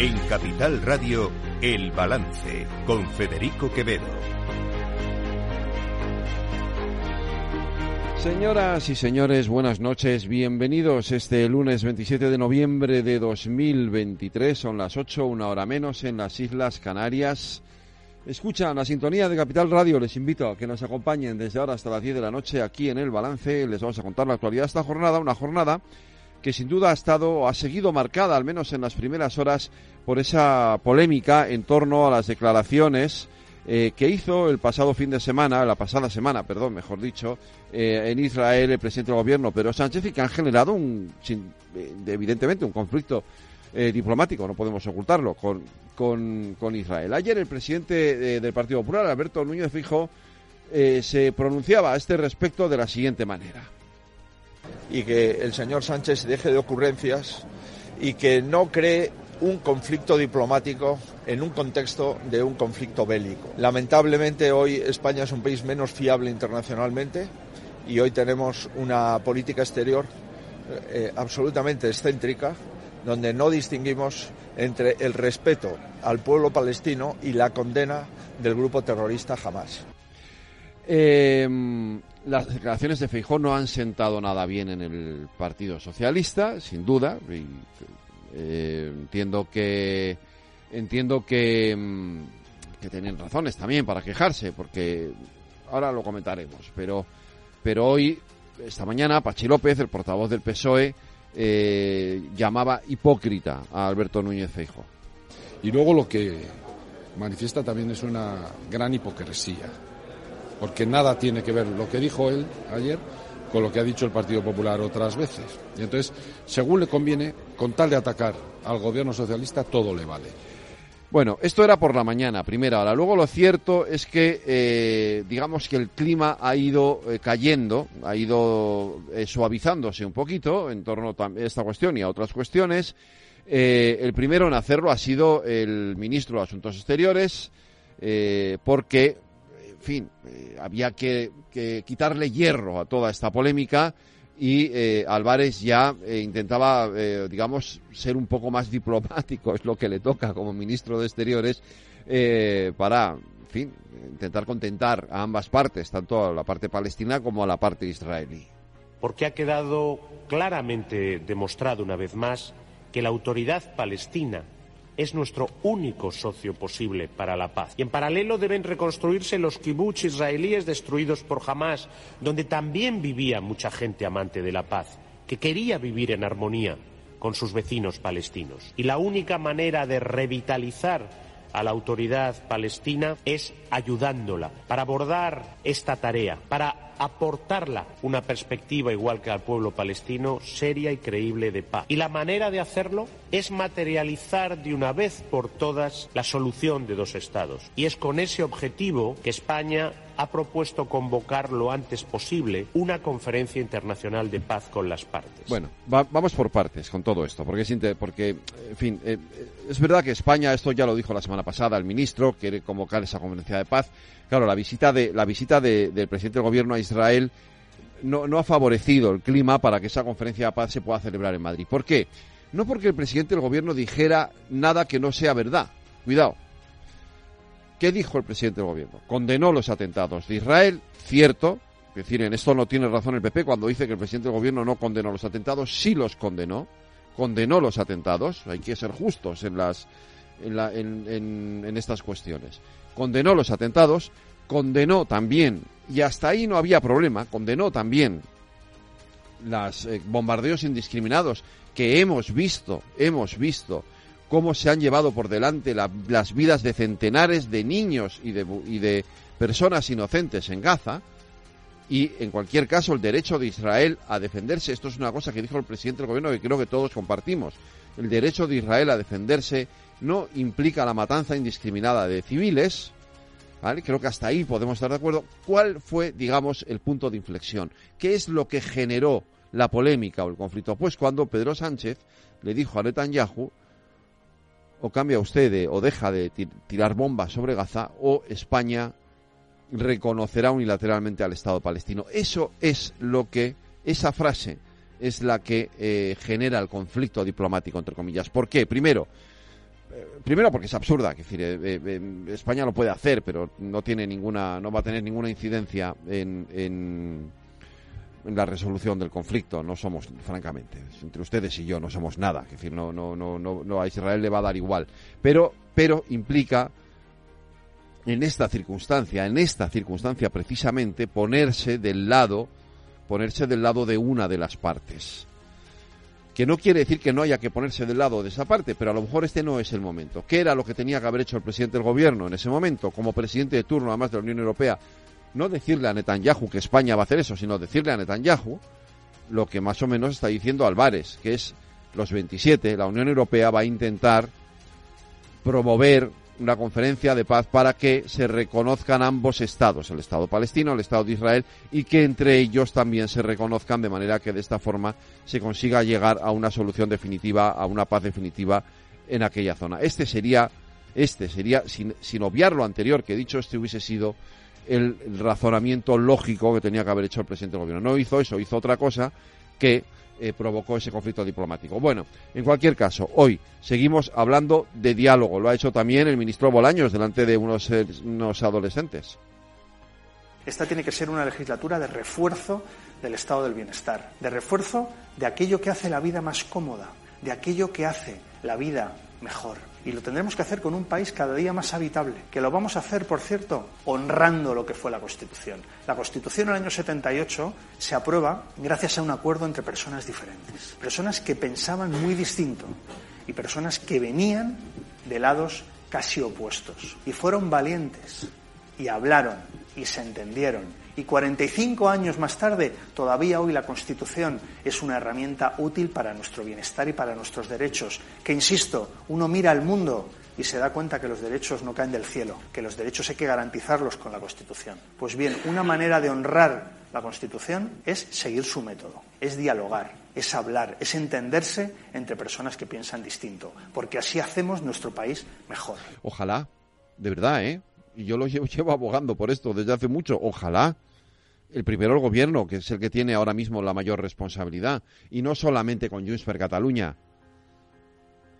En Capital Radio, El Balance, con Federico Quevedo. Señoras y señores, buenas noches. Bienvenidos este lunes 27 de noviembre de 2023. Son las 8, una hora menos en las Islas Canarias. Escuchan la sintonía de Capital Radio. Les invito a que nos acompañen desde ahora hasta las 10 de la noche aquí en El Balance. Les vamos a contar la actualidad de esta jornada. Una jornada que sin duda ha estado, ha seguido marcada, al menos en las primeras horas, por esa polémica en torno a las declaraciones eh, que hizo el pasado fin de semana, la pasada semana, perdón, mejor dicho, eh, en Israel el presidente del gobierno Pedro Sánchez y que han generado un, eh, evidentemente un conflicto diplomático, no podemos ocultarlo, con, con, Israel. Ayer el presidente del Partido Popular, Alberto Núñez Fijo, se pronunciaba a este respecto de la siguiente manera. Y que el señor Sánchez deje de ocurrencias y que no cree un conflicto diplomático en un contexto de un conflicto bélico. Lamentablemente hoy España es un país menos fiable internacionalmente y hoy tenemos una política exterior eh, absolutamente excéntrica donde no distinguimos entre el respeto al pueblo palestino y la condena del grupo terrorista Hamas. Em, las declaraciones de Feijóo no han sentado nada bien en el Partido Socialista, sin duda. Eh, entiendo que entiendo que, que tienen razones también para quejarse, porque ahora lo comentaremos. Pero, pero hoy, esta mañana, Pachi López, el portavoz del PSOE, eh, llamaba hipócrita a Alberto Núñez Feijóo. Y luego lo que manifiesta también es una gran hipocresía, porque nada tiene que ver lo que dijo él ayer con lo que ha dicho el Partido Popular otras veces. Y entonces, según le conviene, con tal de atacar al gobierno socialista, todo le vale. Bueno, esto era por la mañana, primera hora. Luego lo cierto es que, eh, digamos que el clima ha ido eh, cayendo, ha ido eh, suavizándose un poquito en torno a esta cuestión y a otras cuestiones. el primero en hacerlo ha sido el ministro de Asuntos Exteriores, porque fin, eh, había que, quitarle hierro a toda esta polémica y eh, Álvarez ya eh, intentaba, digamos, ser un poco más diplomático, es lo que le toca como ministro de Exteriores, para, en fin, intentar contentar a ambas partes, tanto a la parte palestina como a la parte israelí. Porque ha quedado claramente demostrado una vez más que la autoridad palestina es nuestro único socio posible para la paz. Y en paralelo deben reconstruirse los kibbutz israelíes destruidos por Hamas, donde también vivía mucha gente amante de la paz, que quería vivir en armonía con sus vecinos palestinos. Y la única manera de revitalizar a la autoridad palestina es ayudándola para abordar esta tarea, para aportarla una perspectiva igual que al pueblo palestino seria y creíble de paz. Y la manera de hacerlo es materializar de una vez por todas la solución de dos estados. Y es con ese objetivo que España ha propuesto convocar lo antes posible una conferencia internacional de paz con las partes. Bueno, vamos por partes con todo esto, porque, es porque en fin, eh, es verdad que España, esto ya lo dijo la semana pasada el ministro, quiere convocar esa conferencia de paz. Claro, la visita, de, la visita del presidente del gobierno a Israel no ha favorecido el clima para que esa conferencia de paz se pueda celebrar en Madrid. ¿Por qué? No porque el presidente del gobierno dijera nada que no sea verdad. Cuidado, ¿Qué dijo el presidente del gobierno? Condenó los atentados de Israel, cierto, es decir, en esto no tiene razón el PP cuando dice que el presidente del gobierno no condenó los atentados, sí los condenó, condenó los atentados, hay que ser justos en, las, en, estas cuestiones. Condenó los atentados, condenó también, y hasta ahí no había problema, condenó también los eh, bombardeos indiscriminados que hemos visto, hemos visto cómo se han llevado por delante las vidas de centenares de niños y de, personas inocentes en Gaza, y en cualquier caso el derecho de Israel a defenderse, esto es una cosa que dijo el presidente del gobierno que creo que todos compartimos, el derecho de Israel a defenderse no implica la matanza indiscriminada de civiles. Creo que hasta ahí podemos estar de acuerdo. ¿Cuál fue, digamos, el punto de inflexión? ¿Qué es lo que generó la polémica o el conflicto? Pues cuando Pedro Sánchez le dijo a Netanyahu o cambia usted o deja de tirar bombas sobre Gaza o España reconocerá unilateralmente al Estado palestino. Eso es lo que, esa frase es la que eh, genera el conflicto diplomático, entre comillas. ¿Por qué? Primero, primero porque es absurda, que decir, eh, España lo puede hacer, pero no tiene ninguna, no va a tener ninguna incidencia en, en, la resolución del conflicto. No somos, francamente, entre ustedes y yo no somos nada, es decir, no, no, no, no, a Israel le va a dar igual, pero, pero implica en esta circunstancia, en esta circunstancia precisamente, ponerse del lado, ponerse del lado de una de las partes que no quiere decir que no haya que ponerse del lado de esa parte, pero a lo mejor este no es el momento. ¿Qué era lo que tenía que haber hecho el presidente del gobierno en ese momento, como presidente de turno además de la Unión Europea? No decirle a Netanyahu que España va a hacer eso, sino decirle a Netanyahu lo que más o menos está diciendo Álvarez, que es los 27, la Unión Europea va a intentar promover una conferencia de paz para que se reconozcan ambos estados, el Estado palestino, el Estado de Israel, y que entre ellos también se reconozcan de manera que de esta forma se consiga llegar a una solución definitiva, a una paz definitiva en aquella zona. Este sería, este sería, sin, sin obviar lo anterior que he dicho, este hubiese sido el razonamiento lógico que tenía que haber hecho el presidente del gobierno. No hizo eso, hizo otra cosa que eh, provocó ese conflicto diplomático. Bueno, en cualquier caso, hoy seguimos hablando de diálogo. Lo ha hecho también el ministro Bolaños delante de unos, eh, unos adolescentes. Esta tiene que ser una legislatura de refuerzo del estado del bienestar, de refuerzo de aquello que hace la vida más cómoda, de aquello que hace la vida mejor. Y lo tendremos que hacer con un país cada día más habitable, que lo vamos a hacer, por cierto, honrando lo que fue la Constitución. La Constitución en el año 78 se aprueba gracias a un acuerdo entre personas diferentes, personas que pensaban muy distinto y personas que venían de lados casi opuestos. Y fueron valientes y hablaron y se entendieron y 45 años más tarde, todavía hoy la Constitución es una herramienta útil para nuestro bienestar y para nuestros derechos. Que, insisto, uno mira al mundo y se da cuenta que los derechos no caen del cielo, que los derechos hay que garantizarlos con la Constitución. Pues bien, una manera de honrar la Constitución es seguir su método, es dialogar, es hablar, es entenderse entre personas que piensan distinto, porque así hacemos nuestro país mejor. Ojalá, de verdad, ¿eh? y yo lo llevo, abogando por esto desde hace mucho, ojalá el primero el gobierno, que es el que tiene ahora mismo la mayor responsabilidad, y no solamente con Junts per Cataluña.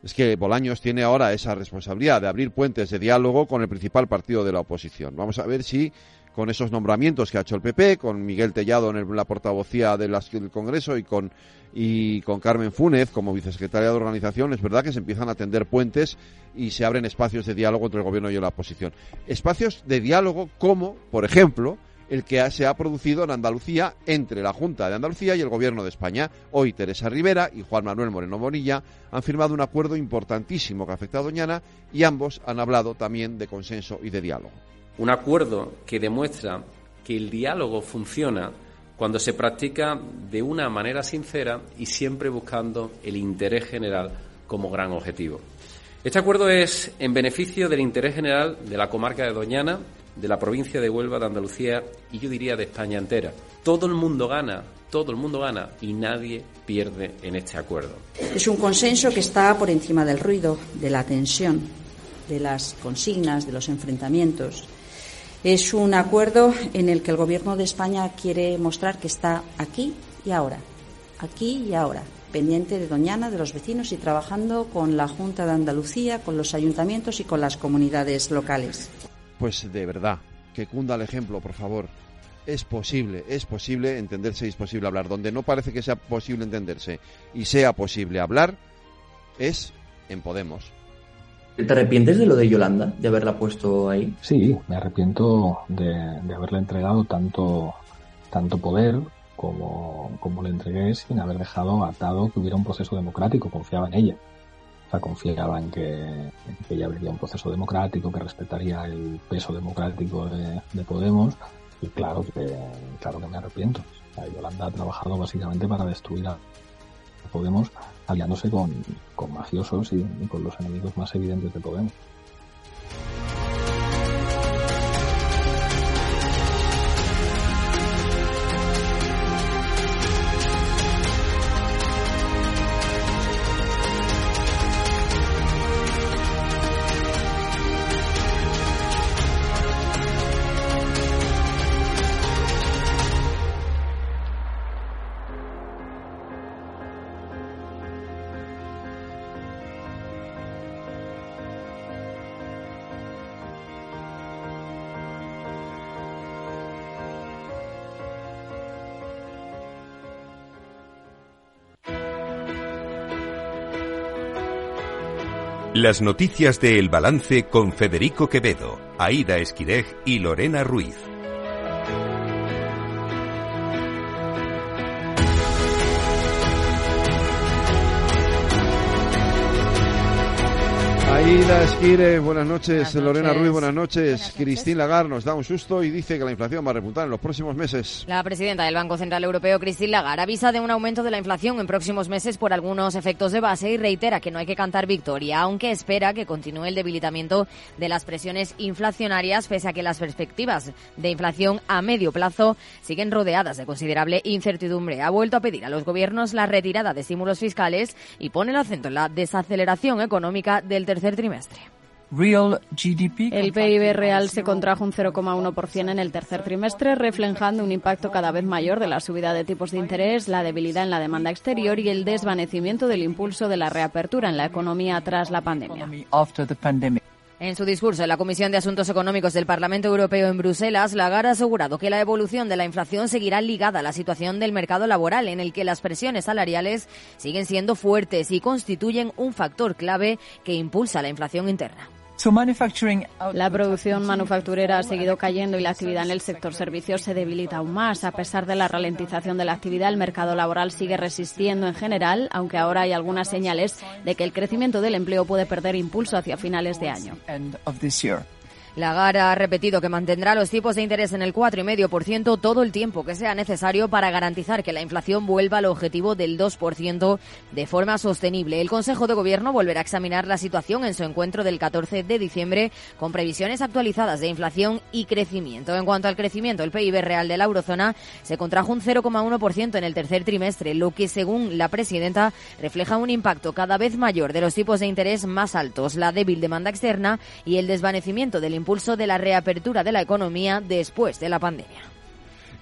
Es que Bolaños tiene ahora esa responsabilidad de abrir puentes de diálogo con el principal partido de la oposición. Vamos a ver si con esos nombramientos que ha hecho el PP, con Miguel Tellado en la portavocía del Congreso y con, y con Carmen Fúnez como vicesecretaria de organización, es verdad que se empiezan a tender puentes y se abren espacios de diálogo entre el gobierno y la oposición. Espacios de diálogo como, por ejemplo, el que se ha producido en Andalucía entre la Junta de Andalucía y el Gobierno de España. Hoy Teresa Rivera y Juan Manuel Moreno Bonilla han firmado un acuerdo importantísimo que afecta a Doñana y ambos han hablado también de consenso y de diálogo. Un acuerdo que demuestra que el diálogo funciona cuando se practica de una manera sincera y siempre buscando el interés general como gran objetivo. Este acuerdo es en beneficio del interés general de la comarca de Doñana, de la provincia de Huelva, de Andalucía y yo diría de España entera. Todo el mundo gana, todo el mundo gana y nadie pierde en este acuerdo. Es un consenso que está por encima del ruido, de la tensión, de las consignas, de los enfrentamientos es un acuerdo en el que el Gobierno de España quiere mostrar que está aquí y ahora, aquí y ahora, pendiente de Doñana, de los vecinos y trabajando con la Junta de Andalucía, con los ayuntamientos y con las comunidades locales. Pues de verdad, que cunda el ejemplo, por favor. Es posible, es posible entenderse y es posible hablar. Donde no parece que sea posible entenderse y sea posible hablar, es en Podemos. ¿Te arrepientes de lo de Yolanda, de haberla puesto ahí? Sí, me arrepiento de, haberle entregado tanto, tanto poder como, como le entregué sin haber dejado atado que hubiera un proceso democrático. Confiaba en ella. Sea, confiaba en que, ella abriría un proceso democrático, que respetaría el peso democrático de, Podemos. Y claro que, claro que me arrepiento. Yolanda ha trabajado básicamente para destruir a Podemos aliándose con, con mafiosos y con los enemigos más evidentes de Podemos. Las noticias de El Balance con Federico Quevedo, Aida Esquirej y Lorena Ruiz. Aida Esquire, buenas noches. Buenas Lorena noches. Ruiz, buenas noches. Christine Lagarde nos da un susto y dice que la inflación va a repuntar en los próximos meses. La presidenta del Banco Central Europeo, Christine Lagarde, avisa de un aumento de la inflación en próximos meses por algunos efectos de base y reitera que no hay que cantar victoria, aunque espera que continúe el debilitamiento de las presiones inflacionarias, pese a que las perspectivas de inflación a medio plazo siguen rodeadas de considerable incertidumbre. Ha vuelto a pedir a los gobiernos la retirada de estímulos fiscales y pone el acento en la desaceleración económica del tercer trimestre. El PIB real se contrajo un 0,1% en el tercer trimestre, reflejando un impacto cada vez mayor de la subida de tipos de interés, la debilidad en la demanda exterior y el desvanecimiento del impulso de la reapertura en la economía tras la pandemia. En su discurso en la Comisión de Asuntos Económicos del Parlamento Europeo en Bruselas, Lagarde ha asegurado que la evolución de la inflación seguirá ligada a la situación del mercado laboral, en el que las presiones salariales siguen siendo fuertes y constituyen un factor clave que impulsa la inflación interna. La producción manufacturera ha seguido cayendo y la actividad en el sector servicios se debilita aún más. A pesar de la ralentización de la actividad, el mercado laboral sigue resistiendo en general, aunque ahora hay algunas señales de que el crecimiento del empleo puede perder impulso hacia finales de año. Lagarde ha repetido que mantendrá los tipos de interés en el 4,5% todo el tiempo que sea necesario para garantizar que la inflación vuelva al objetivo del 2% de forma sostenible. El Consejo de Gobierno volverá a examinar la situación en su encuentro del 14 de diciembre con previsiones actualizadas de inflación y crecimiento. En cuanto al crecimiento, el PIB real de la eurozona se contrajo un 0,1% en el tercer trimestre, lo que según la presidenta refleja un impacto cada vez mayor de los tipos de interés más altos, la débil demanda externa y el desvanecimiento del impulso de la reapertura de la economía después de la pandemia.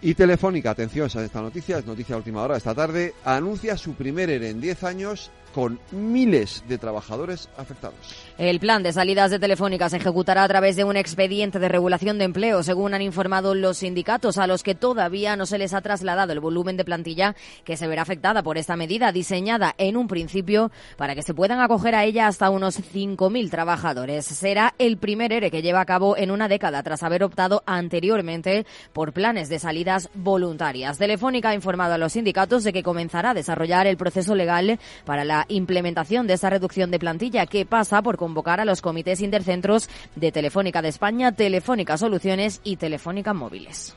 Y Telefónica, atención a esta noticia, es noticia última hora esta tarde, anuncia su primer ERE en 10 años con miles de trabajadores afectados. El plan de salidas de Telefónica se ejecutará a través de un expediente de regulación de empleo, según han informado los sindicatos, a los que todavía no se les ha trasladado el volumen de plantilla que se verá afectada por esta medida, diseñada en un principio para que se puedan acoger a ella hasta unos 5.000 trabajadores. Será el primer ERE que lleva a cabo en una década tras haber optado anteriormente por planes de salidas voluntarias. Telefónica ha informado a los sindicatos de que comenzará a desarrollar el proceso legal para la implementación de esa reducción de plantilla que pasa por convocar a los comités intercentros de Telefónica de España, Telefónica Soluciones y Telefónica Móviles.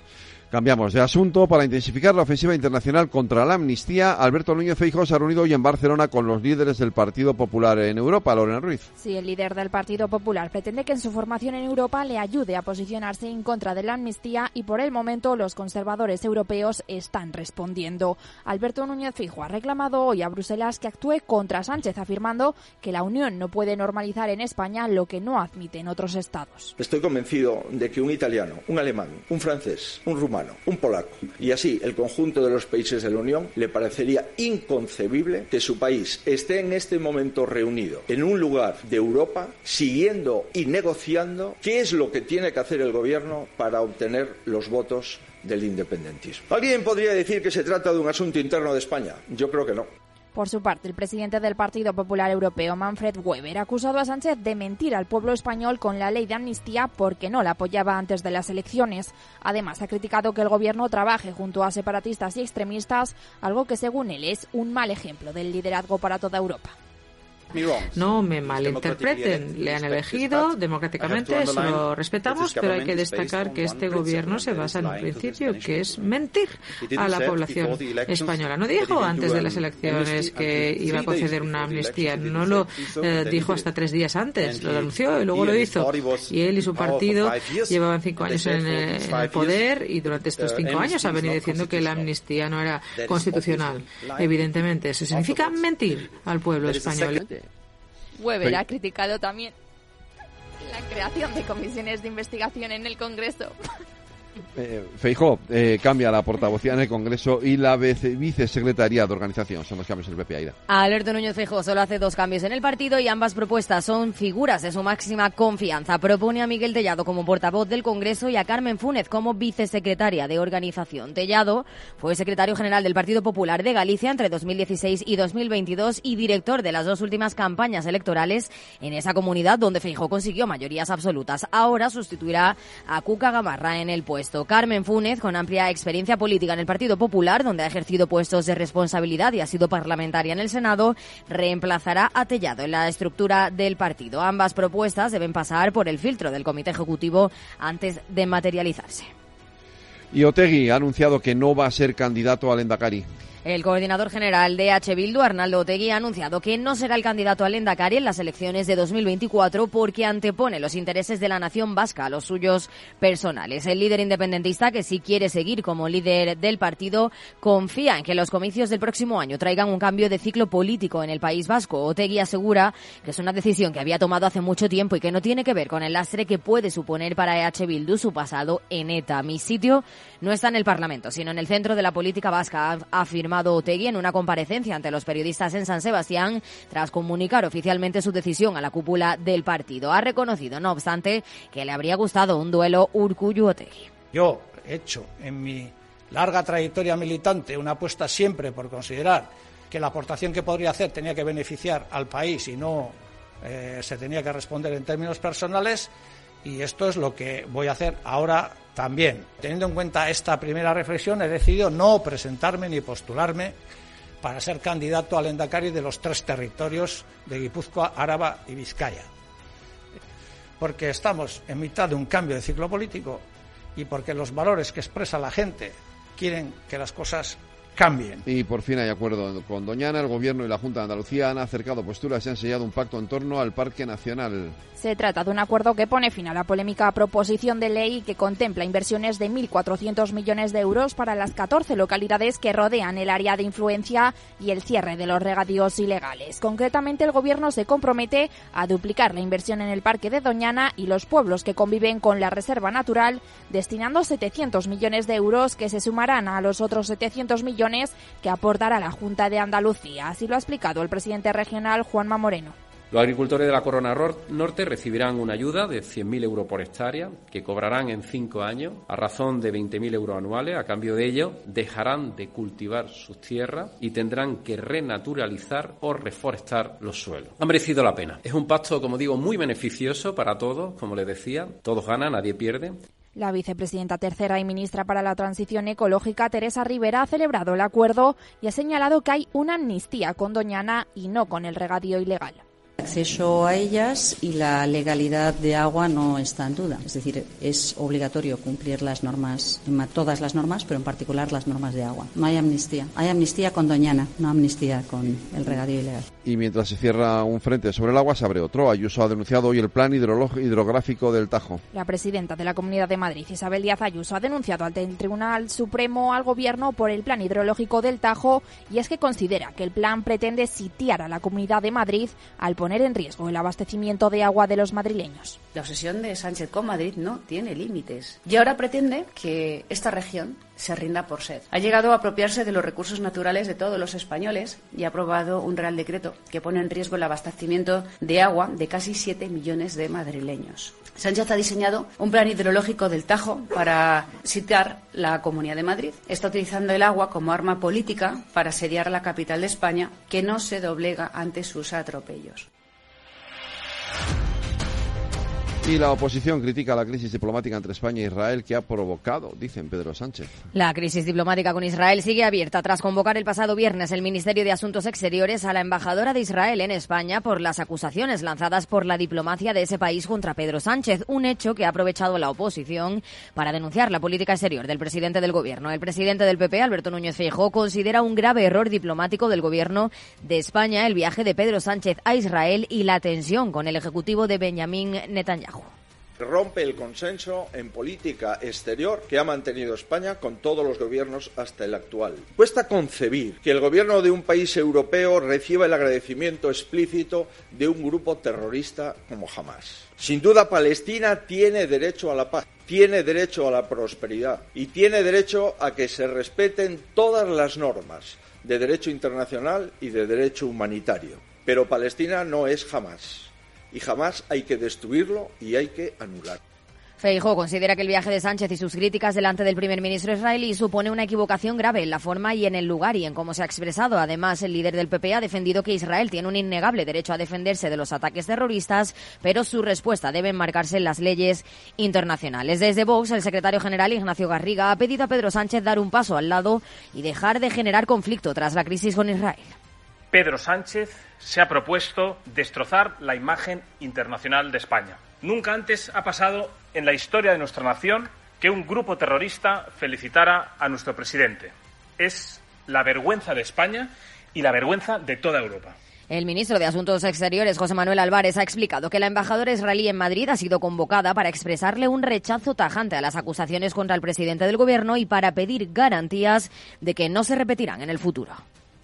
Cambiamos de asunto. Para intensificar la ofensiva internacional contra la amnistía, Alberto Núñez Feijóo se ha reunido hoy en Barcelona con los líderes del Partido Popular en Europa. Lorena Ruiz. Sí, el líder del Partido Popular pretende que en su formación en Europa le ayude a posicionarse en contra de la amnistía y por el momento los conservadores europeos están respondiendo. Alberto Núñez Feijóo ha reclamado hoy a Bruselas que actúe contra Sánchez, afirmando que la Unión no puede normalizar en España lo que no admite en otros estados. Estoy convencido de que un italiano, un alemán, un francés, un rumano, un polaco y así el conjunto de los países de la Unión le parecería inconcebible que su país esté en este momento reunido en un lugar de Europa siguiendo y negociando qué es lo que tiene que hacer el gobierno para obtener los votos del independentismo. ¿Alguien podría decir que se trata de un asunto interno de España? Yo creo que no. Por su parte, el presidente del Partido Popular Europeo, Manfred Weber, ha acusado a Sánchez de mentir al pueblo español con la ley de amnistía porque no la apoyaba antes de las elecciones. Además, ha criticado que el gobierno trabaje junto a separatistas y extremistas, algo que según él es un mal ejemplo del liderazgo para toda Europa. No me malinterpreten. Le han elegido democráticamente, eso lo respetamos, pero hay que destacar que este gobierno se basa en un principio que es mentir a la población española. No dijo antes de las elecciones que iba a conceder una amnistía, no lo eh, dijo hasta tres días antes, lo anunció y luego lo hizo. Y él y su partido llevaban cinco años en, eh, en el poder y durante estos cinco años ha venido diciendo que la amnistía no era constitucional. Evidentemente, eso significa mentir al pueblo español. Weber ha criticado también la creación de comisiones de investigación en el Congreso Eh, Feijó eh, cambia la portavocía en el Congreso y la vicesecretaría de organización. Son los cambios del PP. Aida. Alberto Núñez Feijó solo hace dos cambios en el partido y ambas propuestas son figuras de su máxima confianza. Propone a Miguel Tellado como portavoz del Congreso y a Carmen Fúnez como vicesecretaria de organización. Tellado fue secretario general del Partido Popular de Galicia entre 2016 y 2022 y director de las dos últimas campañas electorales en esa comunidad donde Feijó consiguió mayorías absolutas. Ahora sustituirá a Cuca Gamarra en el puesto. Carmen Fúnez, con amplia experiencia política en el Partido Popular, donde ha ejercido puestos de responsabilidad y ha sido parlamentaria en el Senado, reemplazará a Tellado en la estructura del partido. Ambas propuestas deben pasar por el filtro del Comité Ejecutivo antes de materializarse. Y Otegui ha anunciado que no va a ser candidato al Endacari. El coordinador general de H. Bildu, Arnaldo Otegui, ha anunciado que no será el candidato al Endacari en las elecciones de 2024 porque antepone los intereses de la nación vasca a los suyos personales. El líder independentista, que sí quiere seguir como líder del partido, confía en que los comicios del próximo año traigan un cambio de ciclo político en el País Vasco. Otegui asegura que es una decisión que había tomado hace mucho tiempo y que no tiene que ver con el lastre que puede suponer para H. Bildu su pasado en ETA. Mi sitio no está en el Parlamento, sino en el centro de la política vasca, ha afirmado Otegui en una comparecencia ante los periodistas en San Sebastián tras comunicar oficialmente su decisión a la cúpula del partido. Ha reconocido, no obstante, que le habría gustado un duelo Urcuyu-Otegui. Yo he hecho en mi larga trayectoria militante una apuesta siempre por considerar que la aportación que podría hacer tenía que beneficiar al país y no eh, se tenía que responder en términos personales y esto es lo que voy a hacer ahora también, teniendo en cuenta esta primera reflexión, he decidido no presentarme ni postularme para ser candidato al Endacari de los tres territorios de Guipúzcoa, Áraba y Vizcaya. Porque estamos en mitad de un cambio de ciclo político y porque los valores que expresa la gente quieren que las cosas cambien. Y por fin hay acuerdo con Doñana. El Gobierno y la Junta de Andalucía han acercado posturas y han sellado un pacto en torno al Parque Nacional. Se trata de un acuerdo que pone fin a la polémica proposición de ley que contempla inversiones de 1.400 millones de euros para las 14 localidades que rodean el área de influencia y el cierre de los regadíos ilegales. Concretamente, el Gobierno se compromete a duplicar la inversión en el Parque de Doñana y los pueblos que conviven con la Reserva Natural, destinando 700 millones de euros que se sumarán a los otros 700 millones que aportará la Junta de Andalucía. Así lo ha explicado el presidente regional Juanma Moreno. Los agricultores de la Corona Norte recibirán una ayuda de 100.000 euros por hectárea, que cobrarán en cinco años a razón de 20.000 euros anuales. A cambio de ello, dejarán de cultivar sus tierras y tendrán que renaturalizar o reforestar los suelos. Ha merecido la pena. Es un pacto, como digo, muy beneficioso para todos, como les decía. Todos ganan, nadie pierde. La vicepresidenta tercera y ministra para la Transición Ecológica, Teresa Rivera, ha celebrado el acuerdo y ha señalado que hay una amnistía con Doñana y no con el regadío ilegal acceso a ellas y la legalidad de agua no está en duda. Es decir, es obligatorio cumplir las normas, todas las normas, pero en particular las normas de agua. No hay amnistía. Hay amnistía con Doñana, no amnistía con el regadío ilegal. Y mientras se cierra un frente sobre el agua, se abre otro. Ayuso ha denunciado hoy el plan hidrográfico del Tajo. La presidenta de la Comunidad de Madrid, Isabel Díaz Ayuso, ha denunciado ante el Tribunal Supremo al Gobierno por el plan hidrológico del Tajo y es que considera que el plan pretende sitiar a la Comunidad de Madrid al poner en riesgo el abastecimiento de agua de los madrileños. La obsesión de Sánchez con Madrid no tiene límites y ahora pretende que esta región se rinda por sed. Ha llegado a apropiarse de los recursos naturales de todos los españoles y ha aprobado un real decreto que pone en riesgo el abastecimiento de agua de casi 7 millones de madrileños. Sánchez ha diseñado un plan hidrológico del Tajo para sitiar la Comunidad de Madrid. Está utilizando el agua como arma política para asediar la capital de España, que no se doblega ante sus atropellos. Y la oposición critica la crisis diplomática entre España e Israel que ha provocado, dicen Pedro Sánchez. La crisis diplomática con Israel sigue abierta tras convocar el pasado viernes el Ministerio de Asuntos Exteriores a la embajadora de Israel en España por las acusaciones lanzadas por la diplomacia de ese país contra Pedro Sánchez, un hecho que ha aprovechado la oposición para denunciar la política exterior del presidente del gobierno. El presidente del PP, Alberto Núñez Feijóo, considera un grave error diplomático del gobierno de España el viaje de Pedro Sánchez a Israel y la tensión con el ejecutivo de Benjamín Netanyahu rompe el consenso en política exterior que ha mantenido España con todos los gobiernos hasta el actual. Cuesta concebir que el gobierno de un país europeo reciba el agradecimiento explícito de un grupo terrorista como Hamas. Sin duda, Palestina tiene derecho a la paz tiene derecho a la prosperidad y tiene derecho a que se respeten todas las normas de derecho internacional y de derecho humanitario. Pero Palestina no es jamás. Y jamás hay que destruirlo y hay que anularlo. Feijóo considera que el viaje de Sánchez y sus críticas delante del primer ministro israelí supone una equivocación grave en la forma y en el lugar y en cómo se ha expresado. Además, el líder del PP ha defendido que Israel tiene un innegable derecho a defenderse de los ataques terroristas, pero su respuesta debe enmarcarse en las leyes internacionales. Desde Vox, el secretario general Ignacio Garriga ha pedido a Pedro Sánchez dar un paso al lado y dejar de generar conflicto tras la crisis con Israel. Pedro Sánchez se ha propuesto destrozar la imagen internacional de España. Nunca antes ha pasado en la historia de nuestra nación que un grupo terrorista felicitara a nuestro presidente. Es la vergüenza de España y la vergüenza de toda Europa. El ministro de Asuntos Exteriores, José Manuel Álvarez, ha explicado que la embajadora israelí en Madrid ha sido convocada para expresarle un rechazo tajante a las acusaciones contra el presidente del Gobierno y para pedir garantías de que no se repetirán en el futuro.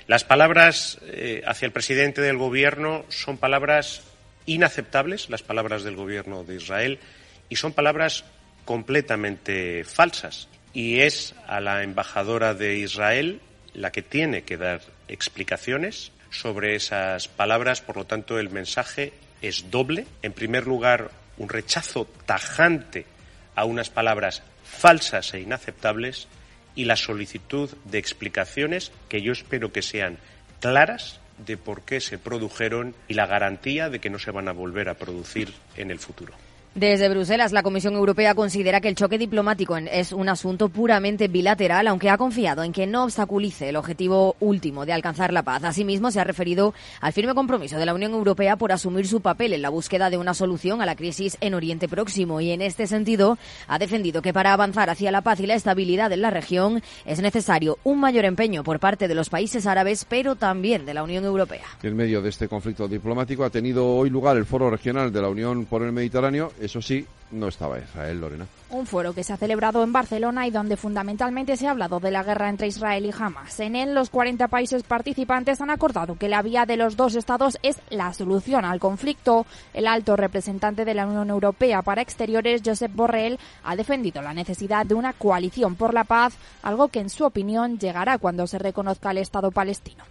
Las palabras eh, hacia el presidente del Gobierno son palabras inaceptables, las palabras del Gobierno de Israel, y son palabras completamente falsas. Y es a la embajadora de Israel la que tiene que dar explicaciones sobre esas palabras. Por lo tanto, el mensaje es doble. En primer lugar, un rechazo tajante a unas palabras falsas e inaceptables y la solicitud de explicaciones que yo espero que sean claras de por qué se produjeron y la garantía de que no se van a volver a producir en el futuro. Desde Bruselas, la Comisión Europea considera que el choque diplomático es un asunto puramente bilateral, aunque ha confiado en que no obstaculice el objetivo último de alcanzar la paz. Asimismo, se ha referido al firme compromiso de la Unión Europea por asumir su papel en la búsqueda de una solución a la crisis en Oriente Próximo y, en este sentido, ha defendido que para avanzar hacia la paz y la estabilidad en la región es necesario un mayor empeño por parte de los países árabes, pero también de la Unión Europea. En medio de este conflicto diplomático ha tenido hoy lugar el Foro Regional de la Unión por el Mediterráneo eso sí, no estaba Israel, Lorena. Un foro que se ha celebrado en Barcelona y donde fundamentalmente se ha hablado de la guerra entre Israel y Hamas. En él, los 40 países participantes han acordado que la vía de los dos estados es la solución al conflicto. El alto representante de la Unión Europea para Exteriores, Josep Borrell, ha defendido la necesidad de una coalición por la paz, algo que en su opinión llegará cuando se reconozca el Estado palestino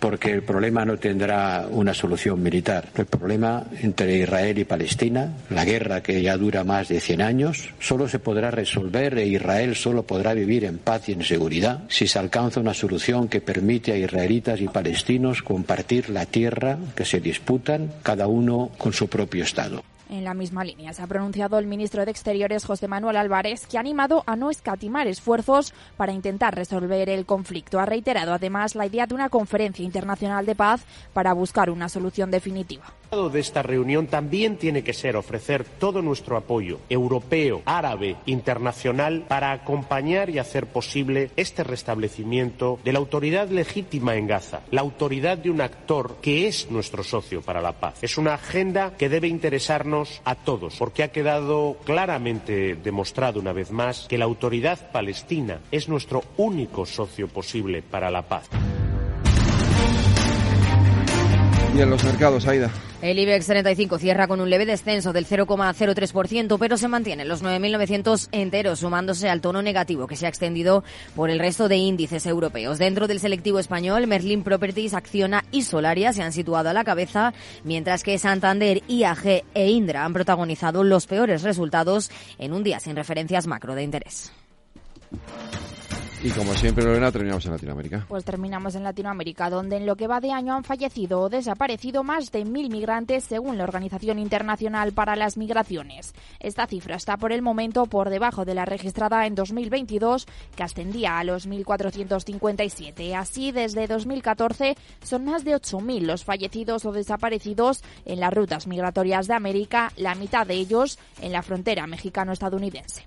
porque el problema no tendrá una solución militar. El problema entre Israel y Palestina, la guerra que ya dura más de 100 años, solo se podrá resolver e Israel solo podrá vivir en paz y en seguridad si se alcanza una solución que permite a israelitas y palestinos compartir la tierra que se disputan, cada uno con su propio Estado. En la misma línea se ha pronunciado el ministro de Exteriores José Manuel Álvarez, que ha animado a no escatimar esfuerzos para intentar resolver el conflicto. Ha reiterado además la idea de una conferencia internacional de paz para buscar una solución definitiva. de esta reunión también tiene que ser ofrecer todo nuestro apoyo europeo, árabe, internacional para acompañar y hacer posible este restablecimiento de la autoridad legítima en Gaza, la autoridad de un actor que es nuestro socio para la paz. Es una agenda que debe interesarnos a todos, porque ha quedado claramente demostrado una vez más que la autoridad palestina es nuestro único socio posible para la paz. En los mercados, Aida. El IBEX 35 cierra con un leve descenso del 0,03%, pero se mantiene en los 9.900 enteros, sumándose al tono negativo que se ha extendido por el resto de índices europeos. Dentro del selectivo español, Merlin Properties, Acciona y Solaria se han situado a la cabeza, mientras que Santander, IAG e Indra han protagonizado los peores resultados en un día sin referencias macro de interés. Y como siempre, Lorena, terminamos en Latinoamérica. Pues terminamos en Latinoamérica, donde en lo que va de año han fallecido o desaparecido más de mil migrantes según la Organización Internacional para las Migraciones. Esta cifra está por el momento por debajo de la registrada en 2022, que ascendía a los 1.457. Así, desde 2014 son más de 8.000 los fallecidos o desaparecidos en las rutas migratorias de América, la mitad de ellos en la frontera mexicano-estadounidense.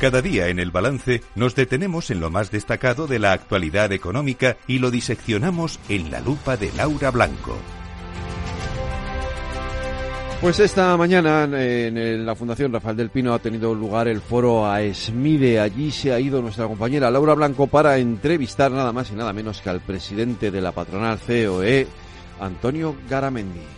Cada día en el balance nos detenemos en lo más destacado de la actualidad económica y lo diseccionamos en la lupa de Laura Blanco. Pues esta mañana en la Fundación Rafael del Pino ha tenido lugar el foro a Esmide. Allí se ha ido nuestra compañera Laura Blanco para entrevistar nada más y nada menos que al presidente de la patronal COE, Antonio Garamendi.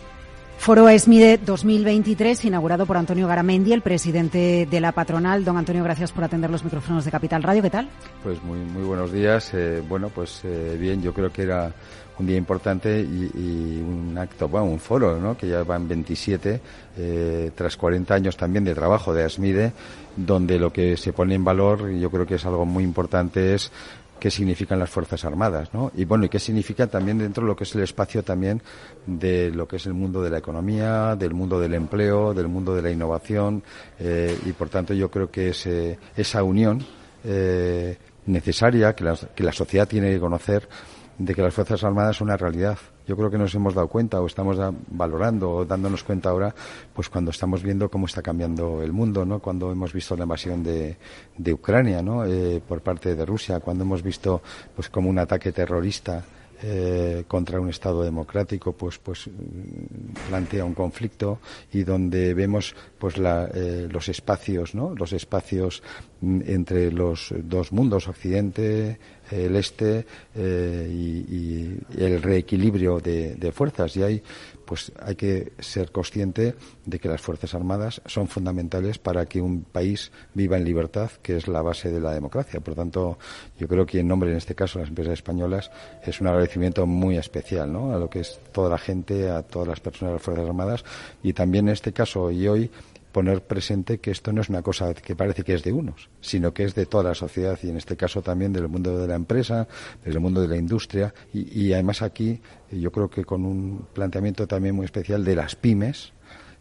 Foro ESMIDE 2023, inaugurado por Antonio Garamendi, el presidente de la patronal. Don Antonio, gracias por atender los micrófonos de Capital Radio. ¿Qué tal? Pues muy, muy buenos días. Eh, bueno, pues eh, bien, yo creo que era un día importante y, un acto, bueno, un foro, ¿no? Que ya van 27, eh, tras 40 años también de trabajo de ASMIDE, donde lo que se pone en valor, y yo creo que es algo muy importante, es qué significan las Fuerzas Armadas, ¿no? Y bueno, y qué significa también dentro de lo que es el espacio también de lo que es el mundo de la economía, del mundo del empleo, del mundo de la innovación, eh, y por tanto yo creo que esa unión eh, necesaria que la, que la sociedad tiene que conocer de que las Fuerzas Armadas son una realidad. Yo creo que nos hemos dado cuenta o estamos valorando o dándonos cuenta ahora, pues cuando estamos viendo cómo está cambiando el mundo, ¿no? Cuando hemos visto la invasión de, de Ucrania, ¿no? Eh, por parte de Rusia, cuando hemos visto, pues como un ataque terrorista eh, contra un Estado democrático, pues, pues mm, plantea un conflicto y donde vemos pues la, eh, los espacios, ¿no? Los espacios mm, entre los dos mundos, Occidente, el Este eh, y, el reequilibrio de, de fuerzas. Y hay pues hay que ser consciente de que las Fuerzas Armadas son fundamentales para que un país viva en libertad, que es la base de la democracia. Por tanto, yo creo que en nombre, en este caso, de las empresas españolas, es un agradecimiento muy especial ¿no? a lo que es toda la gente, a todas las personas de las Fuerzas Armadas y también en este caso y hoy poner presente que esto no es una cosa que parece que es de unos, sino que es de toda la sociedad y en este caso también del mundo de la empresa, del mundo de la industria y, además aquí yo creo que con un planteamiento también muy especial de las pymes,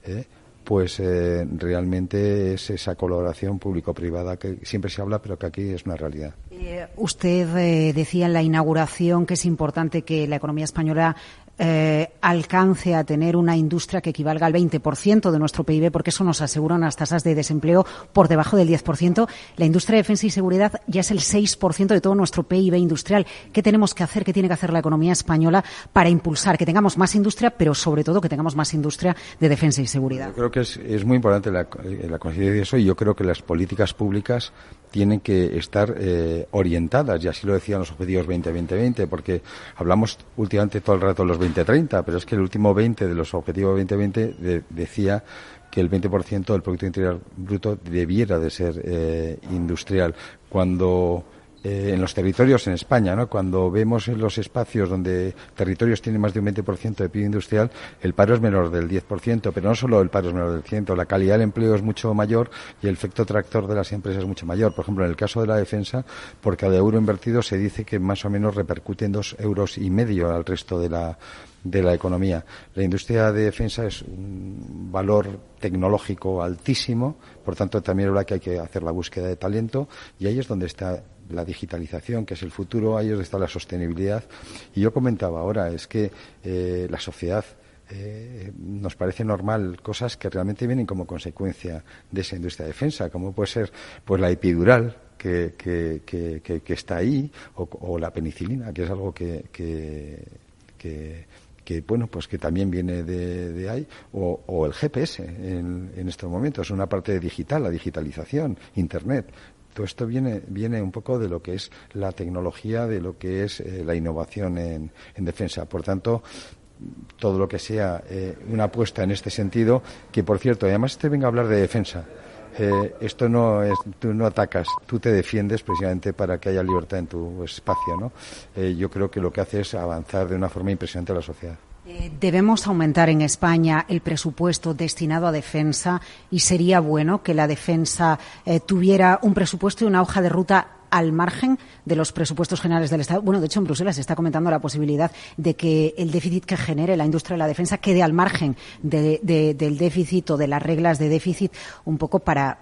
¿eh? pues eh, realmente es esa colaboración público-privada que siempre se habla, pero que aquí es una realidad. Eh, usted decía en la inauguración que es importante que la economía española eh, alcance a tener una industria que equivalga al 20% de nuestro PIB, porque eso nos asegura unas tasas de desempleo por debajo del 10%. La industria de defensa y seguridad ya es el 6% de todo nuestro PIB industrial. ¿Qué tenemos que hacer, qué tiene que hacer la economía española para impulsar que tengamos más industria, pero sobre todo que tengamos más industria de defensa y seguridad? Yo creo que es, muy importante la, la de eso y yo creo que las políticas públicas tienen que estar eh, orientadas, y así lo decían los objetivos 20-20-20, porque hablamos últimamente todo el rato de los 20-30, pero es que el último 20 de los objetivos 2020 decía que el 20% del Producto Interior Bruto debiera de ser eh, industrial. Cuando eh, en los territorios en España, ¿no? Cuando vemos en los espacios donde territorios tienen más de un 20% de PIB industrial, el paro es menor del 10%, pero no solo el paro es menor del 100%, la calidad del empleo es mucho mayor y el efecto tractor de las empresas es mucho mayor. Por ejemplo, en el caso de la defensa, por cada euro invertido se dice que más o menos repercute en dos euros y medio al resto de la de la economía. La industria de defensa es un valor tecnológico altísimo, por tanto también es verdad que hay que hacer la búsqueda de talento y ahí es donde está la digitalización, que es el futuro, ahí es donde está la sostenibilidad. Y yo comentaba ahora, es que eh, la sociedad eh, nos parece normal cosas que realmente vienen como consecuencia de esa industria de defensa, como puede ser pues la epidural, que, que, que, está ahí, o, la penicilina, que es algo que, que, bueno, pues que también viene de, ahí, o, el GPS en, en, estos momentos, una parte digital, la digitalización, Internet. Todo esto viene, viene un poco de lo que es la tecnología, de lo que es eh, la innovación en, defensa. Por tanto, todo lo que sea eh, una apuesta en este sentido, que por cierto, además este venga a hablar de defensa, eh, esto no es, tú no atacas, tú te defiendes precisamente para que haya libertad en tu espacio, ¿no? Eh, yo creo que lo que hace es avanzar de una forma impresionante a la sociedad. Eh, debemos aumentar en España el presupuesto destinado a defensa y sería bueno que la defensa tuviera un presupuesto y una hoja de ruta al margen de los presupuestos generales del Estado. Bueno, de hecho, en Bruselas se está comentando la posibilidad de que el déficit que genere la industria de la defensa quede al margen del déficit o de las reglas de déficit, un poco para,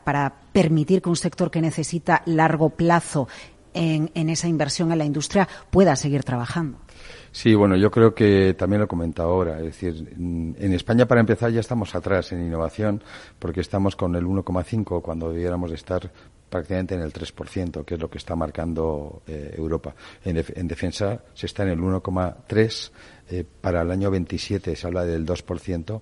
permitir que un sector que necesita largo plazo en, esa inversión en la industria pueda seguir trabajando. Sí, bueno, yo creo que también lo he comentado ahora. Es decir, en España, para empezar, ya estamos atrás en innovación porque estamos con el 1,5 cuando debiéramos estar prácticamente en el 3%, que es lo que está marcando eh, Europa. En, defensa se está en el 1,3%, eh, para el año 27 se habla del 2%,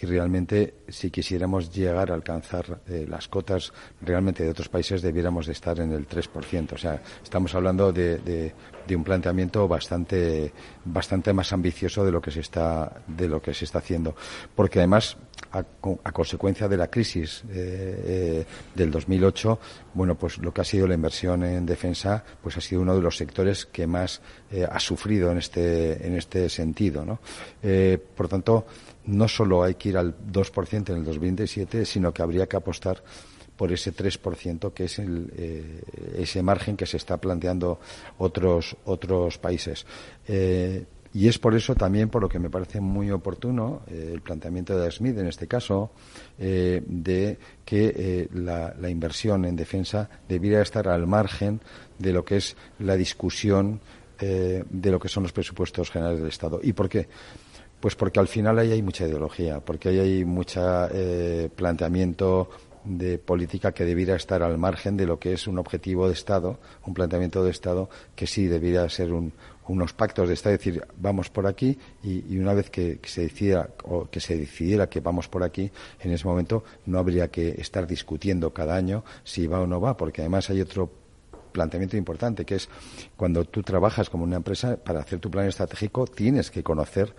y realmente si quisiéramos llegar a alcanzar eh, las cotas realmente de otros países debiéramos de estar en el 3%. O sea, estamos hablando de, un planteamiento bastante, bastante más ambicioso de lo que se está, de lo que se está haciendo. Porque además, a, consecuencia de la crisis eh, eh, del 2008, bueno, pues lo que ha sido la inversión en defensa, pues ha sido uno de los sectores que más ha sufrido en este, en este sentido, ¿no? por tanto, no solo hay que ir al 2% en el 2027, sino que habría que apostar por ese 3% que es el, eh, ese margen que se está planteando otros, otros países. Eh, y es por eso también por lo que me parece muy oportuno eh, el planteamiento de Smith en este caso de que la, la, inversión en defensa debiera estar al margen de lo que es la discusión de lo que son los presupuestos generales del Estado. ¿Y por qué? Pues porque al final ahí hay mucha ideología, porque ahí hay mucho planteamiento de política que debiera estar al margen de lo que es un objetivo de Estado, un planteamiento de Estado que sí debiera ser unos pactos de Estado, es decir, vamos por aquí y, una vez que, se decida o que se decidiera que vamos por aquí, en ese momento no habría que estar discutiendo cada año si va o no va, porque además hay otro planteamiento importante, que es cuando tú trabajas como una empresa, para hacer tu plan estratégico tienes que conocer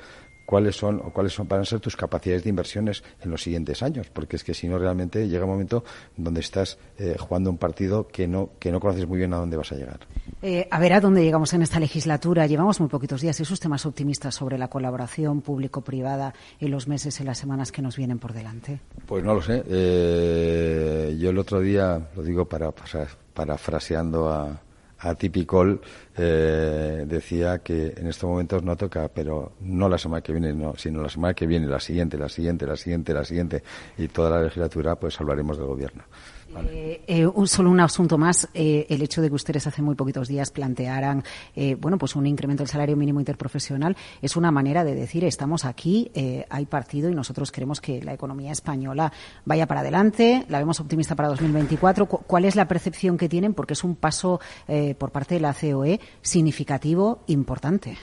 cuáles son o cuáles son, van a ser tus capacidades de inversiones en los siguientes años, porque es que si no realmente llega un momento donde estás eh, jugando un partido que no que no conoces muy bien a dónde vas a llegar. Eh, a ver a dónde llegamos en esta legislatura. Llevamos muy poquitos días. ¿Es usted más optimista sobre la colaboración público-privada en los meses y las semanas que nos vienen por delante? Pues no lo sé. Eh, yo el otro día, lo digo para, parafraseando a, a Tipicol eh, decía que en estos momentos no toca, pero no la semana que viene, no, sino la semana que viene, la siguiente, la siguiente, la siguiente, la siguiente, y toda la legislatura, pues hablaremos del gobierno. Eh, eh, un, solo un asunto más. Eh, el hecho de que ustedes hace muy poquitos días plantearan, bueno, pues un incremento del salario mínimo interprofesional es una manera de decir estamos aquí, hay partido y nosotros queremos que la economía española vaya para adelante. La vemos optimista para 2024. ¿Cuál es la percepción que tienen? Porque es un paso por parte de la COE significativo, importante.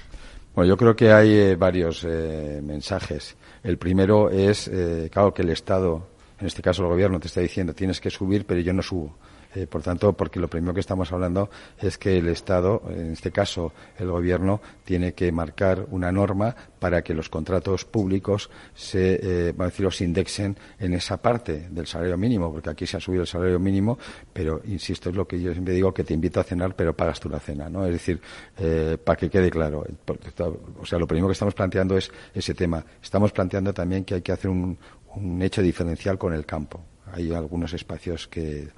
Bueno, yo creo que hay varios mensajes. El primero es, claro, que el Estado en este caso el gobierno te está diciendo tienes que subir, pero yo no subo. Eh, por tanto, porque lo primero que estamos hablando es que el Estado, en este caso el Gobierno, tiene que marcar una norma para que los contratos públicos se, eh, vamos a decir, los indexen en esa parte del salario mínimo, porque aquí se ha subido el salario mínimo, pero insisto, es lo que yo siempre digo, que te invito a cenar, pero pagas tú la cena, ¿no? Es decir, eh, para que quede claro. O sea, lo primero que estamos planteando es ese tema. Estamos planteando también que hay que hacer un, un hecho diferencial con el campo. Hay algunos espacios que.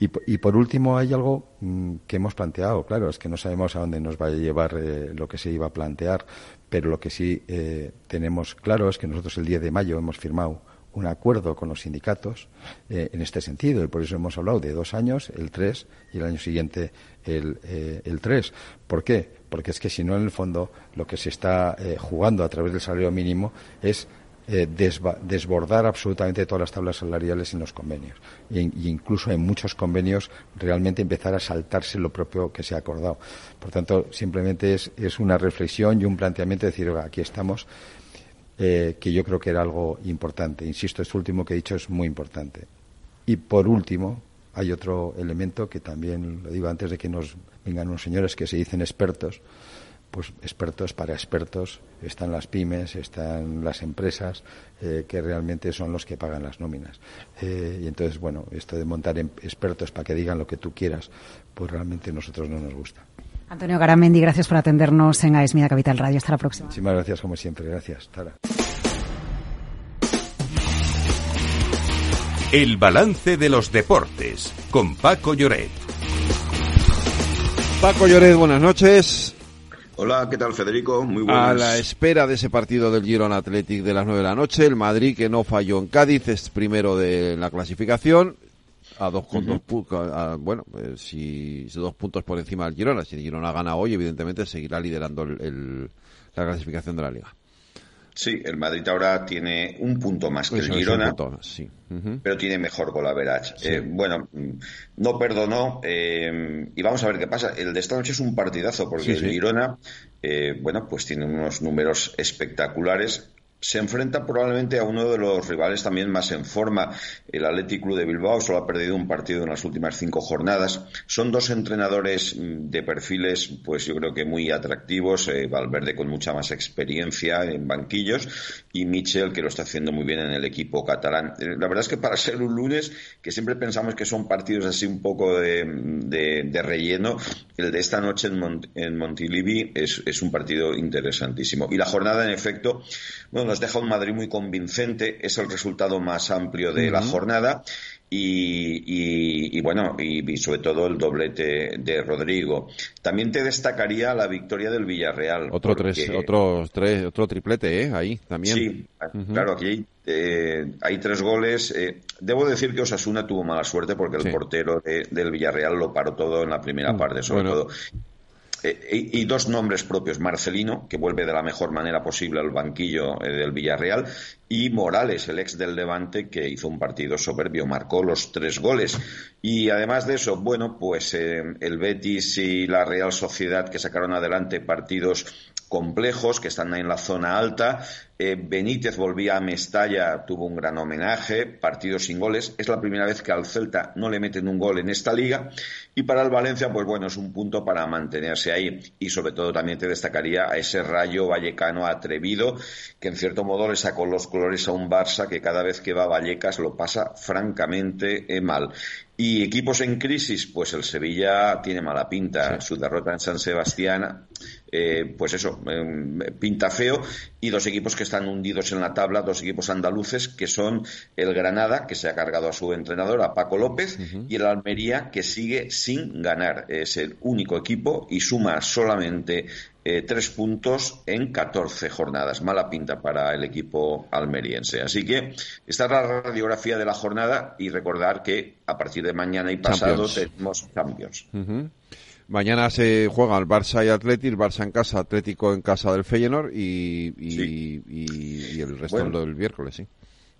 Y, por último, hay algo mm, que hemos planteado. Claro, es que no sabemos a dónde nos va a llevar eh, lo que se iba a plantear, pero lo que sí eh, tenemos claro es que nosotros el 10 de mayo hemos firmado un acuerdo con los sindicatos eh, en este sentido y por eso hemos hablado de dos años, el 3 y el año siguiente el, el 3. ¿Por qué? Porque es que si no, en el fondo, lo que se está jugando a través del salario mínimo es eh, desbordar absolutamente todas las tablas salariales en los convenios. E, incluso en muchos convenios realmente empezar a saltarse lo propio que se ha acordado. Por tanto, simplemente es, una reflexión y un planteamiento de decir, aquí estamos, eh, que yo creo que era algo importante. Insisto, esto último que he dicho es muy importante. Y por último, hay otro elemento que también lo digo antes de que nos vengan unos señores que se dicen expertos pues expertos para expertos, están las pymes, están las empresas, eh, que realmente son los que pagan las nóminas. Eh, y entonces, bueno, esto de montar em, expertos para que digan lo que tú quieras, pues realmente a nosotros no nos gusta. Antonio Garamendi, gracias por atendernos en AESMIDA Capital Radio. Hasta la próxima. Muchísimas gracias, como siempre. Gracias. Hasta El balance de los deportes con Paco Lloret. Paco Lloret, buenas noches. Hola, ¿qué tal Federico? Muy buenas. A la espera de ese partido del Girona Athletic de las 9 de la noche, el Madrid que no falló en Cádiz es primero de la clasificación a dos con dos bueno pues si, dos puntos por encima del Girona si el Girona gana hoy evidentemente seguirá liderando el, la clasificación de la liga Sí, el Madrid ahora tiene un punto más que el Girona, sí. pero tiene mejor gol eh, bueno, no perdonó eh, y vamos a ver qué pasa. El de esta noche es un partidazo porque el Girona, eh, bueno, pues tiene unos números espectaculares se enfrenta probablemente a uno de los rivales también más en forma. El Athletic Club de Bilbao solo ha perdido un partido en las últimas cinco jornadas. Son dos entrenadores mm, de perfiles, pues yo creo que muy atractivos. Eh, Valverde con mucha más experiencia en banquillos y Michel que lo está haciendo muy bien en el equipo catalán. Eh, la verdad es que para ser un lunes, que siempre pensamos que son partidos así un poco de, relleno, el de esta noche en, en Montilivi es, es un partido interesantísimo. Y la jornada, en efecto, bueno, nos deja un Madrid muy convincente, es el resultado más amplio de la jornada. Y, bueno, y, sobre todo el doblete de Rodrigo. También te destacaría la victoria del Villarreal. Otro tres, otro tres, otro triplete, ¿eh? Ahí también. Sí, claro, aquí hay, eh, hay tres goles. Eh, debo decir que Osasuna tuvo mala suerte porque el portero del Villarreal lo paró todo en la primera mm, parte, sobre todo. Eh, y, dos nombres propios, Marcelino, que vuelve de la mejor manera posible al banquillo eh, del Villarreal, y Morales, el ex del Levante, que hizo un partido soberbio, marcó los tres goles. Y además de eso, bueno, pues eh, el Betis y la Real Sociedad que sacaron adelante partidos complejos que están en la zona alta. Eh, Benítez volvía a Mestalla, tuvo un gran homenaje, partido sin goles. Es la primera vez que al Celta no le meten un gol en esta liga. Y para el Valencia, pues bueno, es un punto para mantenerse ahí. Y sobre todo también te destacaría a ese rayo vallecano atrevido, que en cierto modo le sacó los colores a un Barça que cada vez que va a Vallecas lo pasa francamente eh, mal. Y equipos en crisis, pues el Sevilla tiene mala pinta. Su derrota en San Sebastián eh, pues eso, em, pinta feo. Y dos equipos que están hundidos en la tabla, dos equipos andaluces, que son el Granada, que se ha cargado a su entrenador, a Paco López, y el Almería, que sigue sin ganar. Es el único equipo y suma solamente eh, tres puntos en 14 jornadas. Mala pinta para el equipo almeriense. Así que esta es la radiografía de la jornada y recordar que a partir de mañana y pasado tenemos cambios. Mañana se juega el Barça y Atlético, el Barça en casa, Atlético en casa del Feyenoord y, y, el resto del miércoles, sí.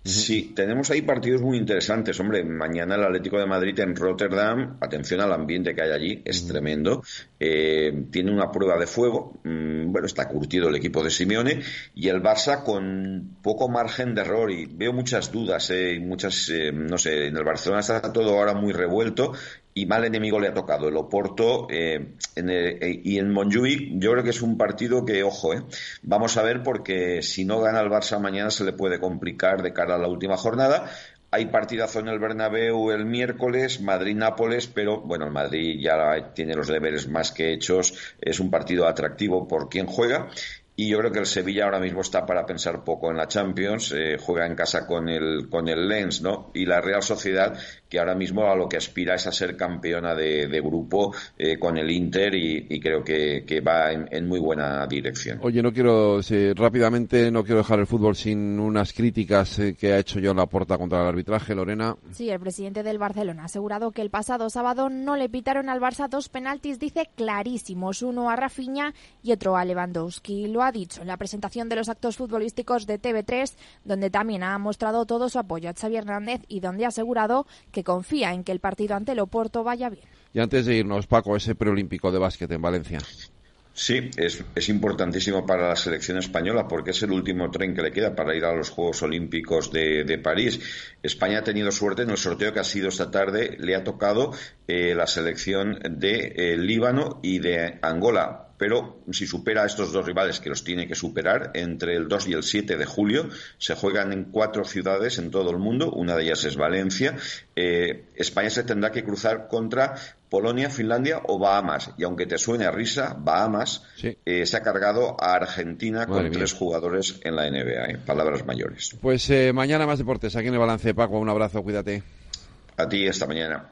Sí, tenemos ahí partidos muy interesantes. Hombre, mañana el Atlético de Madrid en Rotterdam, atención al ambiente que hay allí, es tremendo. Eh, tiene una prueba de fuego, mm, bueno, está curtido el equipo de Simeone, y el Barça con poco margen de error. Y veo muchas dudas, eh, muchas, eh, no sé, en el Barcelona está todo ahora muy revuelto y mal enemigo le ha tocado. El Oporto eh, eh, y en Montjuic yo creo que es un partido que ojo eh, vamos a ver porque si no gana el Barça mañana se le puede complicar de cara a la última jornada. Hay partidazo en el Bernabéu el miércoles, Madrid-Nápoles, pero bueno, el Madrid ya tiene los deberes más que hechos, es un partido atractivo por quien juega y yo creo que el Sevilla ahora mismo está para pensar poco en la Champions, eh, juega en casa con el, con el Lens, ¿no? Y la Real Sociedad, que ahora mismo a lo que aspira es a ser campeona de, grupo eh, con el Inter y, creo que, va en, muy buena dirección. Oye, no quiero, rápidamente, no quiero dejar el fútbol sin unas críticas eh, que ha hecho John Laporta contra el arbitraje, Lorena. Sí, el presidente del Barcelona ha asegurado que el pasado sábado no le pitaron al Barça dos penaltis, dice clarísimos, uno a Rafinha y otro a Lewandowski. Lo ha dicho en la presentación de los actos futbolísticos de TV3, donde también ha mostrado todo su apoyo a Xavi Hernández y donde ha asegurado que confía en que el partido ante el Oporto vaya bien. Y antes de irnos, Paco, ese preolímpico de básquet en Valencia. Sí, es, importantísimo para la selección española porque es el último tren que le queda para ir a los Juegos Olímpicos de, de París. España ha tenido suerte en el sorteo que ha sido esta tarde. Le ha tocado eh, la selección de eh, Líbano y de Angola pero si supera a estos dos rivales que los tiene que superar, entre el 2 y el 7 de julio se juegan en cuatro ciudades en todo el mundo, una de ellas es Valencia. Eh, España se tendrá que cruzar contra Polonia, Finlandia o Bahamas. Y aunque te suene a risa, Bahamas eh, se ha cargado a Argentina con tres jugadores en la NBA. ¿eh? Palabras mayores. Pues mañana más deportes. Aquí en el balance, Paco. Un abrazo, cuídate. A ti, esta mañana.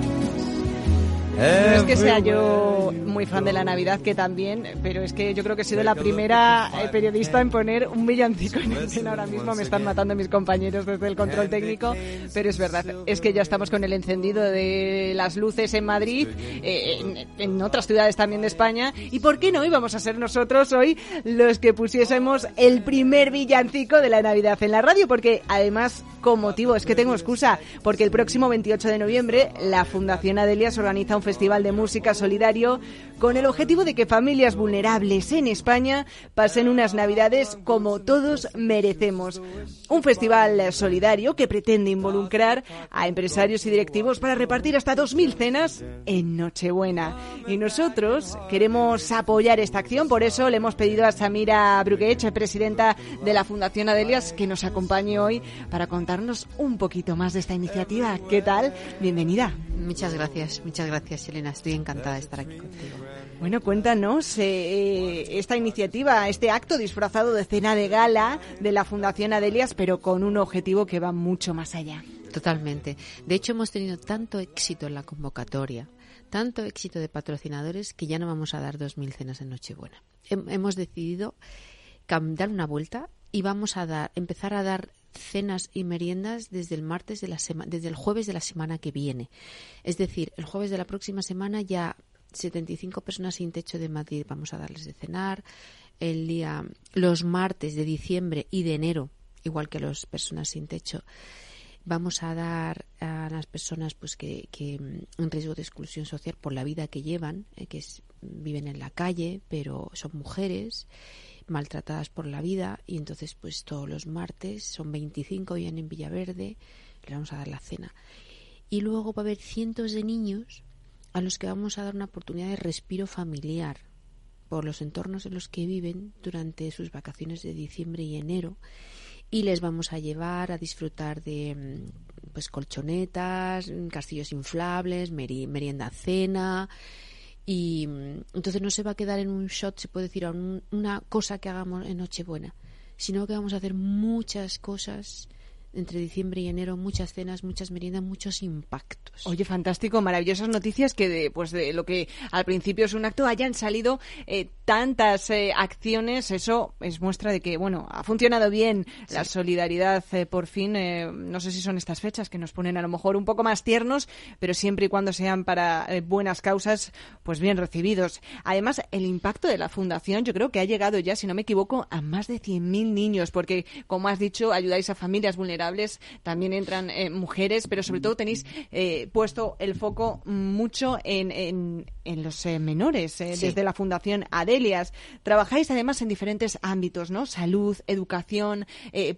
No es que sea yo muy fan de la Navidad, que también, pero es que yo creo que he sido la primera eh, periodista en poner un villancico en escena. Ahora mismo me están matando mis compañeros desde el control técnico, pero es verdad, es que ya estamos con el encendido de las luces en Madrid, eh, en, otras ciudades también de España, y ¿por qué no íbamos a ser nosotros hoy los que pusiésemos el primer villancico de la Navidad en la radio? Porque además, con motivo, es que tengo excusa, porque el próximo 28 de noviembre la Fundación Adelias organiza un festival de música solidario con el objetivo de que familias vulnerables en España pasen unas navidades como todos merecemos. Un festival solidario que pretende involucrar a empresarios y directivos para repartir hasta 2.000 cenas en Nochebuena. Y nosotros queremos apoyar esta acción, por eso le hemos pedido a Samira Bruguech, presidenta de la Fundación Adelias, que nos acompañe hoy para contarnos un poquito más de esta iniciativa. ¿Qué tal? Bienvenida. Muchas gracias, muchas gracias. Elena. Estoy encantada de estar aquí contigo. Bueno, cuéntanos eh, esta iniciativa, este acto disfrazado de cena de gala de la Fundación Adelias, pero con un objetivo que va mucho más allá. Totalmente. De hecho, hemos tenido tanto éxito en la convocatoria, tanto éxito de patrocinadores, que ya no vamos a dar 2.000 cenas en Nochebuena. Hemos decidido dar una vuelta y vamos a dar, empezar a dar cenas y meriendas desde el martes de la semana, desde el jueves de la semana que viene. Es decir, el jueves de la próxima semana ya 75 personas sin techo de Madrid vamos a darles de cenar. El día, los martes de diciembre y de enero, igual que a las personas sin techo, vamos a dar a las personas pues que, que en riesgo de exclusión social por la vida que llevan, eh, que viven en la calle, pero son mujeres maltratadas por la vida y entonces pues todos los martes son 25 vienen en Villaverde, le vamos a dar la cena. Y luego va a haber cientos de niños a los que vamos a dar una oportunidad de respiro familiar por los entornos en los que viven durante sus vacaciones de diciembre y enero y les vamos a llevar a disfrutar de mm, pues colchonetas, castillos inflables, merienda cena, y mm, entonces no se va a quedar en un shot, se puede decir, a una cosa que hagamos en Nochebuena, sino que vamos a hacer muchas cosas entre diciembre y enero muchas cenas, muchas meriendas, muchos impactos. Oye, fantástico, maravillosas noticias que de, pues de lo que al principio es un acto hayan salido eh, tantas eh, acciones, eso es muestra de que, bueno, ha funcionado bien la solidaridad eh, por fin, no sé si son estas fechas que nos ponen a lo mejor un poco más tiernos, pero siempre y cuando sean para buenas causas, pues bien recibidos. Además, el impacto de la fundación yo creo que ha llegado ya, si no me equivoco, a más de 100.000 niños, porque, como has dicho, ayudáis a familias vulnerables también entran eh, mujeres, pero sobre todo tenéis eh, puesto el foco mucho en, en, los eh, menores, desde la Fundación Adelias. Trabajáis además en diferentes ámbitos, ¿no? Salud, educación,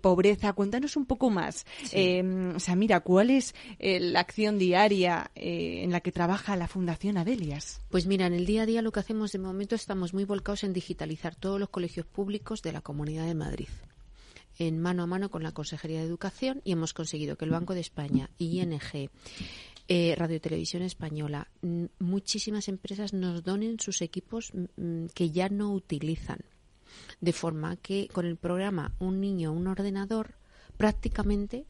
pobreza. Cuéntanos un poco más. Em, Samira, ¿cuál es la acción diaria en la que trabaja la Fundación Adelias? Pues mira, en el día a día lo que hacemos de momento estamos muy volcados en digitalizar todos los colegios públicos de la Comunidad de Madrid en mano a mano con la Consejería de Educación y hemos conseguido que el Banco de España, ING, eh, Radio Televisión Española, muchísimas empresas nos donen sus equipos que ya no utilizan. De forma que con el programa Un niño, un ordenador, prácticamente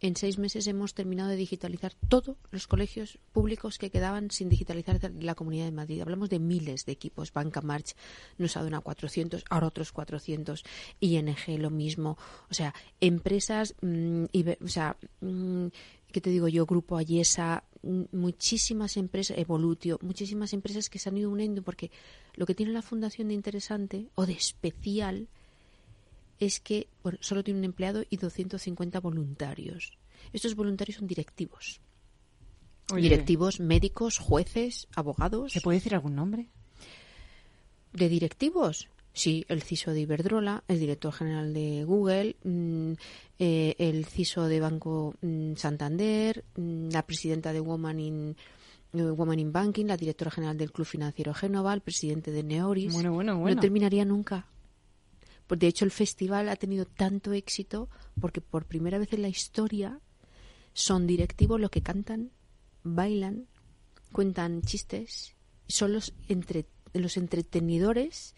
en seis meses hemos terminado de digitalizar todos los colegios públicos que quedaban sin digitalizar de la Comunidad de Madrid. Hablamos de miles de equipos. Banca March nos ha donado 400, ahora otros 400. ING lo mismo. O sea, empresas, mm, o sea, mm, ¿qué te digo yo? Grupo Ayesa, muchísimas empresas, Evolutio, muchísimas empresas que se han ido uniendo porque lo que tiene la fundación de interesante o de especial es que solo tiene un empleado y 250 voluntarios. Estos voluntarios son directivos. Directivos, médicos, jueces, abogados. ¿Se puede decir algún nombre? ¿De directivos? Sí, el CISO de Iberdrola, el director general de Google, mm, eh, el CISO de Banco mm, Santander, mm, la presidenta de Woman in, eh, Woman in Banking, la directora general del Club Financiero Génova, el presidente de Neoris. Bueno, bueno, bueno. No terminaría nunca. De hecho, el festival ha tenido tanto éxito porque por primera vez en la historia son directivos los que cantan, bailan, cuentan chistes, son los, entre, los entretenidores,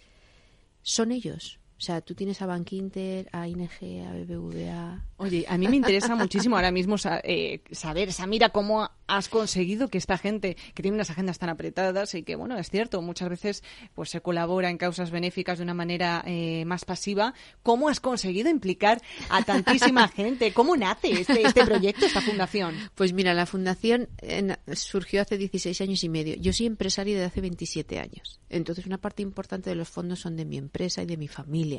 son ellos. O sea, tú tienes a Bankinter, a ING, a BBVA. Oye, a mí me interesa muchísimo ahora mismo eh, saber, Samira, cómo has conseguido que esta gente que tiene unas agendas tan apretadas y que, bueno, es cierto, muchas veces pues se colabora en causas benéficas de una manera eh, más pasiva, ¿cómo has conseguido implicar a tantísima gente? ¿Cómo nace este, este proyecto, esta fundación? Pues mira, la fundación surgió hace 16 años y medio. Yo soy empresaria de hace 27 años. Entonces, una parte importante de los fondos son de mi empresa y de mi familia.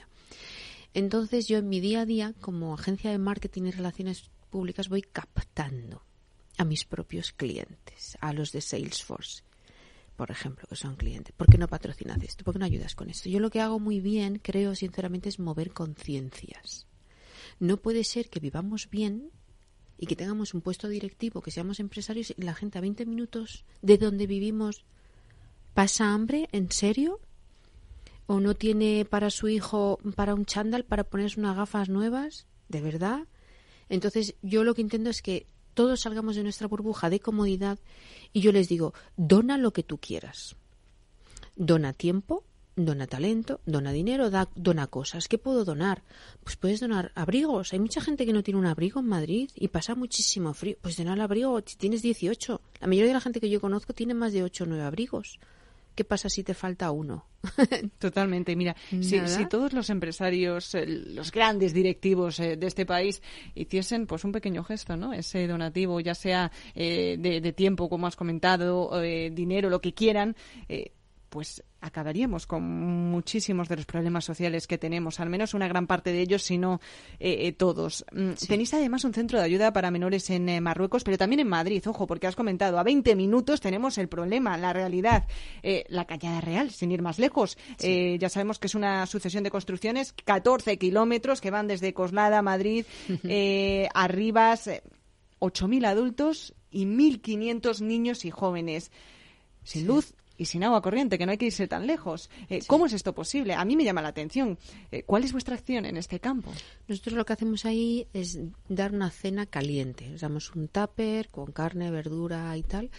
Entonces, yo en mi día a día, como agencia de marketing y relaciones públicas, voy captando a mis propios clientes, a los de Salesforce, por ejemplo, que son clientes. ¿Por qué no patrocinas esto? ¿Por qué no ayudas con esto? Yo lo que hago muy bien, creo sinceramente, es mover conciencias. No puede ser que vivamos bien y que tengamos un puesto directivo, que seamos empresarios y la gente a 20 minutos de donde vivimos pasa hambre, ¿en serio? ¿O no tiene para su hijo, para un chándal, para ponerse unas gafas nuevas? ¿De verdad? Entonces yo lo que intento es que todos salgamos de nuestra burbuja de comodidad y yo les digo, dona lo que tú quieras. Dona tiempo, dona talento, dona dinero, da, dona cosas. ¿Qué puedo donar? Pues puedes donar abrigos. Hay mucha gente que no tiene un abrigo en Madrid y pasa muchísimo frío. Pues donar abrigo si tienes 18. La mayoría de la gente que yo conozco tiene más de 8 o 9 abrigos. ¿Qué pasa si te falta uno? Totalmente. Mira, si, todos los empresarios, los grandes directivos eh, de este país hiciesen pues un pequeño gesto, ¿no? Ese donativo, ya sea eh, de, tiempo, como has comentado, eh, dinero, lo que quieran, pues acabaríamos con muchísimos de los problemas sociales que tenemos, al menos una gran parte de ellos, si no eh, eh, todos. Mm, tenéis además un centro de ayuda para menores en eh, Marruecos, pero también en Madrid, ojo, porque has comentado, a 20 minutos tenemos el problema, la realidad, la Cañada Real, sin ir más lejos. ya sabemos que es una sucesión de construcciones, 14 kilómetros que van desde Coslada, Madrid, a Rivas, 8.000 adultos y 1.500 niños y jóvenes. Sin luz, y sin agua corriente, que no hay que irse tan lejos. Eh, ¿Cómo es esto posible? A mí me llama la atención. Eh, ¿Cuál es vuestra acción en este campo? Nosotros lo que hacemos ahí es dar una cena caliente. Usamos un tupper con carne, verdura y tal,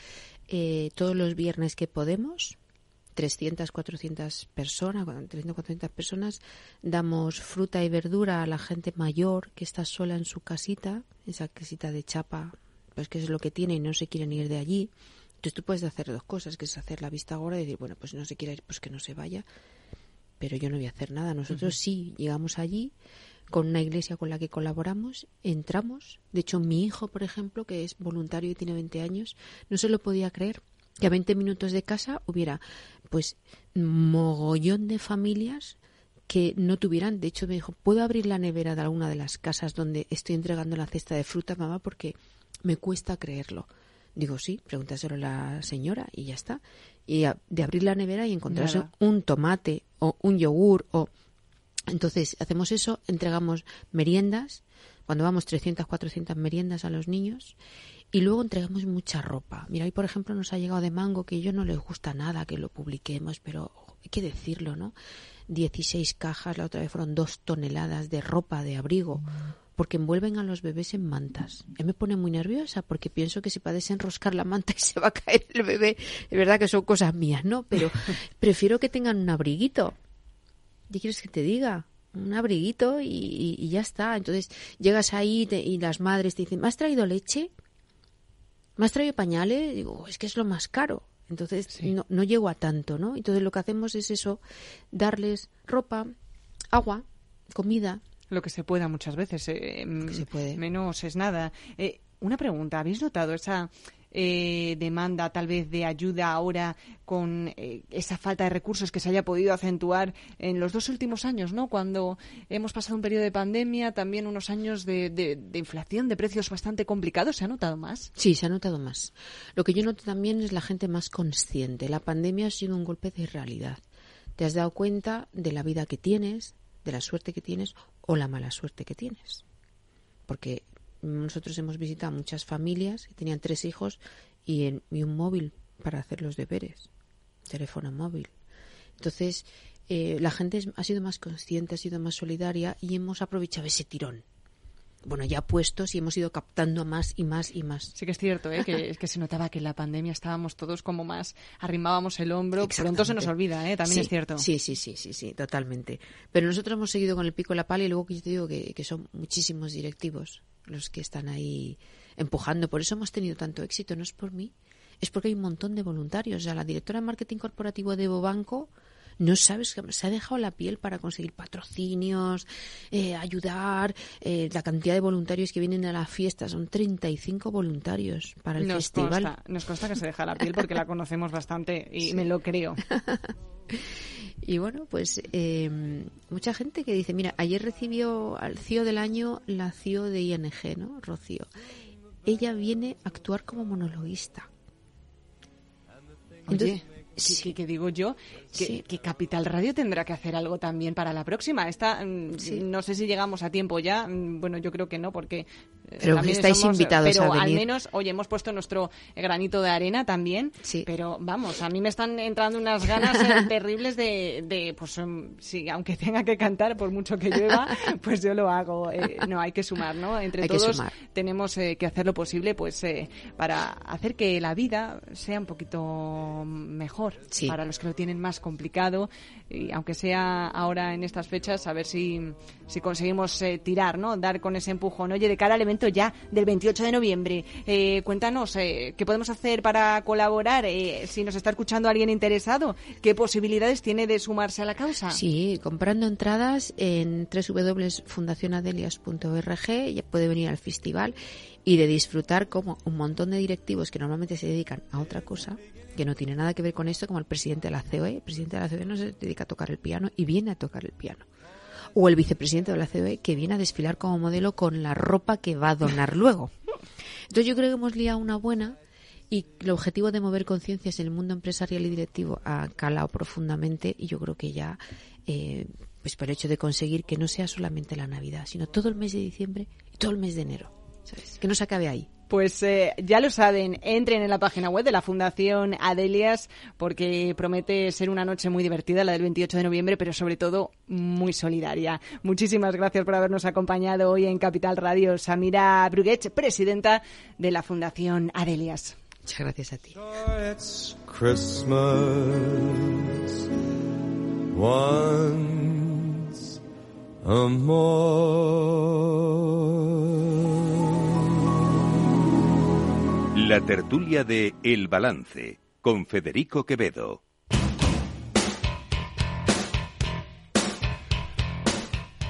eh, todos los viernes que podemos. 300, 400 personas, 300, 400 personas, damos fruta y verdura a la gente mayor que está sola en su casita, esa casita de chapa, pues que es lo que tiene y no se quieren ir de allí entonces tú puedes hacer dos cosas, que es hacer la vista ahora y decir, bueno, pues no se quiere ir, pues que no se vaya, pero yo no voy a hacer nada. Nosotros sí llegamos allí con una iglesia con la que colaboramos, entramos. De hecho, mi hijo, por ejemplo, que es voluntario y tiene 20 años, no se lo podía creer que a 20 minutos de casa hubiera, pues, mogollón de familias que no tuvieran. De hecho, me dijo, ¿puedo abrir la nevera de alguna de las casas donde estoy entregando la cesta de fruta, mamá? Porque me cuesta creerlo. Digo, sí, pregúntaselo a la señora y ya está. Y de abrir la nevera y encontrarse un tomate o un yogur o... Entonces, hacemos eso, entregamos meriendas, cuando vamos 300, 400 meriendas a los niños y luego entregamos mucha ropa. Mira, hoy por ejemplo nos ha llegado de mango que a ellos no les gusta nada que lo publiquemos, pero hay que decirlo, ¿no? 16 cajas, la otra vez fueron dos toneladas de ropa de abrigo porque envuelven a los bebés en mantas. Y me pone muy nerviosa porque pienso que si va a desenroscar la manta y se va a caer el bebé, es verdad que son cosas mías, ¿no? Pero prefiero que tengan un abriguito. ¿Qué quieres que te diga? un abriguito y, ya está. Entonces llegas ahí y las madres te dicen, ¿me has traído leche? ¿Me has traído pañales? Digo, es que es lo más caro. Entonces no, no llego a tanto, ¿no? Entonces lo que hacemos es eso, darles ropa, agua, comida. Lo que se pueda muchas veces. Eh, se puede. Menos es nada. Eh, una pregunta, ¿habéis notado esa eh, demanda tal vez de ayuda ahora con eh, esa falta de recursos que se haya podido acentuar en los dos últimos años, ¿no? Cuando hemos pasado un periodo de pandemia, también unos años de, de, inflación, de precios bastante complicados, ¿se ha notado más? Sí, se ha notado más. Lo que yo noto también es la gente más consciente. La pandemia ha sido un golpe de realidad. Te has dado cuenta de la vida que tienes, de la suerte que tienes o la mala suerte que tienes. Porque nosotros hemos visitado muchas familias que tenían tres hijos y, en, un móvil para hacer los deberes, teléfono móvil. Entonces, eh, la gente ha sido más consciente, ha sido más solidaria y hemos aprovechado ese tirón. Bueno, ya puestos y hemos ido captando más y más y más. Sí que es cierto, ¿eh? que, es que se notaba que en la pandemia estábamos todos como más, arrimábamos el hombro, pronto se nos olvida, ¿eh? también es cierto. Sí, sí, sí, sí, sí, totalmente. Pero nosotros hemos seguido con el pico la pala y luego que yo te digo que, que son muchísimos directivos los que están ahí empujando. Por eso hemos tenido tanto éxito. No es por mí, es porque hay un montón de voluntarios. O sea, la directora de marketing corporativo de Bobanco no sabes que se ha dejado la piel para conseguir patrocinios, eh, ayudar. Eh, la cantidad de voluntarios que vienen a la fiesta son 35 voluntarios para el festival. nos consta que se deja la piel porque la conocemos bastante y me lo creo. Y bueno, pues eh, mucha gente que dice, mira, ayer recibió al CEO del año la CEO de ING, ¿no? Rocío. Ella viene a actuar como monologuista. Oye, ¿qué, digo yo? Que, Capital Radio tendrá que hacer algo también para la próxima. Esta, mm, no sé si llegamos a tiempo ya. Mm, bueno, yo creo que no, porque pero estáis invitados pero a al menos, oye, hemos puesto nuestro granito de arena también. Sí. Pero vamos, a mí me están entrando unas ganas eh, terribles de, de, pues, em, sí, aunque tenga que cantar por mucho que llueva, pues yo lo hago. Eh, no, hay que sumar, ¿no? Entre todos tenemos eh, que hacer lo posible, pues, para hacer que la vida sea un poquito mejor para los que lo tienen más complicado. Y aunque sea ahora en estas fechas, a ver si, si conseguimos tirar, ¿no? Dar con ese empujón. Oye, de cara al evento ya del 28 de noviembre. Eh, cuéntanos, eh, ¿qué podemos hacer para colaborar? Eh, si nos está escuchando alguien interesado, ¿qué posibilidades tiene de sumarse a la causa? Sí, comprando entradas en www.fundacionadelias.org, ya puede venir al festival y de disfrutar como un montón de directivos que normalmente se dedican a otra cosa que no tiene nada que ver con esto, como el presidente de la COE. El presidente de la COE no se dedica a tocar el piano y viene a tocar el piano o el vicepresidente de la COE que viene a desfilar como modelo con la ropa que va a donar luego. Entonces yo creo que hemos liado una buena y el objetivo de mover conciencias en el mundo empresarial y directivo ha calado profundamente y yo creo que ya, eh, pues por el hecho de conseguir que no sea solamente la Navidad, sino todo el mes de diciembre y todo el mes de enero. Que no se acabe ahí. Pues eh, ya lo saben, entren en la página web de la Fundación Adelias porque promete ser una noche muy divertida, la del 28 de noviembre, pero sobre todo muy solidaria. Muchísimas gracias por habernos acompañado hoy en Capital Radio. Samira Bruguech, presidenta de la Fundación Adelias. Muchas gracias a ti. La tertulia de El Balance con Federico Quevedo.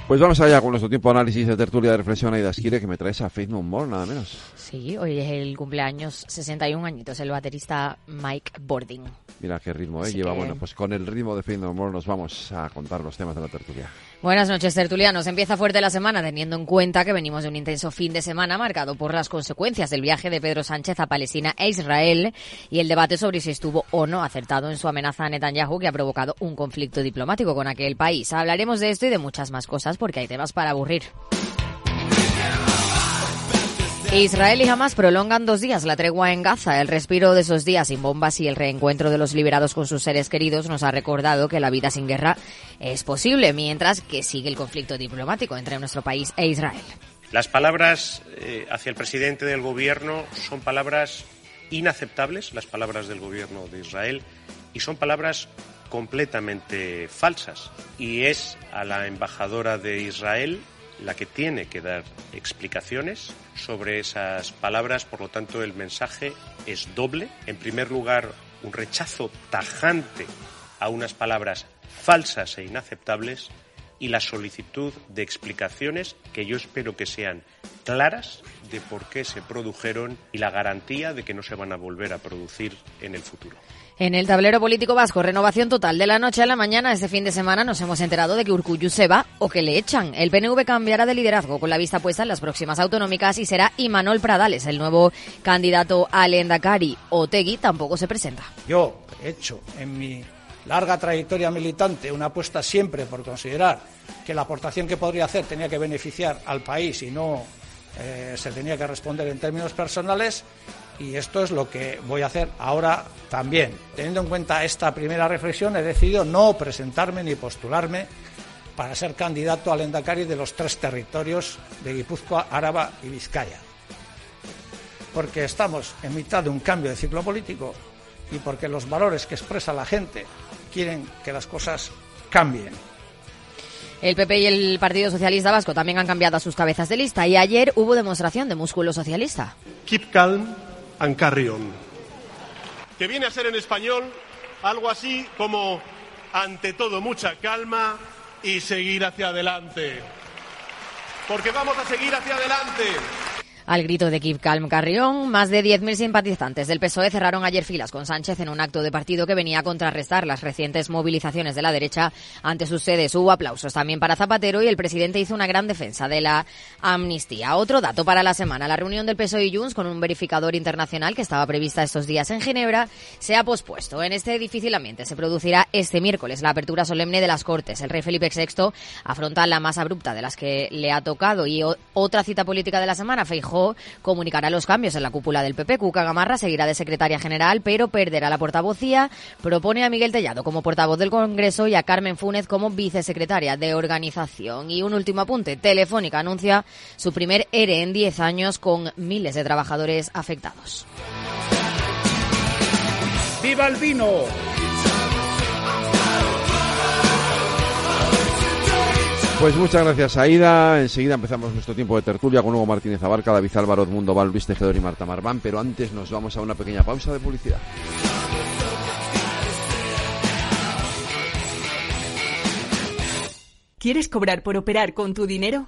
Pues vamos allá con nuestro tiempo de análisis de tertulia de reflexión. y quiere que me traes a Faith No More, nada menos. Sí, hoy es el cumpleaños 61 añitos, el baterista Mike Bording. Mira qué ritmo, ¿eh? Lleva, bueno, pues con el ritmo de Faith No More nos vamos a contar los temas de la tertulia. Buenas noches, tertulianos. Empieza fuerte la semana teniendo en cuenta que venimos de un intenso fin de semana marcado por las consecuencias del viaje de Pedro Sánchez a Palestina e Israel y el debate sobre si estuvo o no acertado en su amenaza a Netanyahu que ha provocado un conflicto diplomático con aquel país. Hablaremos de esto y de muchas más cosas porque hay temas para aburrir. Israel y Hamas prolongan dos días la tregua en Gaza. El respiro de esos días sin bombas y el reencuentro de los liberados con sus seres queridos nos ha recordado que la vida sin guerra es posible, mientras que sigue el conflicto diplomático entre nuestro país e Israel. Las palabras eh, hacia el presidente del gobierno son palabras inaceptables, las palabras del gobierno de Israel, y son palabras completamente falsas. Y es a la embajadora de Israel la que tiene que dar explicaciones sobre esas palabras. Por lo tanto, el mensaje es doble. En primer lugar, un rechazo tajante a unas palabras falsas e inaceptables y la solicitud de explicaciones que yo espero que sean claras de por qué se produjeron y la garantía de que no se van a volver a producir en el futuro. En el tablero político vasco, renovación total de la noche a la mañana. Este fin de semana nos hemos enterado de que Urcuyu se va o que le echan. El PNV cambiará de liderazgo con la vista puesta en las próximas autonómicas y será Imanol Pradales, el nuevo candidato al Endacari. Otegui tampoco se presenta. Yo he hecho en mi larga trayectoria militante una apuesta siempre por considerar que la aportación que podría hacer tenía que beneficiar al país y no eh, se tenía que responder en términos personales y esto es lo que voy a hacer ahora también. Teniendo en cuenta esta primera reflexión, he decidido no presentarme ni postularme para ser candidato al Endacari de los tres territorios de Guipúzcoa, Áraba y Vizcaya. Porque estamos en mitad de un cambio de ciclo político y porque los valores que expresa la gente quieren que las cosas cambien. El PP y el Partido Socialista Vasco también han cambiado a sus cabezas de lista y ayer hubo demostración de músculo socialista. Keep calm and carry on. Que viene a ser en español algo así como ante todo mucha calma y seguir hacia adelante. Porque vamos a seguir hacia adelante. Al grito de Keep Calm Carrión, más de 10.000 simpatizantes del PSOE cerraron ayer filas con Sánchez en un acto de partido que venía a contrarrestar las recientes movilizaciones de la derecha ante sus sedes. Hubo aplausos también para Zapatero y el presidente hizo una gran defensa de la amnistía. Otro dato para la semana. La reunión del PSOE y Junts con un verificador internacional que estaba prevista estos días en Ginebra se ha pospuesto. En este difícil ambiente se producirá este miércoles la apertura solemne de las Cortes. El rey Felipe VI afronta la más abrupta de las que le ha tocado y otra cita política de la semana, Feijóo comunicará los cambios en la cúpula del PP. Cuca Gamarra seguirá de secretaria general, pero perderá la portavocía. Propone a Miguel Tellado como portavoz del Congreso y a Carmen Fúnez como vicesecretaria de organización. Y un último apunte. Telefónica anuncia su primer ERE en 10 años con miles de trabajadores afectados. ¡Viva el vino! Pues muchas gracias, Aida. Enseguida empezamos nuestro tiempo de tertulia con Hugo Martínez Abarca, David Álvaro, Edmundo Val, Luis Tejedor y Marta Marván. Pero antes nos vamos a una pequeña pausa de publicidad. ¿Quieres cobrar por operar con tu dinero?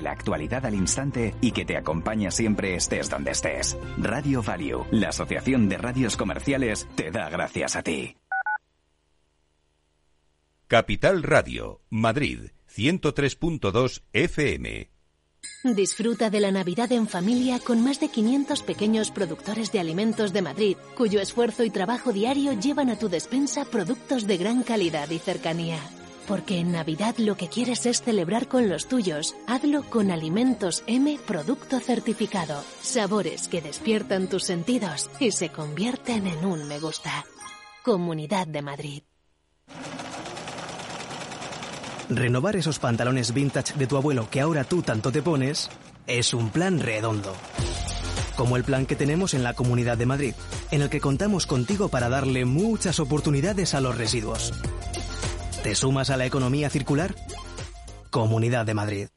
la actualidad al instante y que te acompaña siempre estés donde estés. Radio Value, la Asociación de Radios Comerciales, te da gracias a ti. Capital Radio, Madrid, 103.2 FM. Disfruta de la Navidad en familia con más de 500 pequeños productores de alimentos de Madrid, cuyo esfuerzo y trabajo diario llevan a tu despensa productos de gran calidad y cercanía. Porque en Navidad lo que quieres es celebrar con los tuyos. Hazlo con Alimentos M Producto Certificado. Sabores que despiertan tus sentidos y se convierten en un me gusta. Comunidad de Madrid. Renovar esos pantalones vintage de tu abuelo que ahora tú tanto te pones es un plan redondo. Como el plan que tenemos en la Comunidad de Madrid, en el que contamos contigo para darle muchas oportunidades a los residuos. ¿Te sumas a la economía circular? Comunidad de Madrid.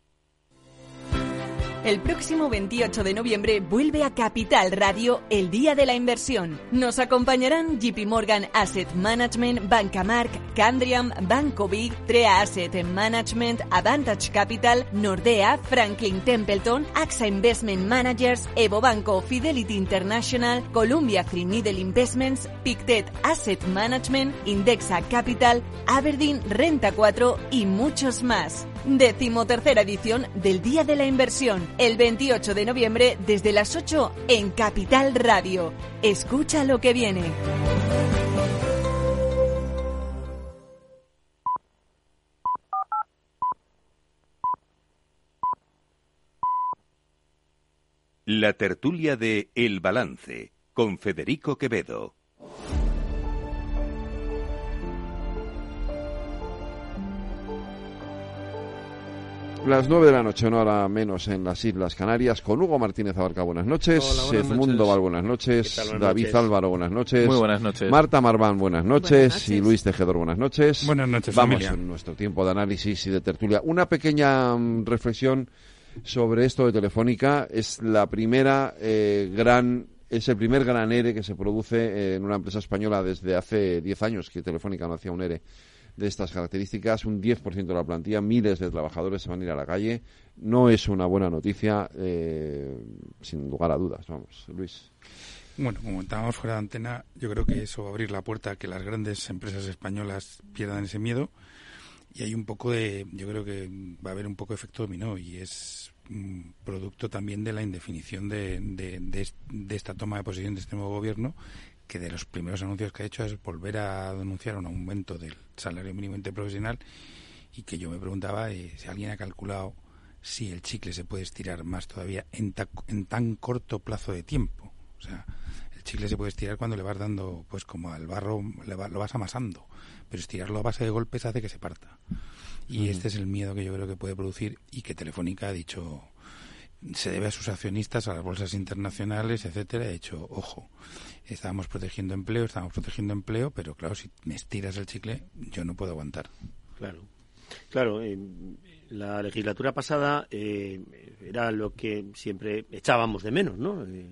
El próximo 28 de noviembre vuelve a Capital Radio el Día de la Inversión. Nos acompañarán JP Morgan Asset Management, Bancamark, Candriam, Banco Big, Trea Asset Management, Advantage Capital, Nordea, Franklin Templeton, AXA Investment Managers, Evo Banco, Fidelity International, Columbia Threadneedle Investments, Pictet Asset Management, Indexa Capital, Aberdeen Renta 4 y muchos más. Décimo tercera edición del Día de la Inversión, el 28 de noviembre desde las 8 en Capital Radio. Escucha lo que viene. La tertulia de El Balance con Federico Quevedo. Las nueve de la noche, una hora menos en las Islas Canarias, con Hugo Martínez Abarca, buenas noches. Hola, buenas Edmundo noches. Val, buenas noches. ¿Qué tal? Buenas David noches. Álvaro, buenas noches. Muy buenas noches. Marta Marván, buenas noches. Buenas noches. Y Luis Tejedor, buenas noches. Buenas noches, Vamos familia. en nuestro tiempo de análisis y de tertulia. Una pequeña mm, reflexión sobre esto de Telefónica. Es la primera eh, gran. Es el primer gran ERE que se produce eh, en una empresa española desde hace 10 años que Telefónica no hacía un ERE de estas características. Un 10% de la plantilla, miles de trabajadores se van a ir a la calle. No es una buena noticia, eh, sin lugar a dudas. Vamos, Luis. Bueno, como comentábamos fuera de antena, yo creo que eso va a abrir la puerta a que las grandes empresas españolas pierdan ese miedo y hay un poco de, yo creo que va a haber un poco de efecto dominó y es mm, producto también de la indefinición de, de, de esta toma de posición de este nuevo gobierno que de los primeros anuncios que ha hecho es volver a denunciar un aumento del salario mínimo interprofesional y que yo me preguntaba eh, si alguien ha calculado si el chicle se puede estirar más todavía en, ta- en tan corto plazo de tiempo. O sea, el chicle se puede estirar cuando le vas dando, pues como al barro, le va- lo vas amasando, pero estirarlo a base de golpes hace que se parta. Y este es el miedo que yo creo que puede producir y que Telefónica ha dicho se debe a sus accionistas, a las bolsas internacionales, etcétera. He dicho, ojo, estábamos protegiendo empleo, estábamos protegiendo empleo, pero claro, si me estiras el chicle, yo no puedo aguantar. Claro. Claro, la legislatura pasada eh, era lo que siempre echábamos de menos, ¿no? Eh,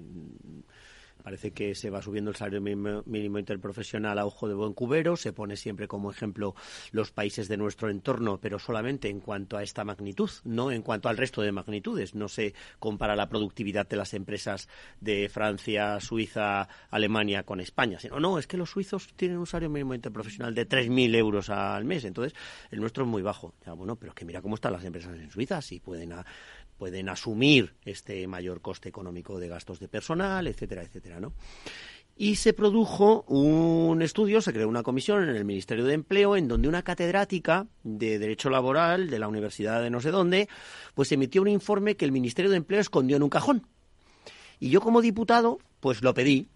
Parece que se va subiendo el salario mínimo, mínimo interprofesional a ojo de buen cubero, se pone siempre como ejemplo los países de nuestro entorno, pero solamente en cuanto a esta magnitud, no en cuanto al resto de magnitudes. No se compara la productividad de las empresas de Francia, Suiza, Alemania con España, sino no, es que los suizos tienen un salario mínimo interprofesional de 3.000 euros al mes, entonces el nuestro es muy bajo. Ya, bueno, pero que mira cómo están las empresas en Suiza, si pueden a- pueden asumir este mayor coste económico de gastos de personal, etcétera, etcétera, ¿no? Y se produjo un estudio, se creó una comisión en el Ministerio de Empleo, en donde una catedrática de Derecho Laboral de la Universidad de no sé dónde, pues emitió un informe que el Ministerio de Empleo escondió en un cajón. Y yo como diputado, pues lo pedí,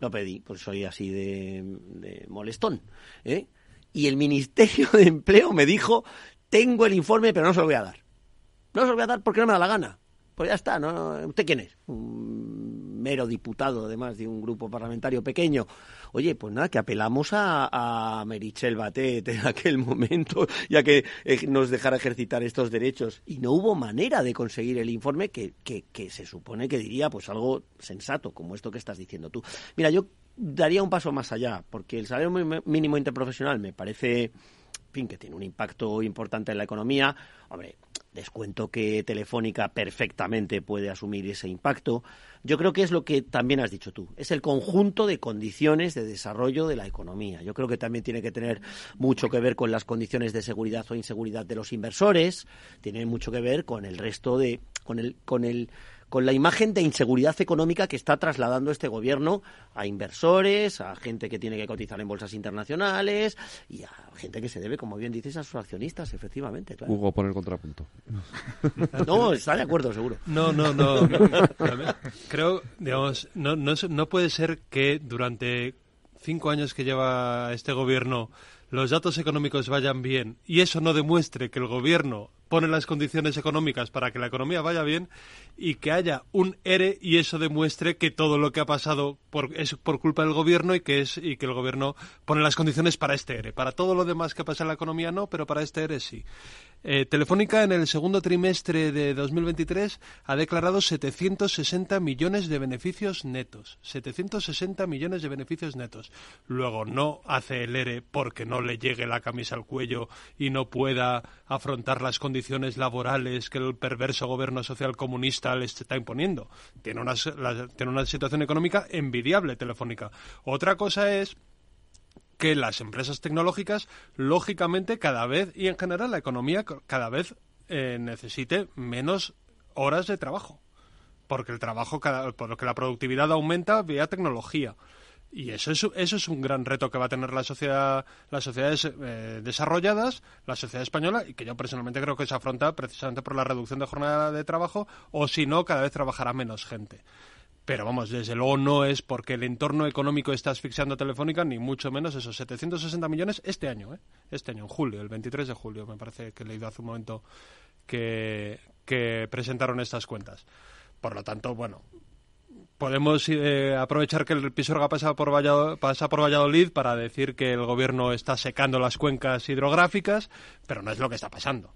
lo pedí, pues soy así de, de molestón. ¿eh? Y el Ministerio de Empleo me dijo, tengo el informe, pero no se lo voy a dar. No se lo voy a dar porque no me da la gana. Pues ya está, ¿no? ¿Usted quién es? Un mero diputado, además de un grupo parlamentario pequeño. Oye, pues nada, que apelamos a, a Merichel Batet en aquel momento, ya que eh, nos dejara ejercitar estos derechos. Y no hubo manera de conseguir el informe que, que, que se supone que diría pues algo sensato, como esto que estás diciendo tú. Mira, yo daría un paso más allá, porque el salario mínimo interprofesional me parece, fin, que tiene un impacto importante en la economía. Hombre, descuento que Telefónica perfectamente puede asumir ese impacto. Yo creo que es lo que también has dicho tú, es el conjunto de condiciones de desarrollo de la economía. Yo creo que también tiene que tener mucho que ver con las condiciones de seguridad o inseguridad de los inversores, tiene mucho que ver con el resto de con el con el con la imagen de inseguridad económica que está trasladando este gobierno a inversores, a gente que tiene que cotizar en bolsas internacionales y a gente que se debe, como bien dices, a sus accionistas, efectivamente. Claro. Hugo, pon el contrapunto. No, está de acuerdo, seguro. No, no, no. Creo, digamos, no, no, no puede ser que durante cinco años que lleva este gobierno los datos económicos vayan bien y eso no demuestre que el gobierno pone las condiciones económicas para que la economía vaya bien y que haya un ERE y eso demuestre que todo lo que ha pasado es por culpa del gobierno y que es y que el gobierno pone las condiciones para este ERE. Para todo lo demás que pasa en la economía no, pero para este ERE sí. Eh, Telefónica en el segundo trimestre de 2023 ha declarado 760 millones de beneficios netos. 760 millones de beneficios netos. Luego no hace el ERE porque no le llegue la camisa al cuello y no pueda afrontar las condiciones laborales que el perverso gobierno social comunista les está imponiendo. Tiene una, tiene una situación económica envidiable Telefónica. Otra cosa es que las empresas tecnológicas, lógicamente, cada vez, y en general la economía, cada vez eh, necesite menos horas de trabajo. Porque el trabajo, cada, porque la productividad aumenta vía tecnología. Y eso es, eso es un gran reto que va a tener la sociedad, las sociedades eh, desarrolladas, la sociedad española, y que yo personalmente creo que se afronta precisamente por la reducción de jornada de trabajo, o si no, cada vez trabajará menos gente. Pero vamos, desde luego no es porque el entorno económico está asfixiando Telefónica, ni mucho menos esos 760 millones este año, ¿eh? Este año, en julio, el 23 de julio, me parece que he leído hace un momento que, presentaron estas cuentas. Por lo tanto, bueno, podemos eh, aprovechar que el Pisuerga pasa por, Valladolid, pasa por Valladolid para decir que el gobierno está secando las cuencas hidrográficas, pero no es lo que está pasando.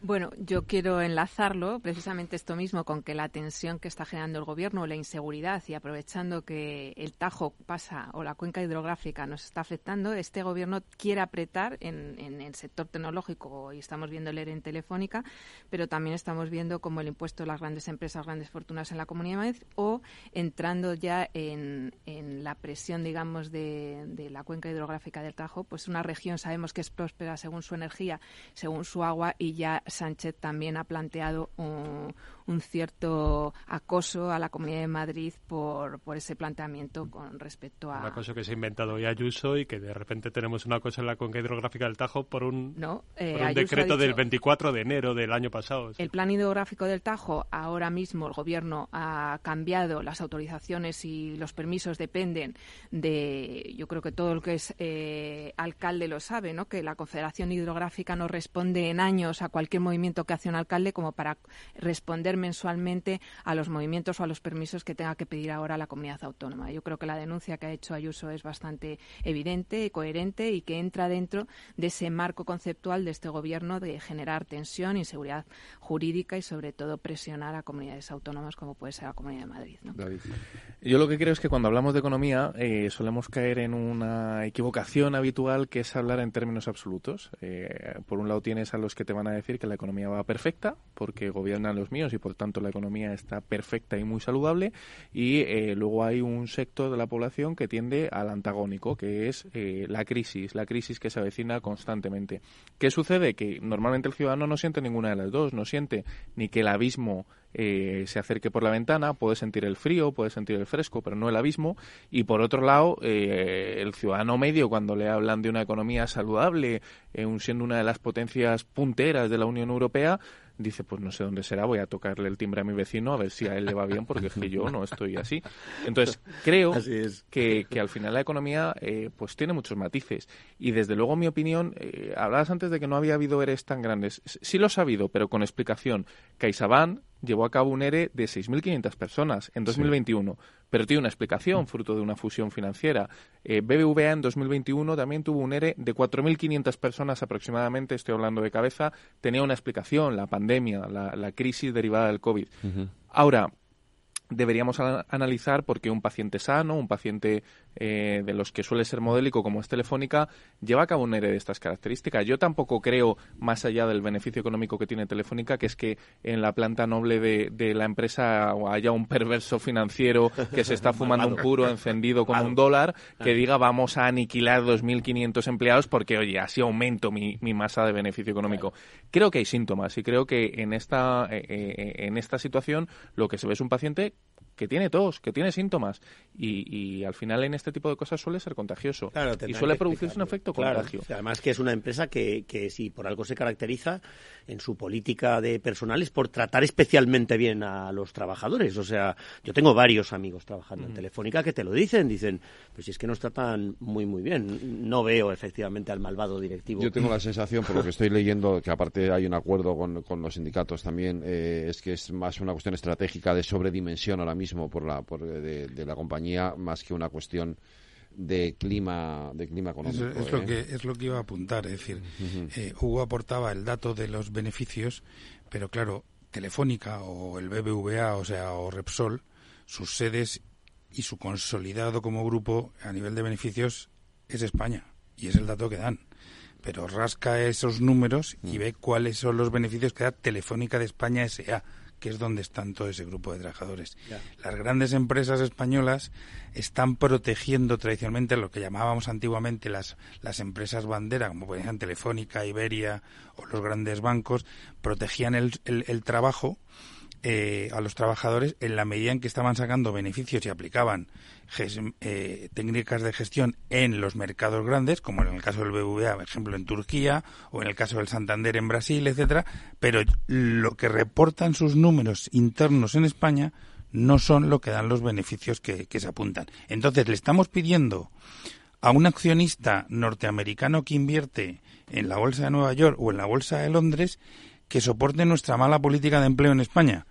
Bueno, yo quiero enlazarlo precisamente esto mismo con que la tensión que está generando el gobierno, la inseguridad y aprovechando que el Tajo pasa o la cuenca hidrográfica nos está afectando, este gobierno quiere apretar en, el sector tecnológico. Y estamos viendo el ERE en Telefónica, pero también estamos viendo como el impuesto de las grandes empresas, grandes fortunas en la Comunidad de Madrid o entrando ya en, la presión, digamos, de la cuenca hidrográfica del Tajo, pues una región sabemos que es próspera según su energía, según su agua y ya Sánchez también ha planteado un, un cierto acoso a la Comunidad de Madrid por, por ese planteamiento con respecto a... Un acoso que se ha inventado hoy Ayuso y que de repente tenemos una cosa en la cuenca hidrográfica del Tajo por un, no, eh, un decreto del 24 de enero del año pasado. El plan hidrográfico del Tajo, ahora mismo el Gobierno ha cambiado las autorizaciones y los permisos dependen de, yo creo que todo el que es eh, alcalde lo sabe, ¿no? que la Confederación Hidrográfica no responde en años a cualquier movimiento que hace un alcalde como para responder mensualmente a los movimientos o a los permisos que tenga que pedir ahora la comunidad autónoma. Yo creo que la denuncia que ha hecho Ayuso es bastante evidente y coherente y que entra dentro de ese marco conceptual de este gobierno de generar tensión, inseguridad jurídica y sobre todo presionar a comunidades autónomas como puede ser la Comunidad de Madrid. Yo lo que creo es que cuando hablamos de economía eh, solemos caer en una equivocación habitual que es hablar en términos absolutos. Eh, por un lado tienes a los que te van a decir que la economía va perfecta porque gobiernan los míos y por tanto la economía está perfecta y muy saludable y eh, luego hay un sector de la población que tiende al antagónico, que es eh, la crisis, la crisis que se avecina constantemente. ¿Qué sucede? Que normalmente el ciudadano no siente ninguna de las dos, no siente ni que el abismo eh, se acerque por la ventana, puede sentir el frío, puede sentir el fresco, pero no el abismo. Y por otro lado, el ciudadano medio, cuando le hablan de una economía saludable, siendo una de las potencias punteras de la Unión Europea, dice, pues no sé dónde será, voy a tocarle el timbre a mi vecino a ver si a él le va bien, porque es que yo no estoy así. Entonces, creo que, que, al final la economía eh, pues tiene muchos matices. Y desde luego, mi opinión, eh, hablabas antes de que no había habido ERES tan grandes. Sí los ha habido, pero con explicación. CaixaBank llevó a cabo un ERE de 6.500 personas en 2021, pero tiene una explicación, fruto de una fusión financiera. Eh, BBVA en 2021 también tuvo un ERE de 4.500 personas aproximadamente, estoy hablando de cabeza, tenía una explicación, la pandemia, la, crisis derivada del COVID. Ahora, deberíamos analizar por qué un paciente sano, un paciente eh, de los que suele ser modélico como es Telefónica, lleva a cabo un ERE de estas características. Yo tampoco creo, más allá del beneficio económico que tiene Telefónica, que es que en la planta noble de, la empresa haya un perverso financiero que se está fumando un puro encendido con un dólar, que diga vamos a aniquilar 2.500 empleados porque, oye, así aumento mi, masa de beneficio económico. Creo que hay síntomas y creo que en esta, eh, eh, en esta situación lo que se ve es un paciente que tiene tos, que tiene síntomas. Y, al final en este tipo de cosas suele ser contagioso. y suele producirse un efecto contagio. Además que es una empresa que, que si por algo se caracteriza en su política de personal es por tratar especialmente bien a los trabajadores. O sea, yo tengo varios amigos trabajando en Telefónica que te lo dicen, dicen, pues si es que nos tratan muy, muy bien. No veo efectivamente al malvado directivo. Yo tengo la sensación, por lo que estoy leyendo, que aparte hay un acuerdo con, con los sindicatos también, eh, es que es más una cuestión estratégica de sobredimensión ahora mismo por la, por, de, la compañía, más que una cuestión de clima de clima económico. Es, lo ¿eh? que es lo que iba a apuntar, es decir, eh, Hugo aportaba el dato de los beneficios, pero claro, Telefónica o el BBVA, o sea, o Repsol, sus sedes y su consolidado como grupo a nivel de beneficios es España y es el dato que dan. Pero rasca esos números y mm. ve cuáles son los beneficios que da Telefónica de España S.A., que es donde están todo ese grupo de trabajadores. Las grandes empresas españolas están protegiendo tradicionalmente lo que llamábamos antiguamente las, las empresas bandera, como por ejemplo Telefónica, Iberia o los grandes bancos, protegían el, el trabajo eh, a los trabajadores en la medida en que estaban sacando beneficios y aplicaban eh, técnicas de gestión en los mercados grandes, como en el caso del BBVA, por ejemplo, en Turquía, o en el caso del Santander en Brasil, etcétera, pero lo que reportan sus números internos en España no son lo que dan los beneficios que, que se apuntan. Entonces, le estamos pidiendo a un accionista norteamericano que invierte en la Bolsa de Nueva York o en la Bolsa de Londres que soporte nuestra mala política de empleo en España.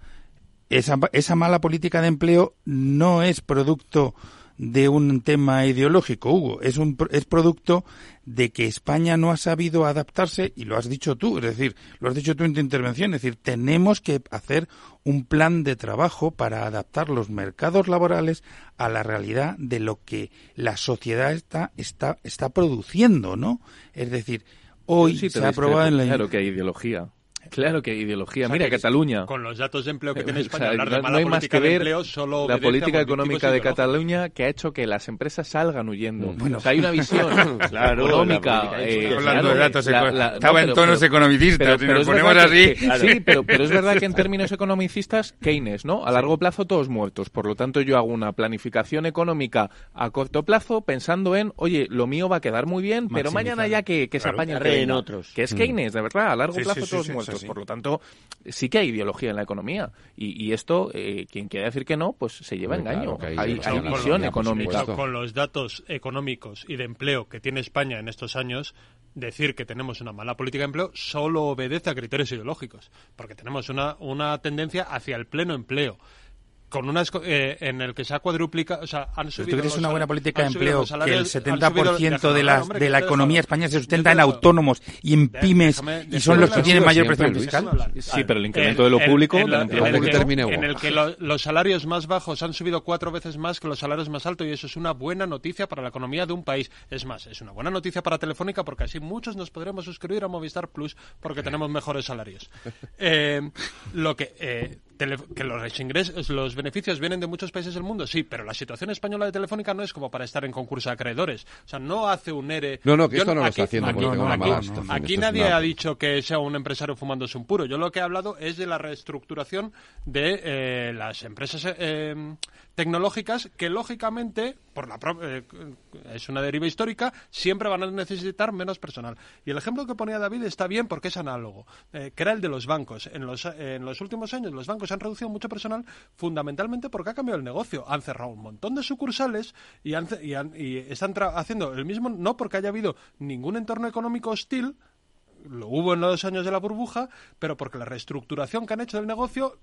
Esa, esa mala política de empleo no es producto de un tema ideológico, Hugo, es, un, es producto de que España no ha sabido adaptarse, y lo has dicho tú, es decir, lo has dicho tú en tu intervención, es decir, tenemos que hacer un plan de trabajo para adaptar los mercados laborales a la realidad de lo que la sociedad está, está, está produciendo, ¿no? Es decir, hoy se ha aprobado en la... Claro que hay ideología. Claro que ideología. Mira, Cataluña. Con los datos de empleo que tiene España, hablar de no hay más que ver la política económica de Cataluña que ha hecho que las empresas salgan huyendo. Bueno, o sea, hay una visión económica. Eh, hablando de datos Estaba en tonos economicistas, pero, nos ponemos así. sí, pero, pero es verdad que en términos economicistas, Keynes, ¿no? A largo plazo todos muertos. Por lo tanto, yo hago una planificación económica a corto plazo pensando en, oye, lo mío va a quedar muy bien, pero mañana ya que, que se apaña en otros. Que es mm. Keynes, de verdad, a largo plazo todos muertos. Por lo tanto, sí que hay ideología en la economía. Y, esto, eh, quien quiera decir que no, pues se lleva engaño. hay, visión económica. Con los datos económicos y de empleo que tiene España en estos años, decir que tenemos una mala política de empleo solo obedece a criterios ideológicos, porque tenemos una, una tendencia hacia el pleno empleo con unas eh, en el que se ha cuadruplicado, o sea, han subido. ¿Tú crees una buena política de empleo que el 70% de la, de la economía española se sustenta en autónomos y en pymes y son los que tienen mayor presión fiscal? Sí, pero el incremento de lo público, en, el que, los salarios más bajos han subido cuatro veces más que los salarios más altos y eso es una buena noticia para la economía de un país. Es más, es una buena noticia para Telefónica porque así muchos nos podremos suscribir a Movistar Plus porque tenemos mejores salarios. Eh, lo que eh, que los ingresos, los beneficios vienen de muchos países del mundo, sí, pero la situación española de Telefónica no es como para estar en concurso de acreedores. O sea, no hace un ERE. No, no, que esto no lo está haciendo aquí, nadie ha dicho que sea un empresario fumándose un puro. Yo lo que he hablado es de la reestructuración de eh, las empresas eh, tecnológicas que, lógicamente, por la eh, es una deriva histórica, siempre van a necesitar menos personal. Y el ejemplo que ponía David está bien porque es análogo, que era el de los bancos. En los, en los últimos años, los bancos han reducido mucho personal fundamentalmente porque ha cambiado el negocio. Han cerrado un montón de sucursales y, y, están haciendo el mismo, no porque haya habido ningún entorno económico hostil, lo hubo en los años de la burbuja, pero porque la reestructuración que han hecho del negocio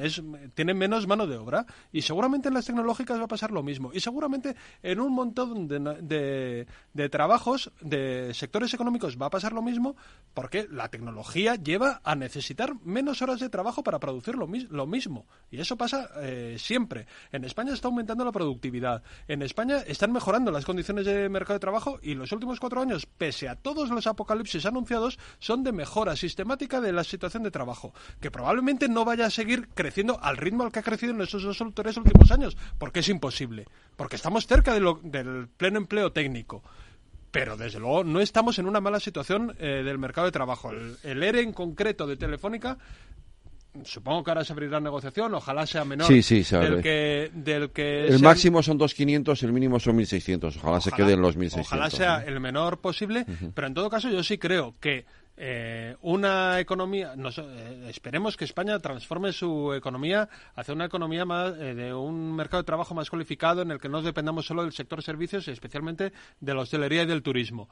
es, tienen menos mano de obra y seguramente en las tecnológicas va a pasar lo mismo. Y seguramente en un montón de, de, trabajos de sectores económicos va a pasar lo mismo porque la tecnología lleva a necesitar menos horas de trabajo para producir lo, lo mismo. Y eso pasa eh, siempre. En España está aumentando la productividad. En España están mejorando las condiciones de mercado de trabajo y los últimos cuatro años pese a todos los apocalipsis anunciados son de mejora sistemática de la situación de trabajo que probablemente no vaya a ser seguir creciendo al ritmo al que ha crecido en estos dos tres últimos años, porque es imposible, porque estamos cerca del pleno empleo técnico. Pero desde luego no estamos en una mala situación eh, del mercado de trabajo. El, el ERE en concreto de Telefónica supongo que ahora se abrirá negociación, ojalá sea menor Sí, sí, se abre. del que, del que El sea- máximo son 2.500, el mínimo son 1.600. Ojalá, se queden los 1.600. Ojalá sea ¿no? el menor posible, pero en todo caso yo sí creo que eh, una economía, nos- eh, esperemos que España transforme su economía hacia una economía más eh, de un mercado de trabajo más cualificado en el que no dependamos solo del sector servicios especialmente de la hostelería y del turismo.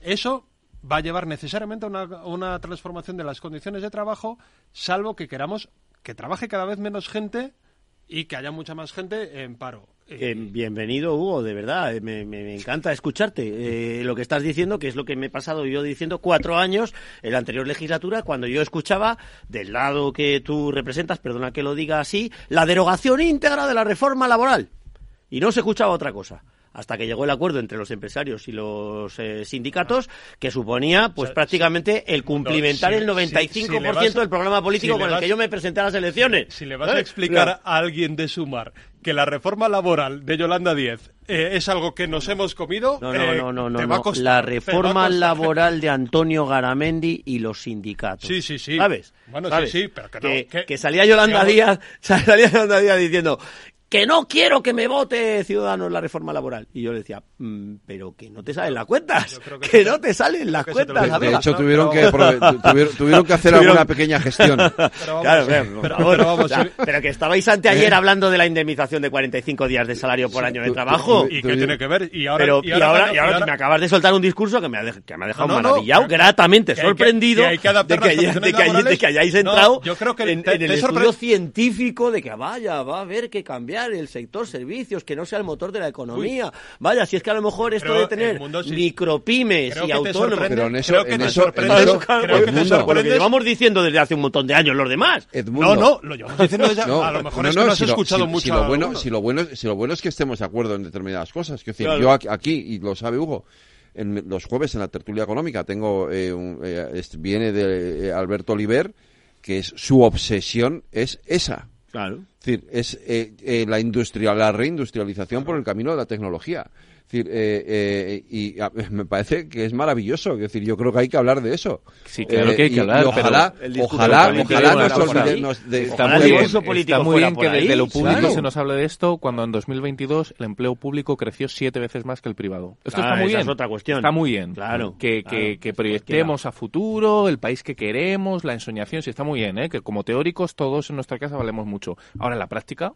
Eso va a llevar necesariamente a una, una transformación de las condiciones de trabajo, salvo que queramos que trabaje cada vez menos gente y que haya mucha más gente en paro. Eh, bienvenido, Hugo, de verdad. eh, Me, me- me encanta escucharte. Eh, lo que estás diciendo, que es lo que me he pasado yo diciendo cuatro años en la anterior legislatura, cuando yo escuchaba, del lado que tú representas, perdona que lo diga así, la derogación íntegra de la reforma laboral. Y no se escuchaba otra cosa. Hasta que llegó el acuerdo entre los empresarios y los eh, sindicatos, que suponía, pues prácticamente el cumplimentar si- el 95% si- vas del programa político con el que yo me presenté a las elecciones. Si le vas a ¿Eh? explicar a alguien de Sumar que la reforma laboral de Yolanda Díez eh, es algo que nos hemos comido, No, no, eh, no, no, no, te va a no. costar, La reforma laboral de Antonio Garamendi y los sindicatos. Sí, sí, sí. ¿Sabes? Bueno, sí, ¿Sabes? sí, pero que no, que- que salía Yolanda digamos- Díaz, salía Yolanda Díaz diciendo que no quiero que me vote Ciudadanos la reforma laboral. Y yo le decía, "Mm, pero que no te salen las cuentas, que, no te salen las cuentas. De, de amiga". hecho, tuvieron, que, tuvieron, tuvieron que hacer Tuvieron- alguna pequeña gestión. claro, pero, sea, pero que estabais anteayer ¿Eh? hablando de la indemnización de 45 días de salario por año de trabajo. ¿Y qué tiene que ver? Y ahora, Pero, y y ahora, y ahora y ahora- me acabas de soltar un discurso que me ha, que me ha dejado No, no, no, maravillado, gratamente que sorprendido que hay que adaptar de, que las haya- condiciones de que hay- de laborales. que hayáis entrado yo creo que en, el estudio científico de que vaya, va a haber que cambiar el sector servicios, que no sea el motor de la economía. Vaya, si es que a lo mejor esto Pero de tener mundo sí- micropymes Creo y que autónomos. Pero en eso- creo que en te eso- en eso- creo que te que llevamos diciendo desde hace un montón de años los demás. Edmundo. No, no, lo llevamos diciendo desde- No, a lo mejor no, es que no, no has si lo- escuchado si- mucho si lo bueno, si lo bueno, si lo bueno es que estemos de acuerdo en determinadas cosas. Es decir, Claro. yo aquí, aquí, y lo sabe Hugo, en los jueves en la tertulia económica tengo eh, un- eh, es- viene de eh, Alberto Oliver, que es su obsesión es esa. Claro. Es decir, es eh, eh, la industria, la reindustrialización por el camino de la tecnología. Es decir, eh, eh, y a- me parece que es maravilloso. Es decir, yo creo que hay que hablar de eso. Sí, claro que hay que hablar, y ojalá, pero- ojalá, ojalá nos olvidemos de, Está muy bien, está muy bien que ahí, desde lo público claro. se nos hable de esto cuando en 2022 el empleo público creció siete veces más que el privado. Esto Claro, está muy esa bien. es otra cuestión. Está muy bien. Claro, Que, claro, que, que proyectemos a futuro el país que queremos, la ensoñación, sí está muy bien, ¿eh? que como teóricos todos en nuestra casa valemos mucho. Ahora en la práctica,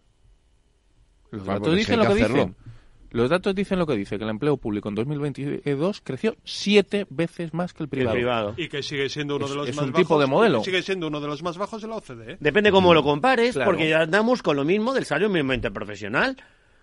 los datos dicen lo que que hacerlo. dicen. Los datos dicen lo que dice, que el empleo público en 2022 creció siete veces más que el privado. privado. Y que sigue siendo uno Es- de los es más un bajos. tipo de modelo. Sigue siendo uno de los más bajos de la OCDE. ¿eh? Depende cómo lo compares, Claro. porque ya andamos con lo mismo del salario mínimo interprofesional.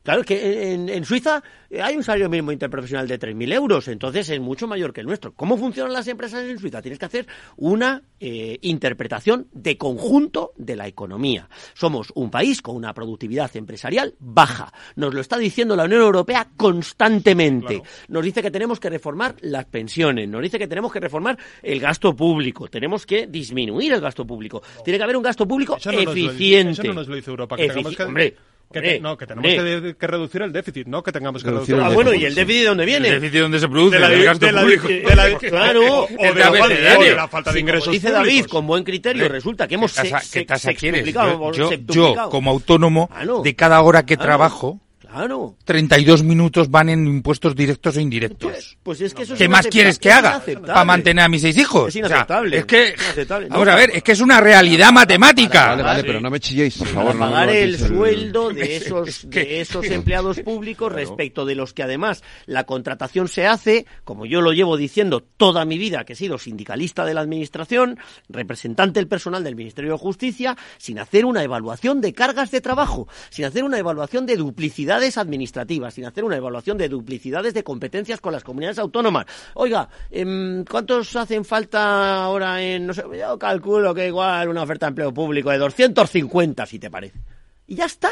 Claro, es que en, en Suiza eh, hay un salario mínimo interprofesional de 3.000 euros, entonces es mucho mayor que el nuestro. ¿Cómo funcionan las empresas en Suiza? Tienes que hacer una eh, interpretación de conjunto de la economía. Somos un país con una productividad empresarial baja. Nos lo está diciendo la Unión Europea constantemente. Nos dice que tenemos que reformar las pensiones, nos dice que tenemos que reformar el gasto público, tenemos que disminuir el gasto público. Tiene que haber un gasto público Eso no nos lo dice- eficiente. eso no nos lo dice Europa, que Efici- Hombre, Que te- no, que tenemos que, que reducir el déficit, no que tengamos que Reducir reducir el Ah, bueno, ¿y el déficit de dónde viene? El déficit donde se produce, De la- gasto de la- público. de la- Claro, o- de de la falta- de la falta de Sí, como ingresos dice públicos. David, con buen criterio, resulta que ¿Qué hemos tasa, se- qué tasa se- quieres? Yo, yo, como autónomo, Claro. de cada hora que Claro. trabajo, Claro. 32 minutos van en impuestos directos o indirectos. Pues es que eso es ¿Qué más inaceptable, quieres que es haga para mantener a mis seis hijos? Es inaceptable. O sea, es que, es inaceptable. vamos No, a ver, es que es una realidad matemática. Vale, vale, pero no me chilléis, por favor. para no me pagar el levantéis sueldo de Es esos, que- de esos empleados públicos respecto de los que además la contratación se hace, como yo lo llevo diciendo toda mi vida, que he sido sindicalista de la administración, representante del personal del Ministerio de Justicia, sin hacer una evaluación de cargas de trabajo, sin hacer una evaluación de duplicidades administrativas, sin hacer una evaluación de duplicidades de competencias con las comunidades autónomas. Oiga, em, ¿cuántos hacen falta ahora en, no sé, yo calculo que igual una oferta de empleo público de 250, si te parece? Y ya está.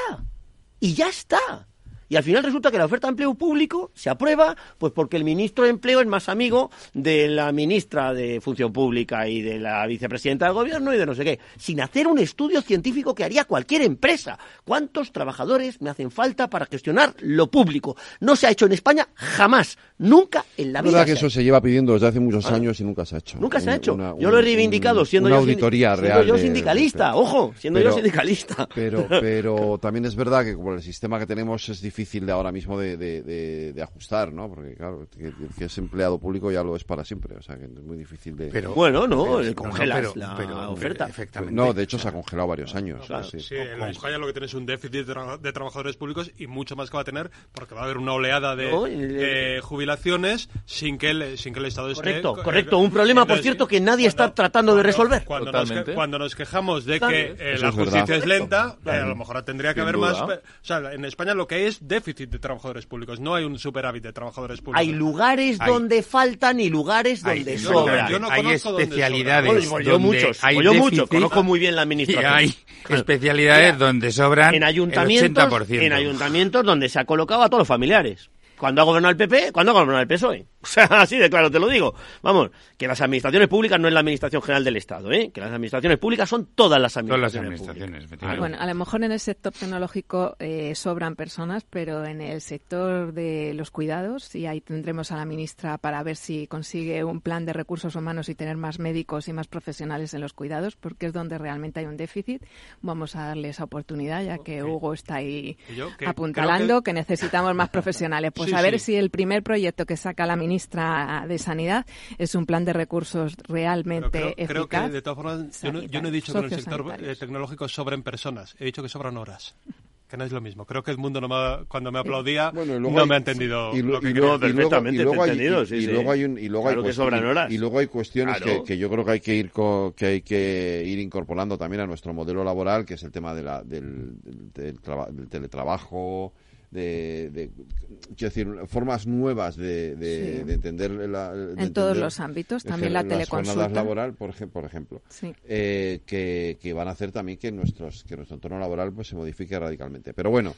Y ya está. Y al final resulta que la oferta de empleo público se aprueba, pues porque el ministro de Empleo es más amigo de la ministra de Función Pública y de la vicepresidenta del gobierno y de no sé qué, sin hacer un estudio científico que haría cualquier empresa. ¿Cuántos trabajadores me hacen falta para gestionar lo público? No se ha hecho en España jamás, nunca en la Es vida. verdad que eso se lleva pidiendo desde hace muchos Ah. años y nunca se ha hecho. Nunca se ha hecho. una- yo lo he reivindicado un- siendo una yo auditoría siendo real. yo sindicalista, de- ojo, siendo pero- yo sindicalista. Pero, pero también es verdad que como el sistema que tenemos es difícil de ahora mismo de, de- de- de ajustar, ¿no? Porque claro, que, que es empleado público ya lo es para siempre, o sea que es muy difícil de. Pero- Bueno, no, pero- le no, pero- la pero- oferta. efectivamente. No, de hecho se ha congelado varios años. Claro, sí. sí, en España lo que tiene es un déficit de, tra- de trabajadores públicos y mucho más que va a tener porque va a haber una oleada de, No, y- de jubilaciones sin que el, sin que el Estado esté... Correcto, eh, correcto. Un problema, por cierto, que nadie está tratando de resolver. Cuando nos, que- cuando nos quejamos de Claro. que eh, la justicia es lenta, Correcto. eh, a lo mejor tendría que Sin haber duda. más... O sea, en España lo que hay es déficit de trabajadores públicos, no hay un superávit de trabajadores públicos. Hay lugares Hay. donde faltan y lugares Hay, donde yo no- sobran. yo no hay especialidades. Pues yo donde muchos, hay yo muchos, conozco muy bien la y administración. hay Claro. especialidades Mira, donde sobran en el ayuntamientos, 80%. en ayuntamientos donde se ha colocado a todos los familiares. Cuando ha gobernado el PP, cuando ha gobernado el PSOE. O sea, así de claro te lo digo. Vamos, que las administraciones públicas no es la administración general del Estado, ¿eh? Que las administraciones públicas son todas las Todas las administraciones. administraciones. públicas. Bueno, a lo mejor en el sector tecnológico eh, sobran personas, pero en el sector de los cuidados, y ahí tendremos a la ministra para ver si consigue un plan de recursos humanos y tener más médicos y más profesionales en los cuidados, porque es donde realmente hay un déficit. Vamos a darle esa oportunidad, ya que Hugo está ahí Y yo que- apuntalando que... necesitamos más profesionales. Pues Sí, a ver sí. si el primer proyecto que saca la ministra de Sanidad es un plan de recursos realmente creo, creo eficaz. que, de todas formas, yo no, yo no he dicho que en el sector eh, tecnológico sobren personas, he dicho que sobran horas. Que no es lo mismo. Creo que el mundo no me cuando me aplaudía y luego no hay- me ha entendido y, lo- que y luego- y luego- y luego hay- entendido, y- sí, luego hay un- y luego hay Claro que cuest- sobran horas. y luego hay cuestiones Claro. que, que yo creo que hay que ir co- que hay que ir incorporando también a nuestro modelo laboral que es el tema de la, del, del- del traba- del teletrabajo de, de- quiero decir formas nuevas de, de- Sí. de entender la, de En todos los ámbitos, también la teleconsulta. laboral por, por ejemplo Sí. eh, que, que van a hacer también que nuestros que nuestro entorno laboral pues se modifique radicalmente pero bueno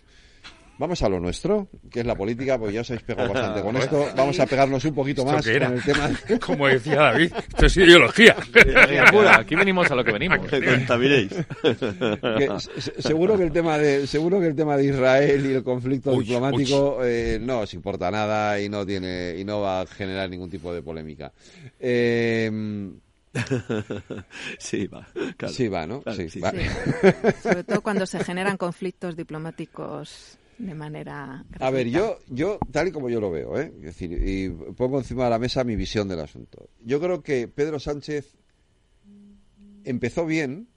Vamos a lo nuestro, que es la política, pues ya os habéis pegado bastante con esto. Vamos a pegarnos un poquito ¿Esto más qué era? con el tema. Como decía David, esto es ideología. Aquí venimos a lo que venimos. Que contaminéis. Que se- seguro que el tema de seguro que el tema de Israel y el conflicto Uy, diplomático eh, no os importa nada y no tiene y no va a generar ningún tipo de polémica. Eh, sí, va. claro. Sí, va, ¿no? Claro, sí, sí. va. Sobre todo cuando se generan conflictos diplomáticos de manera. A ver, yo, yo, tal y como yo lo veo, ¿eh? Es decir, y pongo encima de la mesa mi visión del asunto. Yo creo que Pedro Sánchez empezó bien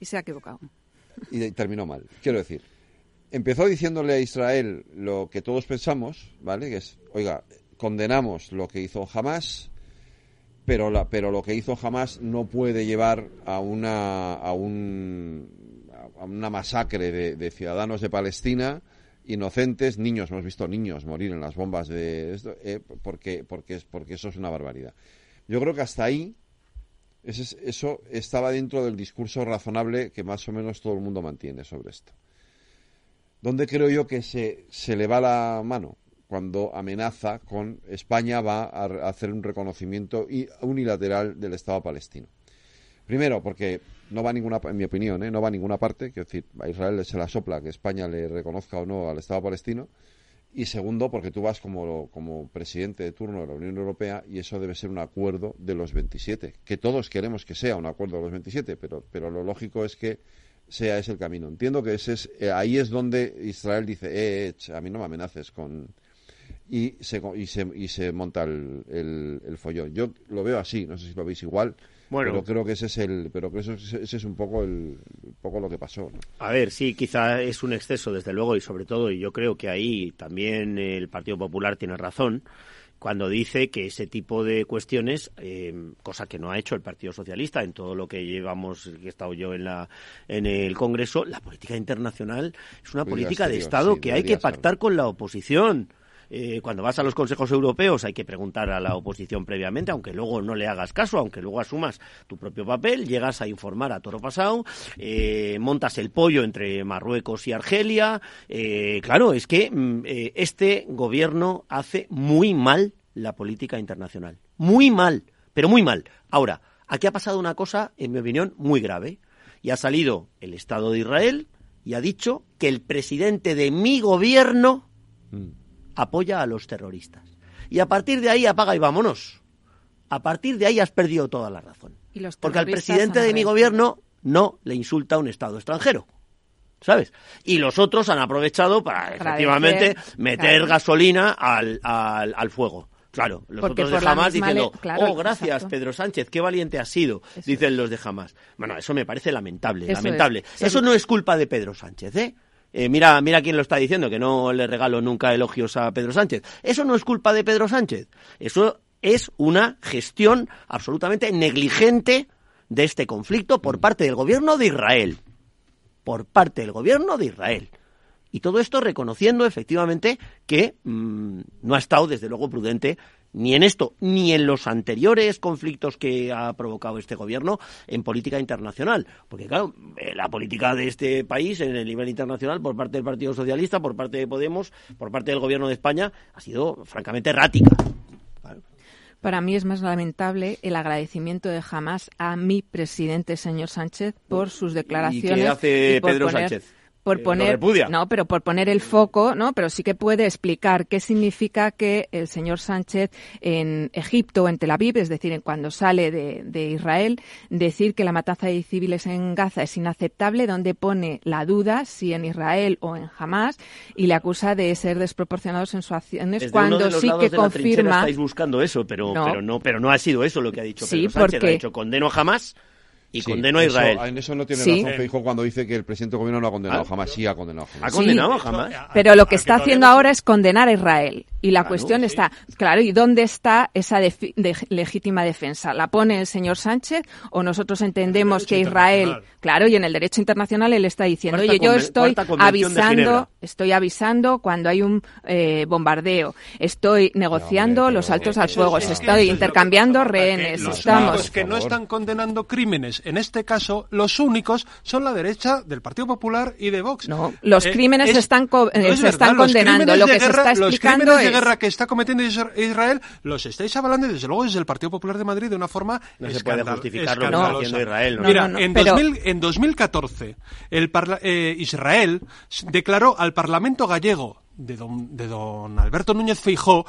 Y se ha equivocado. y terminó mal. Quiero decir, empezó diciéndole a Israel lo que todos pensamos, ¿vale? Que es, oiga, condenamos lo que hizo Hamas, pero, la, pero lo que hizo Hamas no puede llevar a una, a un, una masacre de, ciudadanos de Palestina inocentes, niños, hemos visto niños morir en las bombas de esto, eh, porque, porque, es, porque eso es una barbaridad. Yo creo que hasta ahí eso estaba dentro del discurso razonable que más o menos todo el mundo mantiene sobre esto. ¿Dónde creo yo que se, se le va la mano? Cuando amenaza con España va a hacer un reconocimiento unilateral del Estado palestino. Primero, porque no va a ninguna, en mi opinión, ¿eh? no va a ninguna parte, quiero decir, a Israel se la sopla que España le reconozca o no al Estado palestino. Y segundo, porque tú vas como, como presidente de turno de la Unión Europea y eso debe ser un acuerdo de los 27, que todos queremos que sea un acuerdo de los 27, pero, pero lo lógico es que sea ese el camino. Entiendo que ese es, eh, ahí es donde Israel dice, eh, eh, a mí no me amenaces con... Y se, y se, y se monta el, el, el follón. Yo lo veo así, no sé si lo veis igual, Bueno. pero creo que ese es el, pero que eso es- ese es un poco el, un poco lo que pasó. ¿no? A ver, sí, quizá es un exceso, desde luego, y sobre todo, y yo creo que ahí también el Partido Popular tiene razón cuando dice que ese tipo de cuestiones, eh, cosa que no ha hecho el Partido Socialista en todo lo que llevamos, que he estado yo en la en el Congreso, la política internacional es una Política política de Estado sí, que hay que pactar con la oposición. Eh, cuando vas a los consejos europeos hay que preguntar a la oposición previamente, aunque luego no le hagas caso, aunque luego asumas tu propio papel, llegas a informar a toro pasado, eh, montas el pollo entre Marruecos y Argelia. Eh, claro, es que mm, eh, este gobierno hace muy mal la política internacional. Muy mal, pero muy mal. Ahora, aquí ha pasado una cosa, en mi opinión, muy grave. Y ha salido el Estado de Israel y ha dicho que el presidente de mi gobierno apoya a los terroristas. Y a partir de ahí apaga y vámonos. A partir de ahí has perdido toda la razón. Y los Porque al presidente de mi gobierno no le insulta un Estado extranjero. ¿Sabes? Y los otros han aprovechado para, Para efectivamente, decir, meter claro. gasolina al, al, al fuego. Claro, los Porque otros de Hamas diciendo, claro, oh, gracias, exacto. Pedro Sánchez, qué valiente has sido, dicen los de Hamas. Bueno, eso me parece lamentable, Eso lamentable. es. Eso no es culpa de Pedro Sánchez, ¿eh? Eh, mira, mira quién lo está diciendo, que no le regalo nunca elogios a Pedro Sánchez. Eso no es culpa de Pedro Sánchez. Eso es una gestión absolutamente negligente de este conflicto por parte del gobierno de Israel. Por parte del gobierno de Israel. Y todo esto reconociendo efectivamente que mm, no ha estado, desde luego, prudente ni en esto, ni en los anteriores conflictos que ha provocado este gobierno en política internacional. Porque, claro, eh, la política de este país en el nivel internacional, por parte del Partido Socialista, por parte de Podemos, por parte del gobierno de España, ha sido francamente errática. Para mí es más lamentable el agradecimiento de Hamas a mi presidente, señor Sánchez, por sus declaraciones. ¿Y qué hace y por Pedro poner- Sánchez? Por Eh, ¿lo poner, no, pero por poner el foco, no, pero sí que puede explicar qué significa que el señor Sánchez en Egipto, en Tel Aviv, es decir, en cuando sale de, de Israel, decir que la matanza de civiles en Gaza es inaceptable, donde pone la duda si en Israel o en Hamas y le acusa de ser desproporcionados en sus acciones Desde cuando uno de los sí lados que de la confirma estáis buscando eso, pero No. pero no, pero no ha sido eso lo que ha dicho Sí, Pedro Sánchez. porque- Ha dicho condeno jamás y Sí, condeno a eso- Israel. en eso no tiene Sí. razón Feijóo cuando dice que el presidente del gobierno no ha condenado Ah, jamás. Sí ha condenado jamás. ¿Ha condenado jamás? Pero lo que está haciendo ahora es condenar a Israel. Y la cuestión está, claro, ¿y dónde está esa de- legítima defensa? ¿La pone el señor Sánchez o nosotros entendemos que Israel, claro, y en el derecho internacional él está diciendo, Cuarta oye, yo estoy avisando, estoy avisando cuando hay un eh, bombardeo, estoy negociando los altos al fuego, Es estoy es intercambiando rehenes, los estamos. que no están condenando crímenes, en este caso, los únicos son la derecha del Partido Popular y de Vox. No, los crímenes se están co- eh, es se verdad, están los condenando. Lo que se está Los explicando crímenes de es- guerra que está cometiendo Isra- Israel los estáis avalando y desde luego desde el Partido Popular de Madrid de una forma No se puede justificar lo que está haciendo Israel, ¿no? Mira, No, no, no, en, pero- 2000 en 2014 el parla- eh, Israel declaró al Parlamento gallego de don, de don Alberto Núñez Feijó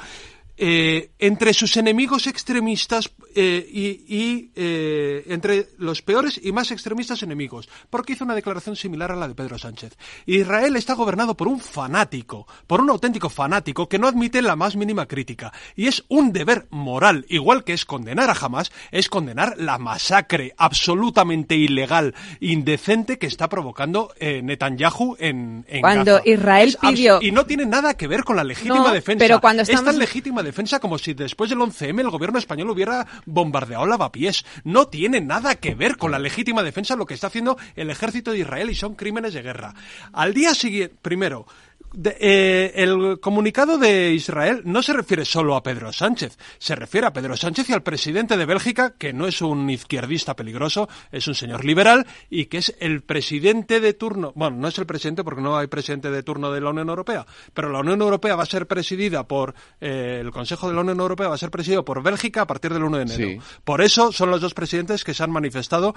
eh, entre sus enemigos extremistas eh, y, y, eh, entre los peores y más extremistas enemigos, porque hizo una declaración similar a la de Pedro Sánchez. Israel está gobernado por un fanático, por un auténtico fanático que no admite la más mínima crítica. Y es un deber moral, igual que es condenar a Hamas, es condenar la masacre absolutamente ilegal, indecente que está provocando eh, Netanyahu en, en Cuando Gaza. Israel Es pidió- Y no tiene nada que ver con la legítima No, defensa. pero cuando Es estamos- tan legítima defensa como si después del 11M el gobierno español hubiera bombardeado lavapiés. No tiene nada que ver con la legítima defensa lo que está haciendo el ejército de Israel y son crímenes de guerra. Al día siguiente, primero, de- eh, el comunicado de Israel no se refiere solo a Pedro Sánchez, se refiere a Pedro Sánchez y al presidente de Bélgica, que no es un izquierdista peligroso, es un señor liberal y que es el presidente de turno, bueno, no es el presidente porque no hay presidente de turno de la Unión Europea, pero la Unión Europea va a ser presidida por, eh, el Consejo de la Unión Europea va a ser presidido por Bélgica a partir del 1 de enero. Sí. Por eso son los dos presidentes que se han manifestado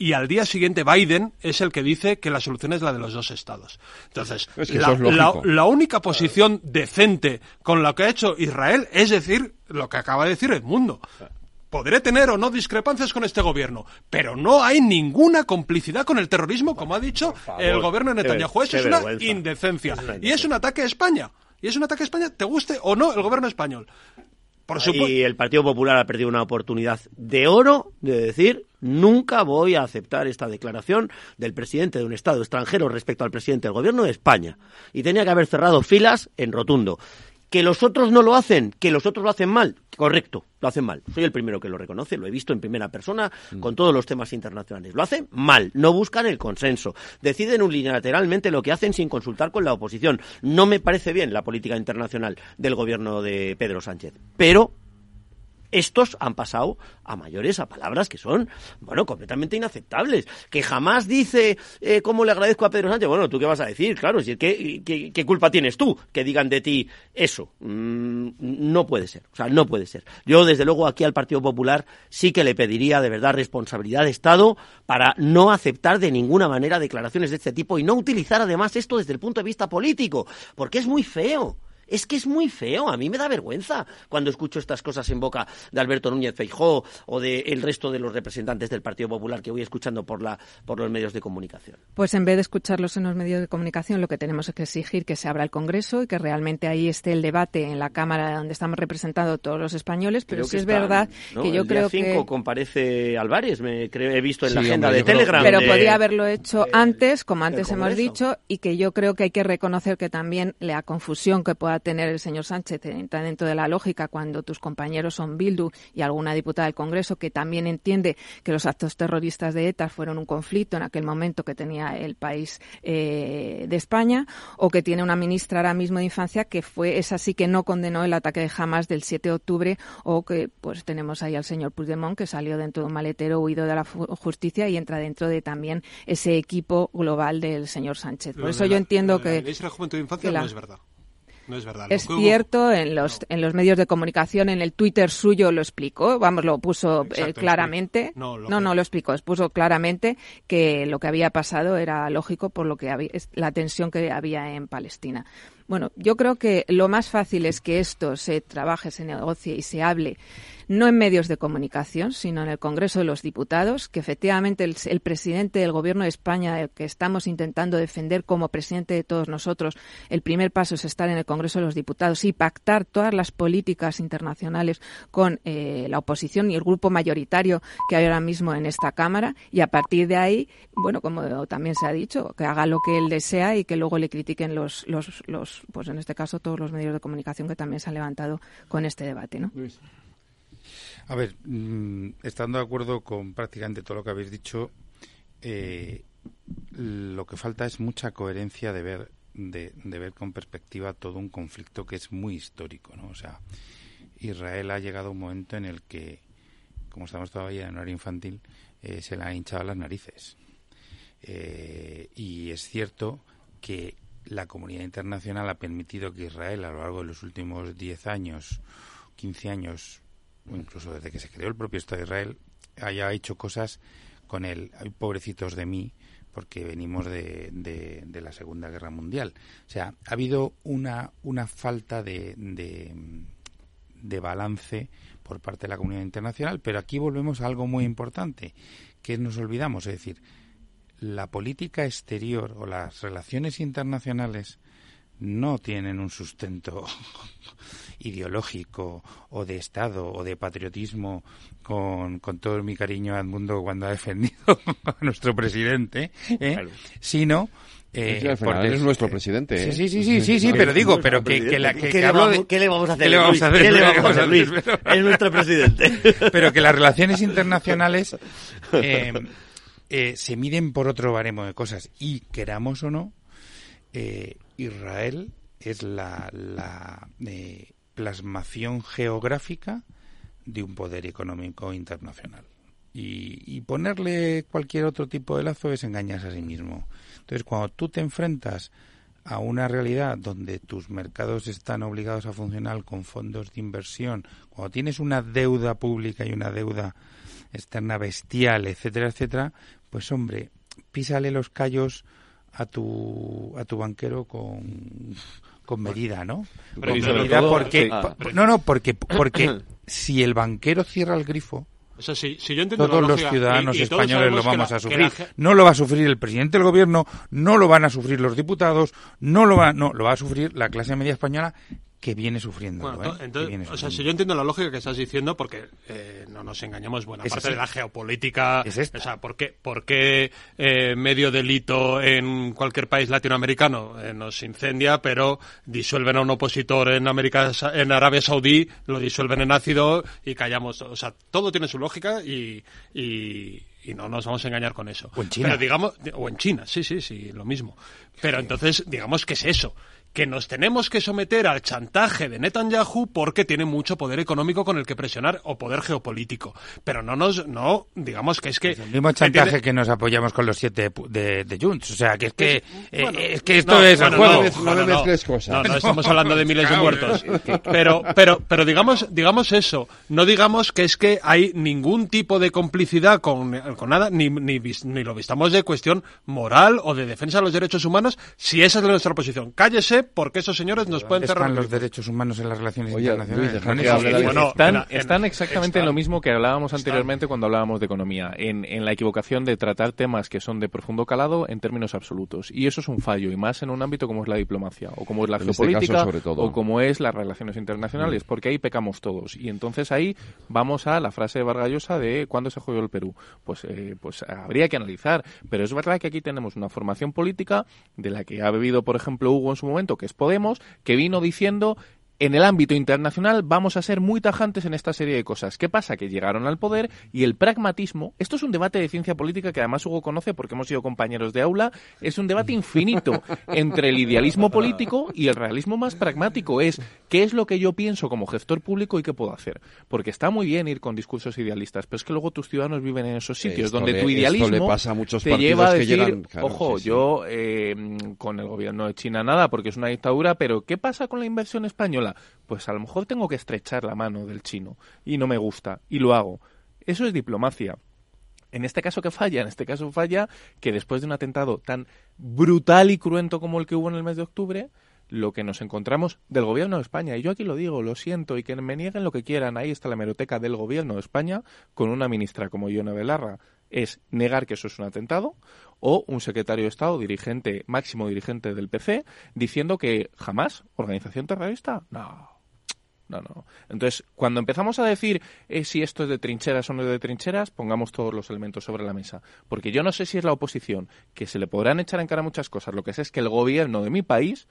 y al día siguiente Biden es el que dice que la solución es la de los dos estados. Entonces, Es que la, eso es la- lógico. la única posición decente con lo que ha hecho Israel es decir lo que acaba de decir Edmundo. Podré tener o no discrepancias con este gobierno, pero no hay ninguna complicidad con el terrorismo, como ha dicho el gobierno de Netanyahu. Eso es una indecencia. Y es un ataque a España. Y es un ataque a España, te guste o no el gobierno español. Por supuesto. Y el Partido Popular ha perdido una oportunidad de oro de decir nunca voy a aceptar esta declaración del presidente de un Estado extranjero respecto al presidente del Gobierno de España. Y tenía que haber cerrado filas en rotundo. Que los otros no lo hacen, que los otros lo hacen mal, Correcto, lo hacen mal. Soy el primero que lo reconoce, lo he visto en primera persona con todos los temas internacionales. Lo hacen mal, no buscan el consenso, deciden unilateralmente lo que hacen sin consultar con la oposición. No me parece bien la política internacional del gobierno de Pedro Sánchez, pero estos han pasado a mayores a palabras que son, bueno, completamente inaceptables. Que jamás dice eh, cómo le agradezco a Pedro Sánchez. Bueno, ¿tú qué vas a decir? Claro, si, ¿qué, qué, culpa tienes tú que digan de ti eso? Mm, no puede ser, o sea, no puede ser. Yo, desde luego, aquí al Partido Popular sí que le pediría de verdad responsabilidad de Estado para no aceptar de ninguna manera declaraciones de este tipo y no utilizar además esto desde el punto de vista político, porque es muy feo. Es que es muy feo, a mí me da vergüenza cuando escucho estas cosas en boca de Alberto Núñez Feijó o del resto de los representantes del Partido Popular que voy escuchando por, la, por los medios de comunicación. Pues en vez de escucharlos en los medios de comunicación, lo que tenemos es que exigir que se abra el Congreso y que realmente ahí esté el debate en la Cámara donde estamos representados todos los españoles, pero sí es verdad que yo creo que... que... comparece Álvarez, me creo, he visto en la agenda de Telegram. Pero podía haberlo hecho antes, como antes hemos dicho, y que yo creo que hay que reconocer que también la confusión que pueda tener el señor Sánchez entra dentro de la lógica cuando tus compañeros son Bildu y alguna diputada del Congreso que también entiende que los actos terroristas de ETA fueron un conflicto en aquel momento que tenía el país eh, de España o que tiene una ministra ahora mismo de infancia que fue esa sí que no condenó el ataque de Hamas del 7 de octubre o que pues tenemos ahí al señor Puigdemont que salió dentro de un maletero huido de la justicia y entra dentro de también ese equipo global del señor Sánchez. Por eso yo entiendo que, la juventud de infancia no es verdad. No es verdad. Es cierto, en los, en los medios de comunicación, en el Twitter suyo lo explicó, vamos, lo puso eh, claramente. No, no, lo explicó, expuso claramente que lo que había pasado era lógico por lo que había, la tensión que había en Palestina. Bueno, yo creo que lo más fácil es que esto se trabaje, se negocie y se hable no en medios de comunicación, sino en el Congreso de los Diputados, que efectivamente el, presidente del Gobierno de España, el que estamos intentando defender como presidente de todos nosotros, el primer paso es estar en el Congreso de los Diputados y pactar todas las políticas internacionales con eh, la oposición y el grupo mayoritario que hay ahora mismo en esta Cámara y a partir de ahí, bueno, como también se ha dicho, que haga lo que él desea y que luego le critiquen los, los, los pues en este caso todos los medios de comunicación que también se han levantado con este debate, ¿no? A ver, mm, estando de acuerdo con prácticamente todo lo que habéis dicho, eh, lo que falta es mucha coherencia de ver, de, ver con perspectiva todo un conflicto que es muy histórico, ¿no? O sea, Israel ha llegado a un momento en el que, como estamos todavía en hora infantil, eh, se le han hinchado las narices. Eh, y es cierto que la comunidad internacional ha permitido que Israel a lo largo de los últimos 10 años, 15 años, incluso desde que se creó el propio Estado de Israel, haya hecho cosas con. Hay pobrecitos de mí, porque venimos de, de, la Segunda Guerra Mundial. O sea, ha habido una, una falta de, de, balance por parte de la comunidad internacional, pero aquí volvemos a algo muy importante, que nos olvidamos, es decir, la política exterior o las relaciones internacionales no tienen un sustento ideológico o de Estado o de patriotismo con, con todo mi cariño al mundo cuando ha defendido a nuestro presidente, ¿eh? sino eh, es nuestro presidente. ¿eh? Sí, sí, sí, sí, sí, pero digo, pero que, que, la, que, ¿Qué, le vamos, ¿Qué le vamos a hacer? ¿Qué le vamos a hacer? ¿Qué le vamos a hacer, Es nuestro presidente. Pero que las relaciones internacionales eh, eh, se miden por otro baremo de cosas y queramos o no, eh, Israel es la, la eh, plasmación geográfica de un poder económico internacional. Y, ponerle cualquier otro tipo de lazo es engañarse a sí mismo. Entonces, cuando tú te enfrentas a una realidad donde tus mercados están obligados a funcionar con fondos de inversión, cuando tienes una deuda pública y una deuda externa bestial, etcétera, etcétera, pues hombre, písale los callos a tu, a tu banquero con, con medida, ¿no? con medida porque, ah. no, no, porque, porque si el banquero cierra el grifo, todos los ciudadanos españoles lo vamos a sufrir. No lo va a sufrir el presidente del gobierno, no lo van a sufrir los diputados, no lo va, no, lo va a sufrir la clase media española que viene sufriendo. Bueno, ¿eh? Entonces, viene o sea, si yo entiendo la lógica que estás diciendo, porque eh, no nos engañamos, buena Es parte así. de la geopolítica, Es esta. o sea, ¿por qué, por qué, eh, medio delito en cualquier país latinoamericano eh, nos incendia, pero disuelven a un opositor en América, en Arabia Saudí, lo disuelven en ácido y callamos? O sea, todo tiene su lógica y, y, y no nos vamos a engañar con eso. O en China. Pero digamos, o en China, sí, sí, sí, lo mismo. Pero entonces, digamos que es eso, que nos tenemos que someter al chantaje de Netanyahu porque tiene mucho poder económico con el que presionar o poder geopolítico. Pero no nos, no, digamos que es que... El mismo chantaje que nos apoyamos con los siete pu- de, de Junts. O sea, que es que, eh, Bueno, es, que esto no, es bueno, el juego. no me- no mezcles cosas. No, no estamos hablando de miles de muertos. Pero, pero, pero digamos, digamos eso. No digamos que es que hay ningún tipo de complicidad con, con nada, ni, ni, ni lo vistamos de cuestión moral o de defensa de los derechos humanos, si esa es nuestra posición. Cállese, porque esos señores nos pueden ¿Dónde cerrar están los derechos humanos en las relaciones Oye, internacionales? Luis, No Bueno, están, en- están exactamente en lo mismo que hablábamos anteriormente cuando hablábamos de economía, en, en la equivocación de tratar temas que son de profundo calado en términos absolutos. Y eso es un fallo, y más en un ámbito como es la diplomacia, o como es la En este geopolítica, caso, sobre todo. o como es las relaciones internacionales, porque ahí pecamos todos. Y entonces ahí vamos a la frase de Vargallosa de ¿cuándo se jodió el Perú? Pues, eh, pues habría que analizar. Pero es verdad que aquí tenemos una formación política de la que ha bebido, por ejemplo, Hugo en su momento, que es Podemos, que vino diciendo en el ámbito internacional vamos a ser muy tajantes en esta serie de cosas. ¿Qué pasa? Que llegaron al poder y el pragmatismo, esto es un debate de ciencia política que además Hugo conoce porque hemos sido compañeros de aula, es un debate infinito entre el idealismo político y el realismo más pragmático. Es qué es lo que yo pienso como gestor público y qué puedo hacer. Porque está muy bien ir con discursos idealistas, pero es que luego tus ciudadanos viven en esos sitios Esto donde le- tu idealismo le pasa a muchos te lleva a decir, llegan- claro, ojo, sí, sí. yo eh, con el gobierno de China nada porque es una dictadura, pero ¿qué pasa con la inversión española? Pues a lo mejor tengo que estrechar la mano del chino y no me gusta y lo hago. Eso es diplomacia. En este caso que falla, en este caso falla que después de un atentado tan brutal y cruento como el que hubo en el mes de octubre, lo que nos encontramos del gobierno de España, y yo aquí lo digo, lo siento, y que me nieguen lo que quieran, ahí está la hemeroteca del gobierno de España con una ministra como Ione Belarra, es negar que eso es un atentado, o un secretario de Estado, dirigente, máximo dirigente del PC, diciendo que jamás, organización terrorista, no, no, no. Entonces, cuando empezamos a decir eh, si esto es de trincheras o no es de trincheras, pongamos todos los elementos sobre la mesa. Porque yo no sé si es la oposición, que se le podrán echar en cara muchas cosas. Lo que sé es que el gobierno de mi país,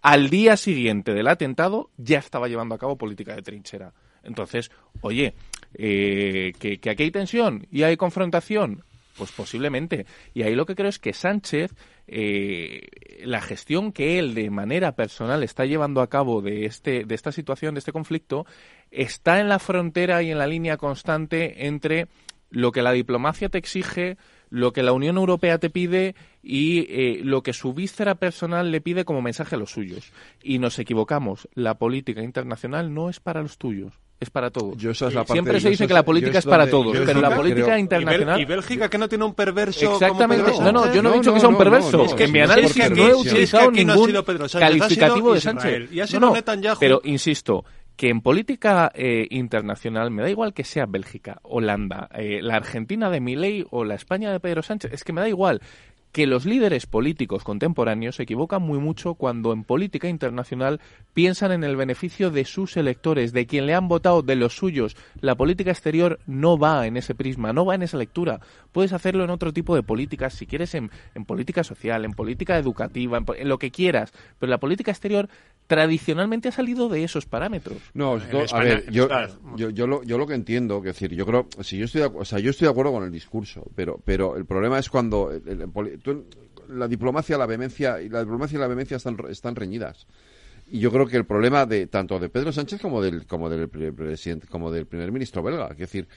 al día siguiente del atentado, ya estaba llevando a cabo política de trinchera. Entonces, oye, eh, ¿que, que aquí hay tensión y hay confrontación. Pues posiblemente. Y ahí lo que creo es que Sánchez, eh, la gestión que él de manera personal está llevando a cabo de, este, de esta situación, de este conflicto, está en la frontera y en la línea constante entre lo que la diplomacia te exige, lo que la Unión Europea te pide y eh, lo que su víscera personal le pide como mensaje a los suyos. Y nos equivocamos. La política internacional no es para los tuyos. Es para todos. Yo esa es la parte- Siempre se dice que es- la política es es para todos, pero la política creo- internacional... ¿Y Bélgica que no tiene un perverso como Exactamente. Pedro No, no, yo no he Sánchez? dicho que sea un perverso. no, que en mi si análisis es que no he si es que utilizado no ningún sido Pedro Sánchez, ha sido calificativo de Sánchez. y ha sido No, no, Netanyahu. Pero insisto, que en política eh, internacional me da igual que sea Bélgica, Holanda, eh, la Argentina de Milei o la España de Pedro Sánchez, es que me da igual que los líderes políticos contemporáneos se equivocan muy mucho cuando en política internacional piensan en el beneficio de sus electores, de quien le han votado, de los suyos. La política exterior no va en ese prisma, no va en esa lectura. Puedes hacerlo en otro tipo de políticas, si quieres en, en política social, en política educativa, en, lo que quieras, pero la política exterior tradicionalmente ha salido de esos parámetros. No, esto- a ver, yo, yo, yo, lo, yo lo que entiendo, que decir, yo creo, si yo estoy, de, o sea, yo estoy de acuerdo con el discurso, pero, pero el problema es cuando el- el- el poli- la diplomacia, la vehemencia y la diplomacia y la vehemencia están, están reñidas. Y yo creo que el problema de tanto de Pedro Sánchez como del como del pre- presidente como del primer ministro belga, es decir,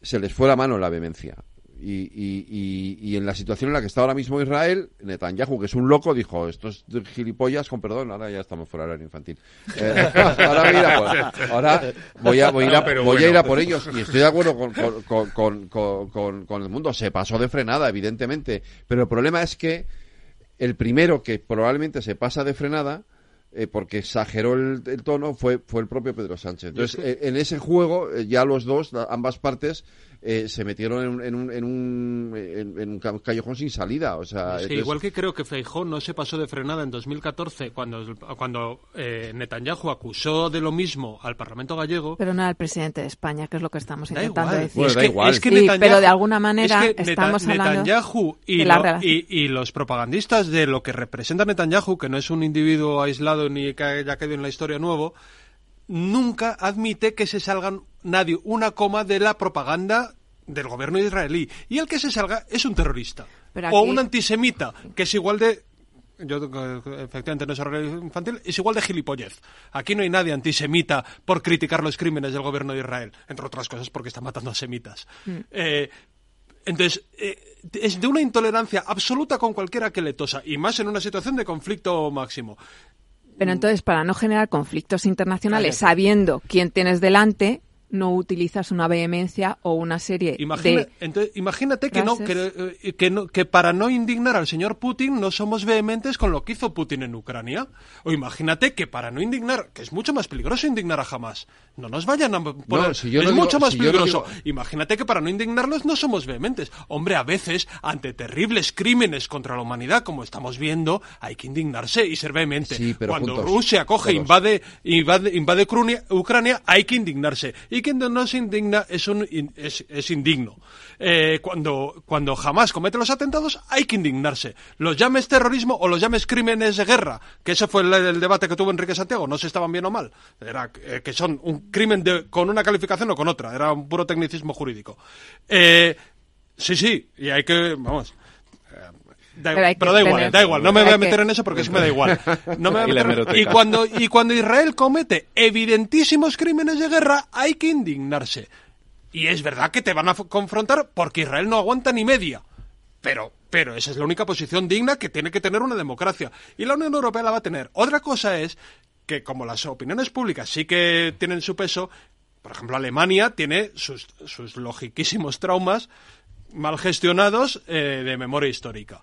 se les fue la mano la vehemencia. Y, y, y, y en la situación en la que está ahora mismo Israel, Netanyahu, que es un loco, dijo, estos gilipollas, con perdón, ahora ya estamos fuera del infantil. Eh, ahora, voy a ir a por, ahora voy a, voy a ir a, ir por ellos. Y estoy de acuerdo con, con, con, con, el mundo. Se pasó de frenada, evidentemente. Pero el problema es que el primero que probablemente se pasa de frenada eh, porque exageró el, el tono fue fue el propio Pedro Sánchez. Entonces, eh, en ese juego eh, ya los dos, ambas partes, eh, se metieron en, en un, en, un, en, un callejón sin salida. O sea, sí, igual que creo que Feijó no se pasó de frenada en 2014 cuando, cuando eh, Netanyahu acusó de lo mismo al Parlamento gallego. Pero no al presidente de España, que es lo que estamos intentando decir. Bueno, da igual. Es que sí, pero de alguna manera estamos hablando Netanyahu y, y, y, los propagandistas de lo que representa Netanyahu, que no es un individuo aislado ni que haya quedado en la historia nuevo, nunca admite que se salgan nadie una coma de la propaganda del gobierno israelí. Y el que se salga es un terrorista. O un antisemita, que es igual de yo efectivamente no soy infantil, es igual de gilipollez. Aquí no hay nadie antisemita por criticar los crímenes del gobierno de Israel, entre otras cosas porque está matando a semitas. Mm. Eh, entonces, eh, es de una intolerancia absoluta con cualquiera que le tosa, y más en una situación de conflicto máximo. Pero entonces, para no generar conflictos internacionales, sabiendo quién tienes delante, no utilizas una vehemencia o una serie de entonces, imagínate que no, que, eh, que no que para no indignar al señor Putin no somos vehementes con lo que hizo Putin en Ucrania. O imagínate que para no indignar que es mucho más peligroso indignar a Hamas no nos vayan a poner es mucho más peligroso. imagínate que para no indignarlos no somos vehementes. Hombre a veces ante terribles crímenes contra la humanidad como estamos viendo hay que indignarse y ser vehemente. Cuando Rusia coge invade invade invade Ucrania hay que indignarse. Y quien no se indigna es, un, es, indigno. Eh, cuando, cuando jamás comete los atentados hay que indignarse. Los llames terrorismo o los llames crímenes de guerra, que ese fue el, debate que tuvo Enrique Santiago, no se estaban bien o mal. Era eh, que son un crimen de, con una calificación o con otra. Era un puro tecnicismo jurídico. Eh, sí, sí, y hay que, vamos, pero, da igual, da igual, no me voy a meter en eso porque eso me da igual. y, cuando, y cuando Israel comete evidentísimos crímenes de guerra, hay que indignarse. Y es verdad que te van a confrontar porque Israel no aguanta ni media. Pero, pero esa es la única posición digna que tiene que tener una democracia. Y la Unión Europea la va a tener. Otra cosa es que como las opiniones públicas sí que tienen su peso, por ejemplo, Alemania tiene sus, sus logiquísimos traumas mal gestionados eh, de memoria histórica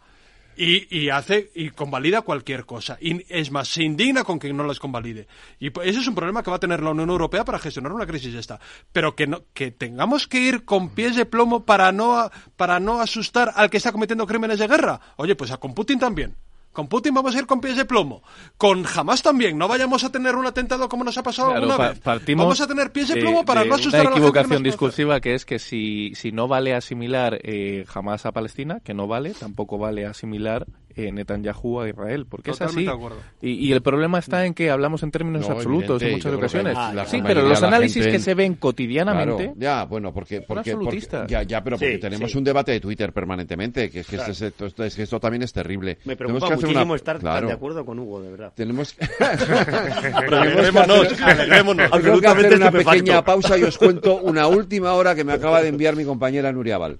y, y, hace y convalida cualquier cosa. Y es más, se indigna con que no las convalide. Y ese es un problema que va a tener la Unión Europea para gestionar una crisis esta. Pero que, no, que tengamos que ir con pies de plomo para no, para no asustar al que está cometiendo crímenes de guerra. Oye, pues a con Putin también. Con Putin vamos a ir con pies de plomo. Con jamás también. No vayamos a tener un atentado como nos ha pasado alguna vez. Vamos a tener pies de plomo para no asustar una equivocación discursiva que es que si, si no vale asimilar eh, jamás a Palestina, que no vale, tampoco vale asimilar eh, Netanyahu a Israel, porque es así. Y, el problema está en que hablamos en términos absolutos en muchas ocasiones. sí, pero los análisis que se ven cotidianamente ya, bueno, porque, porque, ya, ya, pero porque tenemos un debate de Twitter permanentemente, que es que, esto, esto, también es terrible. Me preocupa tenemos muchísimo una... estar tan de acuerdo con Hugo, de verdad. Tenemos que, que hacer una pequeña pausa y os cuento una última hora que me acaba de enviar mi compañera Nuria Val.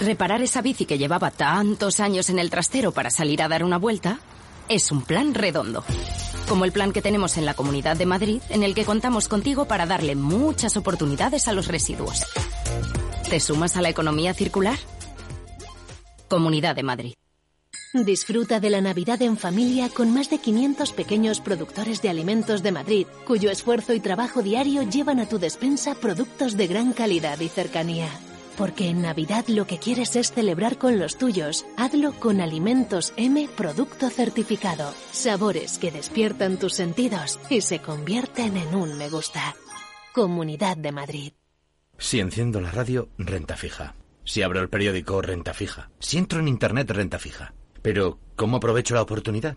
Reparar esa bici que llevaba tantos años en el trastero para salir a dar una vuelta es un plan redondo. Como el plan que tenemos en la Comunidad de Madrid, en el que contamos contigo para darle muchas oportunidades a los residuos. ¿Te sumas a la economía circular? Comunidad de Madrid. Disfruta de la Navidad en familia con más de 500 pequeños productores de alimentos de Madrid, cuyo esfuerzo y trabajo diario llevan a tu despensa productos de gran calidad y cercanía. Porque en Navidad lo que quieres es celebrar con los tuyos. Hazlo con Alimentos M Producto Certificado. Sabores que despiertan tus sentidos y se convierten en un me gusta. Comunidad de Madrid. Si enciendo la radio, renta fija. Si abro el periódico, renta fija. Si entro en Internet, renta fija. Pero, ¿cómo aprovecho la oportunidad?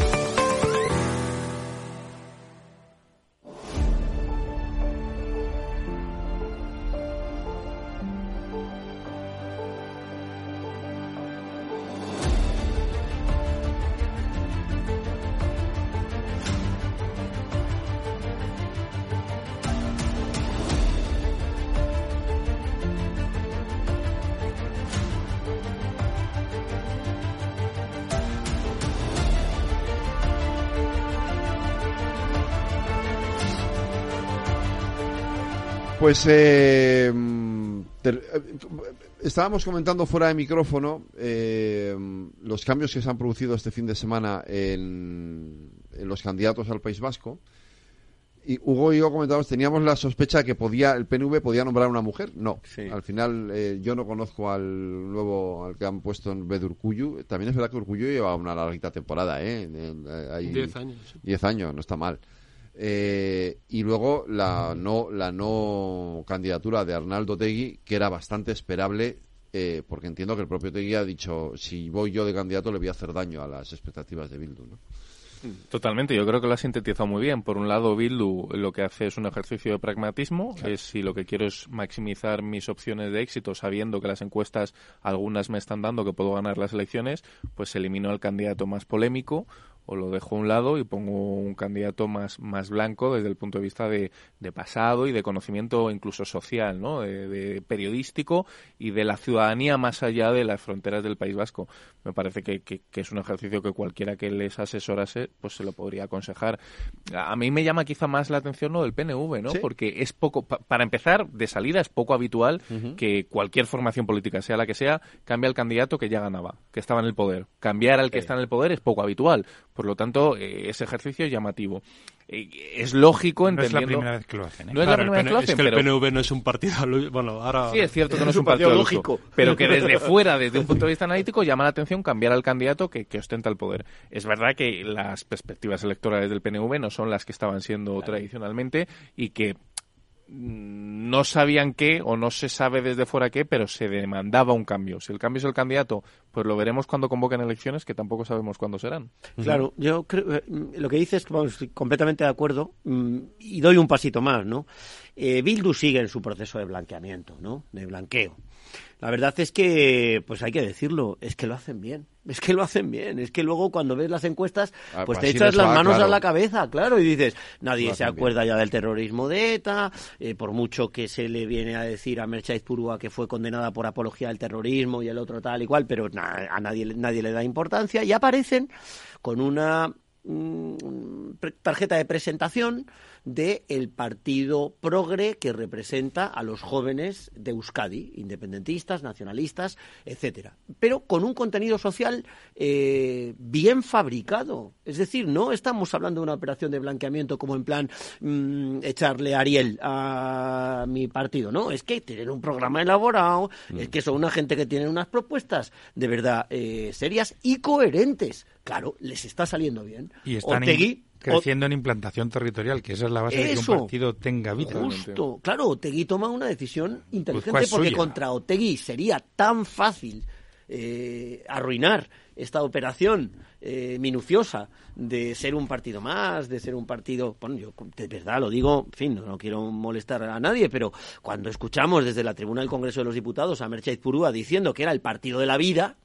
Pues eh, ter- eh, estábamos comentando fuera de micrófono eh, los cambios que se han producido este fin de semana en, en los candidatos al País Vasco. Y Hugo y yo comentábamos, teníamos la sospecha de que podía el PNV podía nombrar a una mujer. No, al final eh, yo no conozco al nuevo, al que han puesto en vez de Urcuyu. También es verdad que Urcuyu lleva una larguita temporada, ¿eh? En- eh, Diez años. Diez años, no está mal. Eh, y luego la no, la no candidatura de Arnaldo Tegui, que era bastante esperable, eh, porque entiendo que el propio Tegui ha dicho, si voy yo de candidato le voy a hacer daño a las expectativas de Bildu. ¿no? Totalmente, yo creo que lo ha sintetizado muy bien. Por un lado, Bildu lo que hace es un ejercicio de pragmatismo, es si lo que quiero es maximizar mis opciones de éxito, sabiendo que las encuestas, algunas me están dando que puedo ganar las elecciones, pues elimino al candidato más polémico o lo dejo a un lado y pongo un candidato más, más blanco desde el punto de vista de, de pasado y de conocimiento incluso social, ¿no? De, de periodístico y de la ciudadanía más allá de las fronteras del País Vasco. Me parece que, que- que es un ejercicio que cualquiera que les asesorase pues se lo podría aconsejar. A mí me llama quizá más la atención lo del PNV, ¿no? Sí. Porque es poco, pa- para empezar, de salida es poco habitual que cualquier formación política, sea la que sea, cambie al candidato que ya ganaba, que estaba en el poder. Cambiar al que está en el poder es poco habitual. Por lo tanto, eh, ese ejercicio es llamativo. Eh, es lógico No es la entendiendo... primera vez que lo hacen, ¿eh? No es la primera el vez que lo hacen, es que el pero- PNV no es un partido. Bueno, ahora. Sí, es cierto que no es un partido lógico, pero que desde fuera, desde un punto de vista analítico, llama la atención cambiar al candidato que, que ostenta el poder. Es verdad que las perspectivas electorales del PNV no son las que estaban siendo tradicionalmente y que no sabían qué o no se sabe desde fuera qué, pero se demandaba un cambio. Si el cambio es el candidato, pues lo veremos cuando convoquen elecciones, que tampoco sabemos cuándo serán. Claro, yo creo, eh, lo que dices, vamos, completamente de acuerdo mm, y doy un pasito más, ¿no? Eh, Bildu sigue en su proceso de blanqueamiento, ¿no? De blanqueo. La verdad es que, pues hay que decirlo, es que lo hacen bien. Es que lo hacen bien. Es que luego cuando ves las encuestas, Ah, pues pues te echas las va, manos claro. a la cabeza, claro, y dices, nadie se acuerda ya del terrorismo de ETA, eh, por mucho que se le viene a decir a Merchaiz Purúa que fue condenada por apología del terrorismo y el otro tal y cual, pero na- a nadie, le- nadie le da importancia, y aparecen con una mm, tarjeta de presentación del el partido progre que representa a los jóvenes de Euskadi, independentistas, nacionalistas, etcétera. Pero con un contenido social eh, bien fabricado. Es decir, no estamos hablando de una operación de blanqueamiento como en plan mm, echarle Ariel a mi partido, no. Es que tienen un programa elaborado, es que son una gente que tiene unas propuestas de verdad eh, serias y coherentes. Claro, les está saliendo bien. Y están, Otegui, creciendo en implantación territorial, que esa es la base de que un partido tenga vida. Justo. Claro, Otegui toma una decisión inteligente ¿cuál es porque suya? contra Otegui sería tan fácil eh, arruinar esta operación eh, minuciosa de ser un partido más, de ser un partido, bueno, yo de verdad lo digo, en fin, no, no quiero molestar a nadie, pero cuando escuchamos desde la tribuna del Congreso de los Diputados a Merchait Purúa diciendo que era el partido de la vida,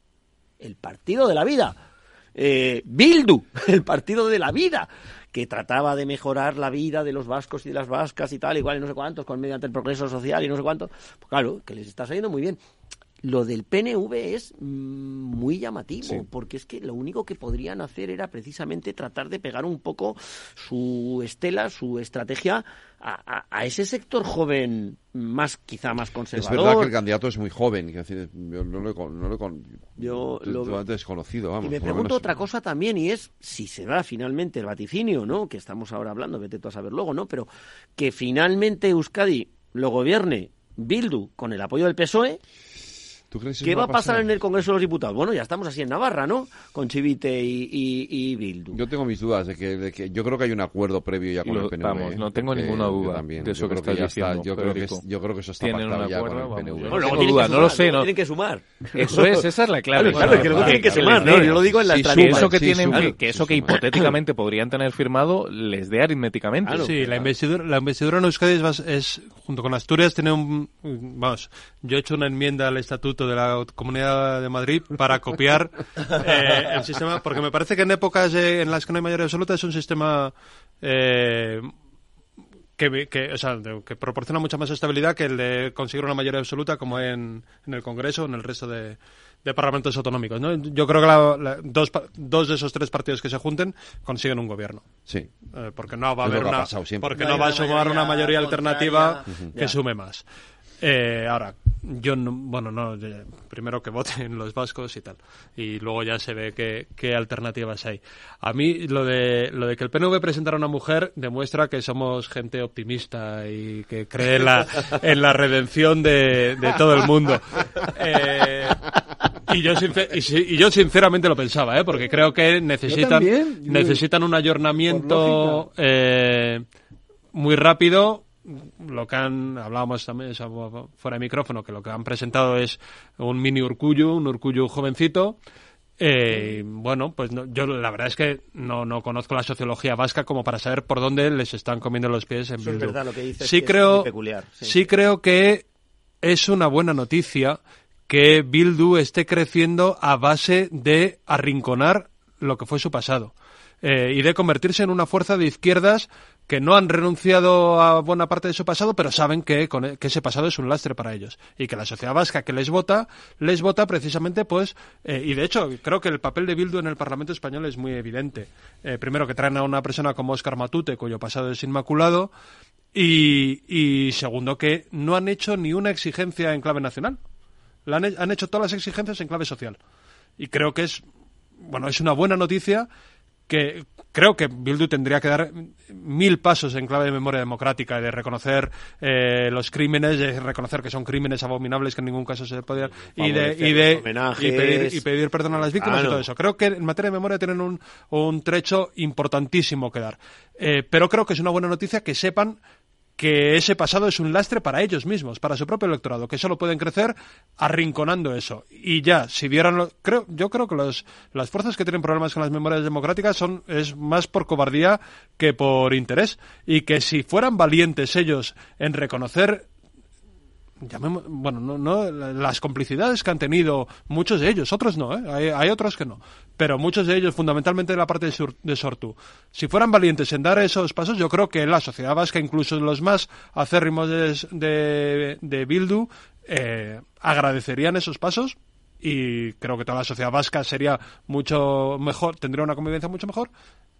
el partido de la vida, eh, Bildu, el partido de la vida, que trataba de mejorar la vida de los vascos y de las vascas y tal, igual y no sé cuántos, con mediante el progreso social y no sé cuánto, pues claro, que les está saliendo muy bien. Lo del PNV es mm, muy llamativo, porque es que lo único que podrían hacer era precisamente tratar de pegar un poco su estela, su estrategia a, a- a ese sector joven más, quizá más Es conservador. verdad que el candidato es muy joven. quiero decir, yo no lo he, con- no lo he Yo lo- desconocido, vamos. y me pregunto menos. otra cosa también, y es si se da finalmente el vaticinio, ¿no? Que estamos ahora hablando, vete tú a saber luego, ¿no? Pero que finalmente Euskadi lo gobierne Bildu con el apoyo del PSOE. ¿Tú crees que ¿Qué va a pasar en el Congreso de los Diputados? Bueno, ya estamos así en Navarra, ¿no? Con Chivite y, y- y Bildu. Yo tengo mis dudas de que, de que yo creo que hay un acuerdo previo ya con Lo- el PNV. vamos, ¿eh? no tengo ninguna yo duda también. de eso yo que creo estás ya está, diciendo, yo creo que es- yo creo que eso está pactado ya con el vamos, PNV. No, luego que duda, no lo sé, no. tienen que sumar. Eso es, esa es la clave. Claro, claro, que luego tienen que sumar, ¿no? Yo lo digo en la estrategia. Eso que, tienen, que, que eso que hipotéticamente podrían tener firmado les dé aritméticamente. sí, la investidura, la investidura en Euskadi es, junto con Asturias, tiene un... Vamos, yo he hecho una enmienda al Estatuto de la Comunidad de Madrid para copiar eh, el sistema, porque me parece que en épocas eh, en las que no hay mayoría absoluta es un sistema... eh, que, que, o sea, de- que proporciona mucha más estabilidad que el de conseguir una mayoría absoluta como en, en el Congreso o en el resto de, de parlamentos autonómicos. ¿no? Yo creo que la- la- dos, pa- dos de esos tres partidos que se junten consiguen un gobierno. Sí. Eh, porque no va a haber una, porque No va a sumar una mayoría alternativa contraria. que sume más. Eh, ahora, yo no, bueno, no, eh, primero que voten los vascos y tal, y luego ya se ve qué, qué alternativas hay. A mí lo de lo de que el PNV presentara a una mujer demuestra que somos gente optimista y que cree en la, en la redención de, de todo el mundo. Eh, y yo, y, yo sinceramente lo pensaba, ¿eh? porque creo que necesitan, también. Yo- necesitan un ayornamiento eh, muy rápido. Lo que han, hablábamos también fuera de micrófono, que lo que han presentado es un mini Urcuyu, un Urcuyu jovencito. Eh, bueno, pues no- yo la verdad es que no, no conozco la sociología vasca como para saber por dónde les están comiendo los pies en Eso es verdad, lo que dices, sí que creo, peculiar, sí. sí creo que es una buena noticia que Bildu esté creciendo a base de arrinconar lo que fue su pasado eh, y de convertirse en una fuerza de izquierdas que no han renunciado a buena parte de su pasado, pero saben que, con e- que ese pasado es un lastre para ellos y que la sociedad vasca que les vota, les vota precisamente pues, eh, y de hecho creo que el papel de Bildu en el Parlamento español es muy evidente. Eh, primero que traen a una persona como Oscar Matute, cuyo pasado es inmaculado, y, segundo que no han hecho ni una exigencia en clave nacional. La han, han hecho todas las exigencias en clave social. Y creo que es, bueno, es una buena noticia que creo que Bildu tendría que dar mil pasos en clave de memoria democrática, de reconocer eh, los crímenes, de reconocer que son crímenes abominables que en ningún caso se podía y de, y de y pedir, y pedir perdón a las víctimas y todo eso. Creo que en materia de memoria tienen un, un trecho importantísimo que dar. Eh, pero creo que es una buena noticia que sepan que ese pasado es un lastre para ellos mismos, para su propio electorado, que solo pueden crecer arrinconando eso. Y ya, si dieran, lo- creo, yo creo que los, las fuerzas que tienen problemas con las memorias democráticas son es más por cobardía que por interés, y que si fueran valientes ellos en reconocer llamemos, bueno, no, no, la- las complicidades que han tenido muchos de ellos, otros no, ¿eh? hay, hay otros que no, pero muchos de ellos, fundamentalmente de la parte de, Sur- de Sortu, si fueran valientes en dar esos pasos, yo creo que la sociedad vasca, incluso los más acérrimos de, de, de Bildu, eh, agradecerían esos pasos y creo que toda la sociedad vasca sería mucho mejor, tendría una convivencia mucho mejor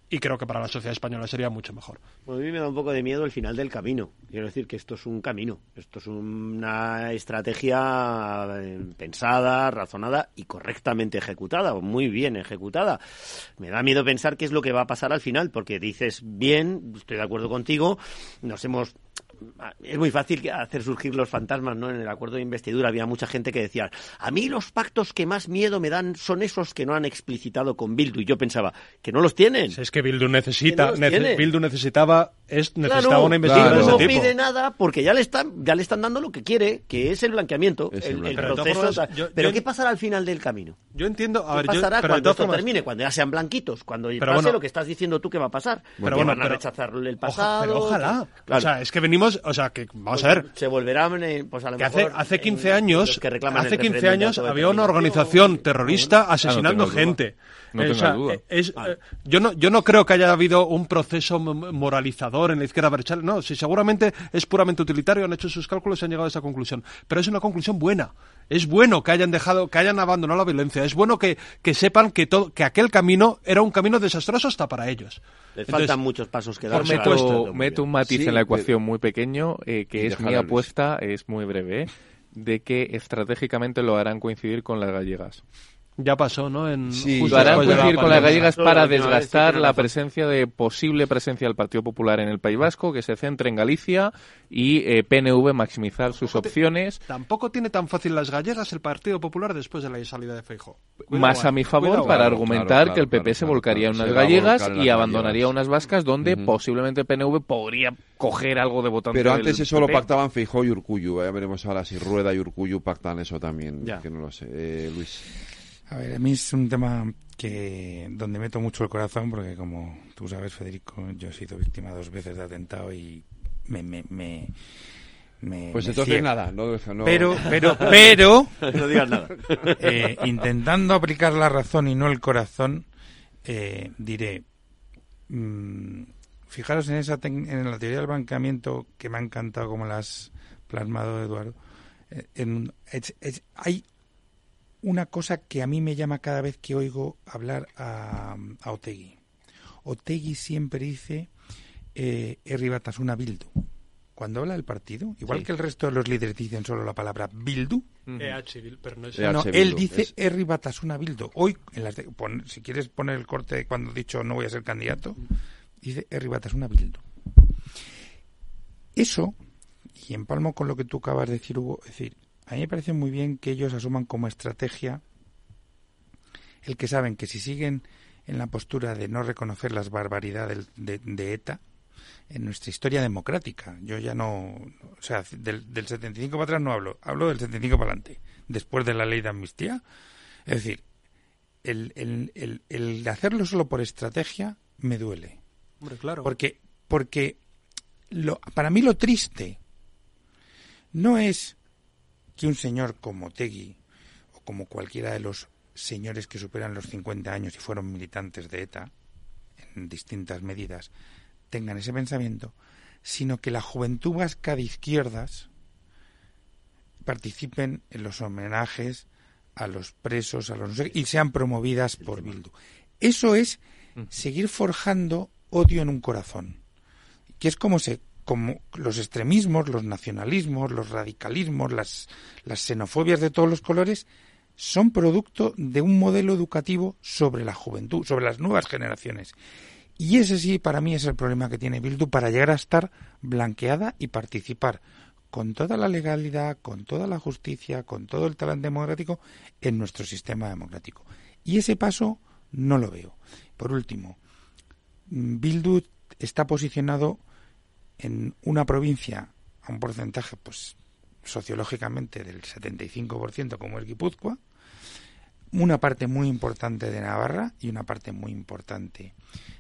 y creo que para la sociedad española sería mucho mejor. A mí me da un poco de miedo el final del camino. Quiero decir que esto es un camino, esto es una estrategia eh, pensada, razonada y correctamente ejecutada, o muy bien ejecutada. Me da miedo pensar qué es lo que va a pasar al final, porque dices bien, estoy de acuerdo contigo, nos hemos es muy fácil hacer surgir los fantasmas, ¿no? En el acuerdo de investidura había mucha gente que decía, a mí los pactos que más miedo me dan son esos que no han explicitado con Bildu. Y yo pensaba, que no los tienen. Es que Bildu necesita, Que no nece- tiene. Bildu necesitaba, es, necesitaba Claro, una investigación Bildu de no ese tipo. pide nada porque ya le están ya le están dando lo que quiere, que es el blanqueamiento, Es el el, el. Pero proceso. formas, yo- pero yo- ¿qué pasará al final del camino? Yo entiendo, a ¿Qué ver, yo- pasará pero de cuando esto formas- termine? Cuando ya sean blanquitos, cuando Pero pase bueno- lo que estás diciendo tú que va a pasar. Pero que bueno, van a pero- rechazar el Oja- pasado. pero ojalá. que- claro. O sea, es que venimos, o sea, que vamos a ver. Se volverán, pues a lo Que hace, mejor, hace en 15 los años, que hace 15 referéndum de años había una organización terrorista asesinando gente. No Eh, o sea, duda. eh, es, eh, yo no yo no creo que haya habido un proceso moralizador en la izquierda berchal. No, si seguramente es puramente utilitario, han hecho sus cálculos y han llegado a esa conclusión. Pero es una conclusión buena. Es bueno que hayan dejado, que hayan abandonado la violencia. Es bueno que, que sepan que todo, que aquel camino era un camino desastroso hasta para ellos. Les Entonces, faltan muchos pasos que dar. meto un matiz Sí, en la ecuación muy pequeño, eh, que es mi apuesta, es muy breve, de que estratégicamente lo harán coincidir con las gallegas. Ya pasó, ¿no? En, Sí, justo Lo harán de la coincidir con las gallegas para desgastar la presencia de posible presencia del Partido Popular en el País Vasco, que se centre en Galicia y eh, PNV maximizar sus opciones. Tampoco tiene tan fácil las gallegas el Partido Popular después de la salida de Feijóo. más a mi favor para argumentar que el PP se volcaría en unas gallegas y abandonaría unas vascas donde posiblemente el PNV podría coger algo de votante Pero antes eso lo PP. pactaban Feijó y Urcuyu. Ya veremos ahora si Rueda y Urcuyu pactan eso también. Ya. Que no lo sé. Eh, Luis. A ver, a mí es un tema que donde meto mucho el corazón porque como tú sabes, Federico, yo he sido víctima dos veces de atentado y me... me, me me- Pues me entonces nada, no no- Pero, pero, pero... No digas nada. eh, intentando aplicar la razón y no el corazón, eh, diré... mm, fijaros en, esa en la teoría del bancamiento que me ha encantado como la has plasmado, Eduardo. eh, en- es- es- hay una cosa que a mí me llama cada vez que oigo hablar a, a Otegui. Otegui siempre dice eh, Herri Batasuna Bildu. Cuando habla del partido, igual Sí. que el resto de los líderes dicen solo la palabra Bildu, EH, Bil- pero no es no, EH él Bildu, dice es- Herri Batasuna Bildu. Hoy, en las de- pon- si quieres poner el corte de cuando he dicho no voy a ser candidato, dice Herri Batasuna Bildu. Eso, y empalmo con lo que tú acabas de decir, Hugo, es decir, a mí me parece muy bien que ellos asuman como estrategia el que saben que si siguen en la postura de no reconocer las barbaridades de, de ETA en nuestra historia democrática, yo ya no, o sea, del, del 75 para atrás no hablo, hablo del 75 para adelante, después de la ley de amnistía, es decir, el, el, el, el hacerlo solo por estrategia me duele. Hombre, claro. Porque, porque lo, para mí lo triste no es que un señor como Tegui o como cualquiera de los señores que superan los 50 años y fueron militantes de ETA en distintas medidas tengan ese pensamiento, sino que la juventud vasca de izquierdas participen en los homenajes a los presos, a los no sé y sean promovidas por Bildu. Eso es seguir forjando odio en un corazón, que es como se como los extremismos, los nacionalismos, los radicalismos, las, las xenofobias de todos los colores son producto de un modelo educativo sobre la juventud, sobre las nuevas generaciones. Y ese sí, para mí, es el problema que tiene Bildu para llegar a estar blanqueada y participar con toda la legalidad, con toda la justicia, con todo el talante democrático en nuestro sistema democrático. Y ese paso no lo veo. Por último, Bildu está posicionado en una provincia a un porcentaje, pues, sociológicamente del 75% como es Guipúzcoa, una parte muy importante de Navarra y una parte muy importante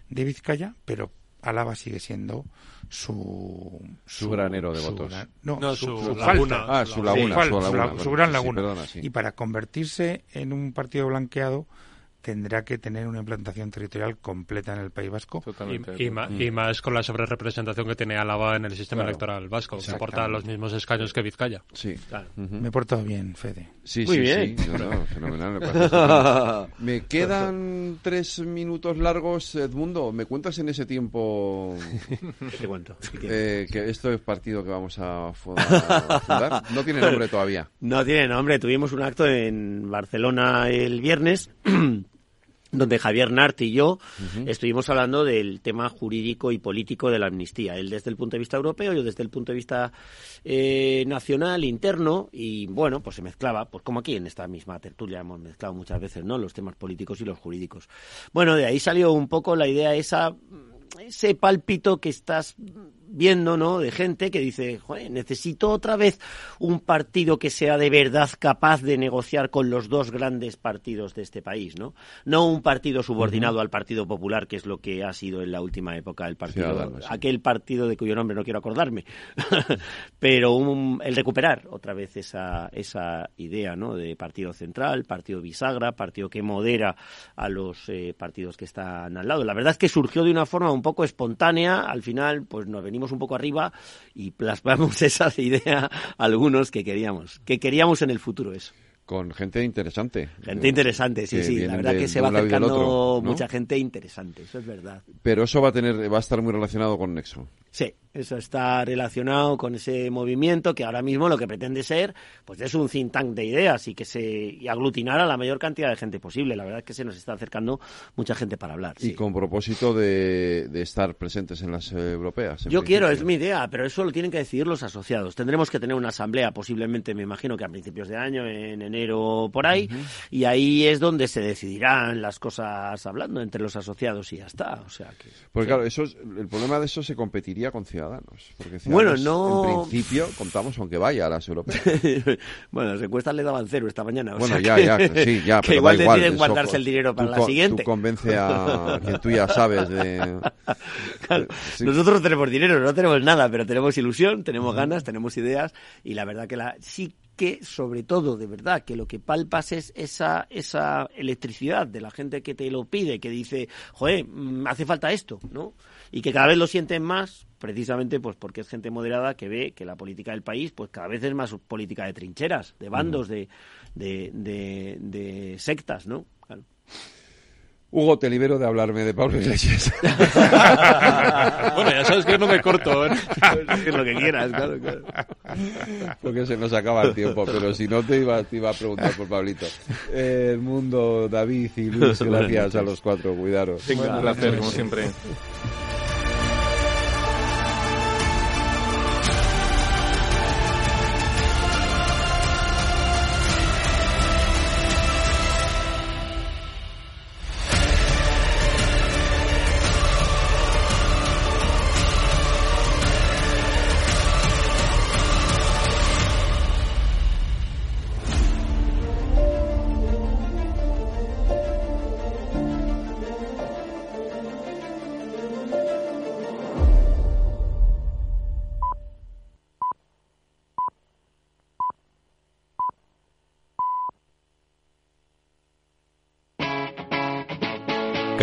de Vizcaya, pero Álava sigue siendo su Su granero de su votos. gran- no, No, su, su su laguna. falta. Ah, su laguna, su laguna, gran Sí, laguna. perdona, sí. Y para convertirse en un partido blanqueado tendrá que tener una implantación territorial completa en el País Vasco. Y, y ma- y más con la sobrerepresentación que tiene Álava en el sistema Claro. electoral vasco, que aporta los mismos escaños que Vizcaya. Sí. Me he portado bien, Fede. Sí, Muy sí, bien. sí. No, no, fenomenal. Me, parece. Me quedan tres minutos largos, Edmundo. ¿Me cuentas en ese tiempo? ¿Qué te cuento? Eh, que esto es partido que vamos a fundar. No tiene nombre todavía. No tiene nombre. Tuvimos un acto en Barcelona el viernes donde Javier Nart y yo estuvimos hablando del tema jurídico y político de la amnistía. Él desde el punto de vista europeo, yo desde el punto de vista eh, nacional, interno, y bueno, pues se mezclaba, pues como aquí en esta misma tertulia hemos mezclado muchas veces, ¿no? Los temas políticos y los jurídicos. Bueno, de ahí salió un poco la idea esa, ese pálpito que estás viendo, ¿no? De gente que dice, Joder, necesito otra vez un partido que sea de verdad capaz de negociar con los dos grandes partidos de este país, ¿no? No un partido subordinado al Partido Popular, que es lo que ha sido en la última época el partido, aquel partido de cuyo nombre no quiero acordarme, pero el recuperar otra vez esa, esa idea, ¿no? De partido central, partido bisagra, partido que modera a los eh, partidos que están al lado. La verdad es que surgió de una forma un poco espontánea, al final, pues nos venimos un poco arriba y plasmamos esa idea a algunos que queríamos, que queríamos en el futuro eso. Con gente interesante. Gente interesante, sí, sí. La verdad que se va acercando mucha gente interesante, eso es verdad. Pero eso va a tener, va a estar muy relacionado con Nexo. Sí, eso está relacionado con ese movimiento que ahora mismo lo que pretende ser, pues es un think tank de ideas y que se y aglutinar a la mayor cantidad de gente posible. La verdad es que se nos está acercando mucha gente para hablar. Y con propósito de, estar presentes en las europeas. Yo quiero, es mi idea, pero eso lo tienen que decidir los asociados. Tendremos que tener una asamblea, posiblemente, me imagino que a principios de año, en enero por ahí, y ahí es donde se decidirán las cosas hablando entre los asociados y ya está. O sea que. Porque claro, eso el problema de eso se competiría con Ciudadanos. Porque bueno, no... en principio contamos aunque vaya a las europeas. bueno, las encuestas le daban cero esta mañana. bueno, ya, ya, sí, ya. que igual deciden guardarse el dinero para la siguiente. Tú convence a quien tú ya sabes de... Nosotros tenemos dinero, no tenemos nada, pero tenemos ilusión, tenemos ganas, tenemos ideas y la verdad que la sí que sobre todo, de verdad, que lo que palpas es esa, esa electricidad de la gente que te lo pide, que dice, joder, mm, hace falta esto, ¿no? Y que cada vez lo sienten más, precisamente pues porque es gente moderada que ve que la política del país pues cada vez es más política de trincheras, de bandos, de, de, de, de sectas, ¿no? Claro. Hugo, te libero de hablarme de Pablo Iglesias. bueno, ya sabes que no me corto. ¿eh? lo que quieras, claro, claro. Porque se nos acaba el tiempo, pero si no te iba, te iba a preguntar por Pablito. el mundo, David y Luis, gracias a los cuatro, cuidaros. un placer, como siempre.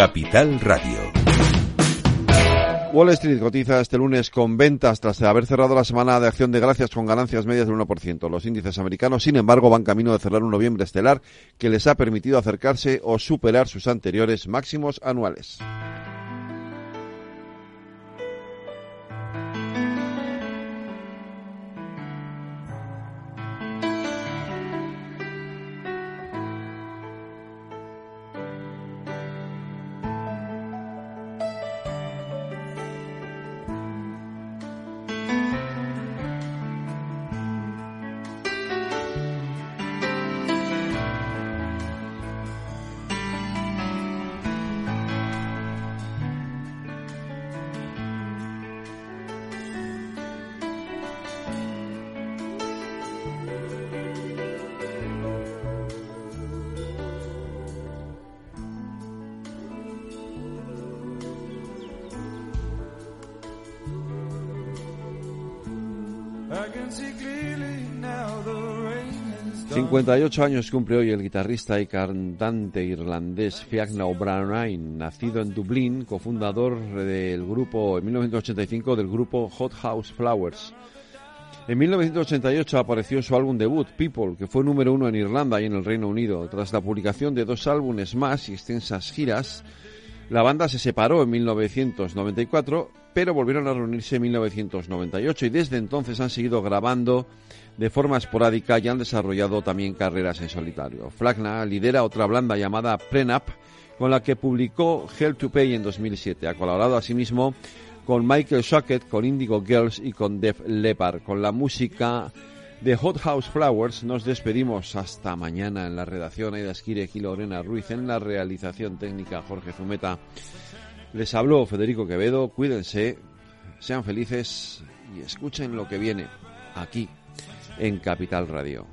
Capital Radio. Wall Street cotiza este lunes con ventas tras haber cerrado la semana de acción de gracias con ganancias medias del 1%. Los índices americanos, sin embargo, van camino de cerrar un noviembre estelar que les ha permitido acercarse o superar sus anteriores máximos anuales. 58 años cumple hoy el guitarrista y cantante irlandés Fiachna O'Brien, nacido en Dublín, cofundador del grupo en 1985 del grupo Hot House Flowers. En 1988 apareció su álbum debut, People, que fue número uno en Irlanda y en el Reino Unido. Tras la publicación de dos álbumes más y extensas giras, la banda se separó en 1994, pero volvieron a reunirse en 1998 y desde entonces han seguido grabando de forma esporádica y han desarrollado también carreras en solitario. Flagna lidera otra blanda llamada Prenup, con la que publicó Hell to Pay en 2007. Ha colaborado asimismo con Michael Shockett, con Indigo Girls y con Def Leppard. Con la música de Hot House Flowers nos despedimos hasta mañana en la redacción Aida Esquire y Lorena Ruiz en la realización técnica Jorge Zumeta. Les habló Federico Quevedo, cuídense, sean felices y escuchen lo que viene aquí en Capital Radio.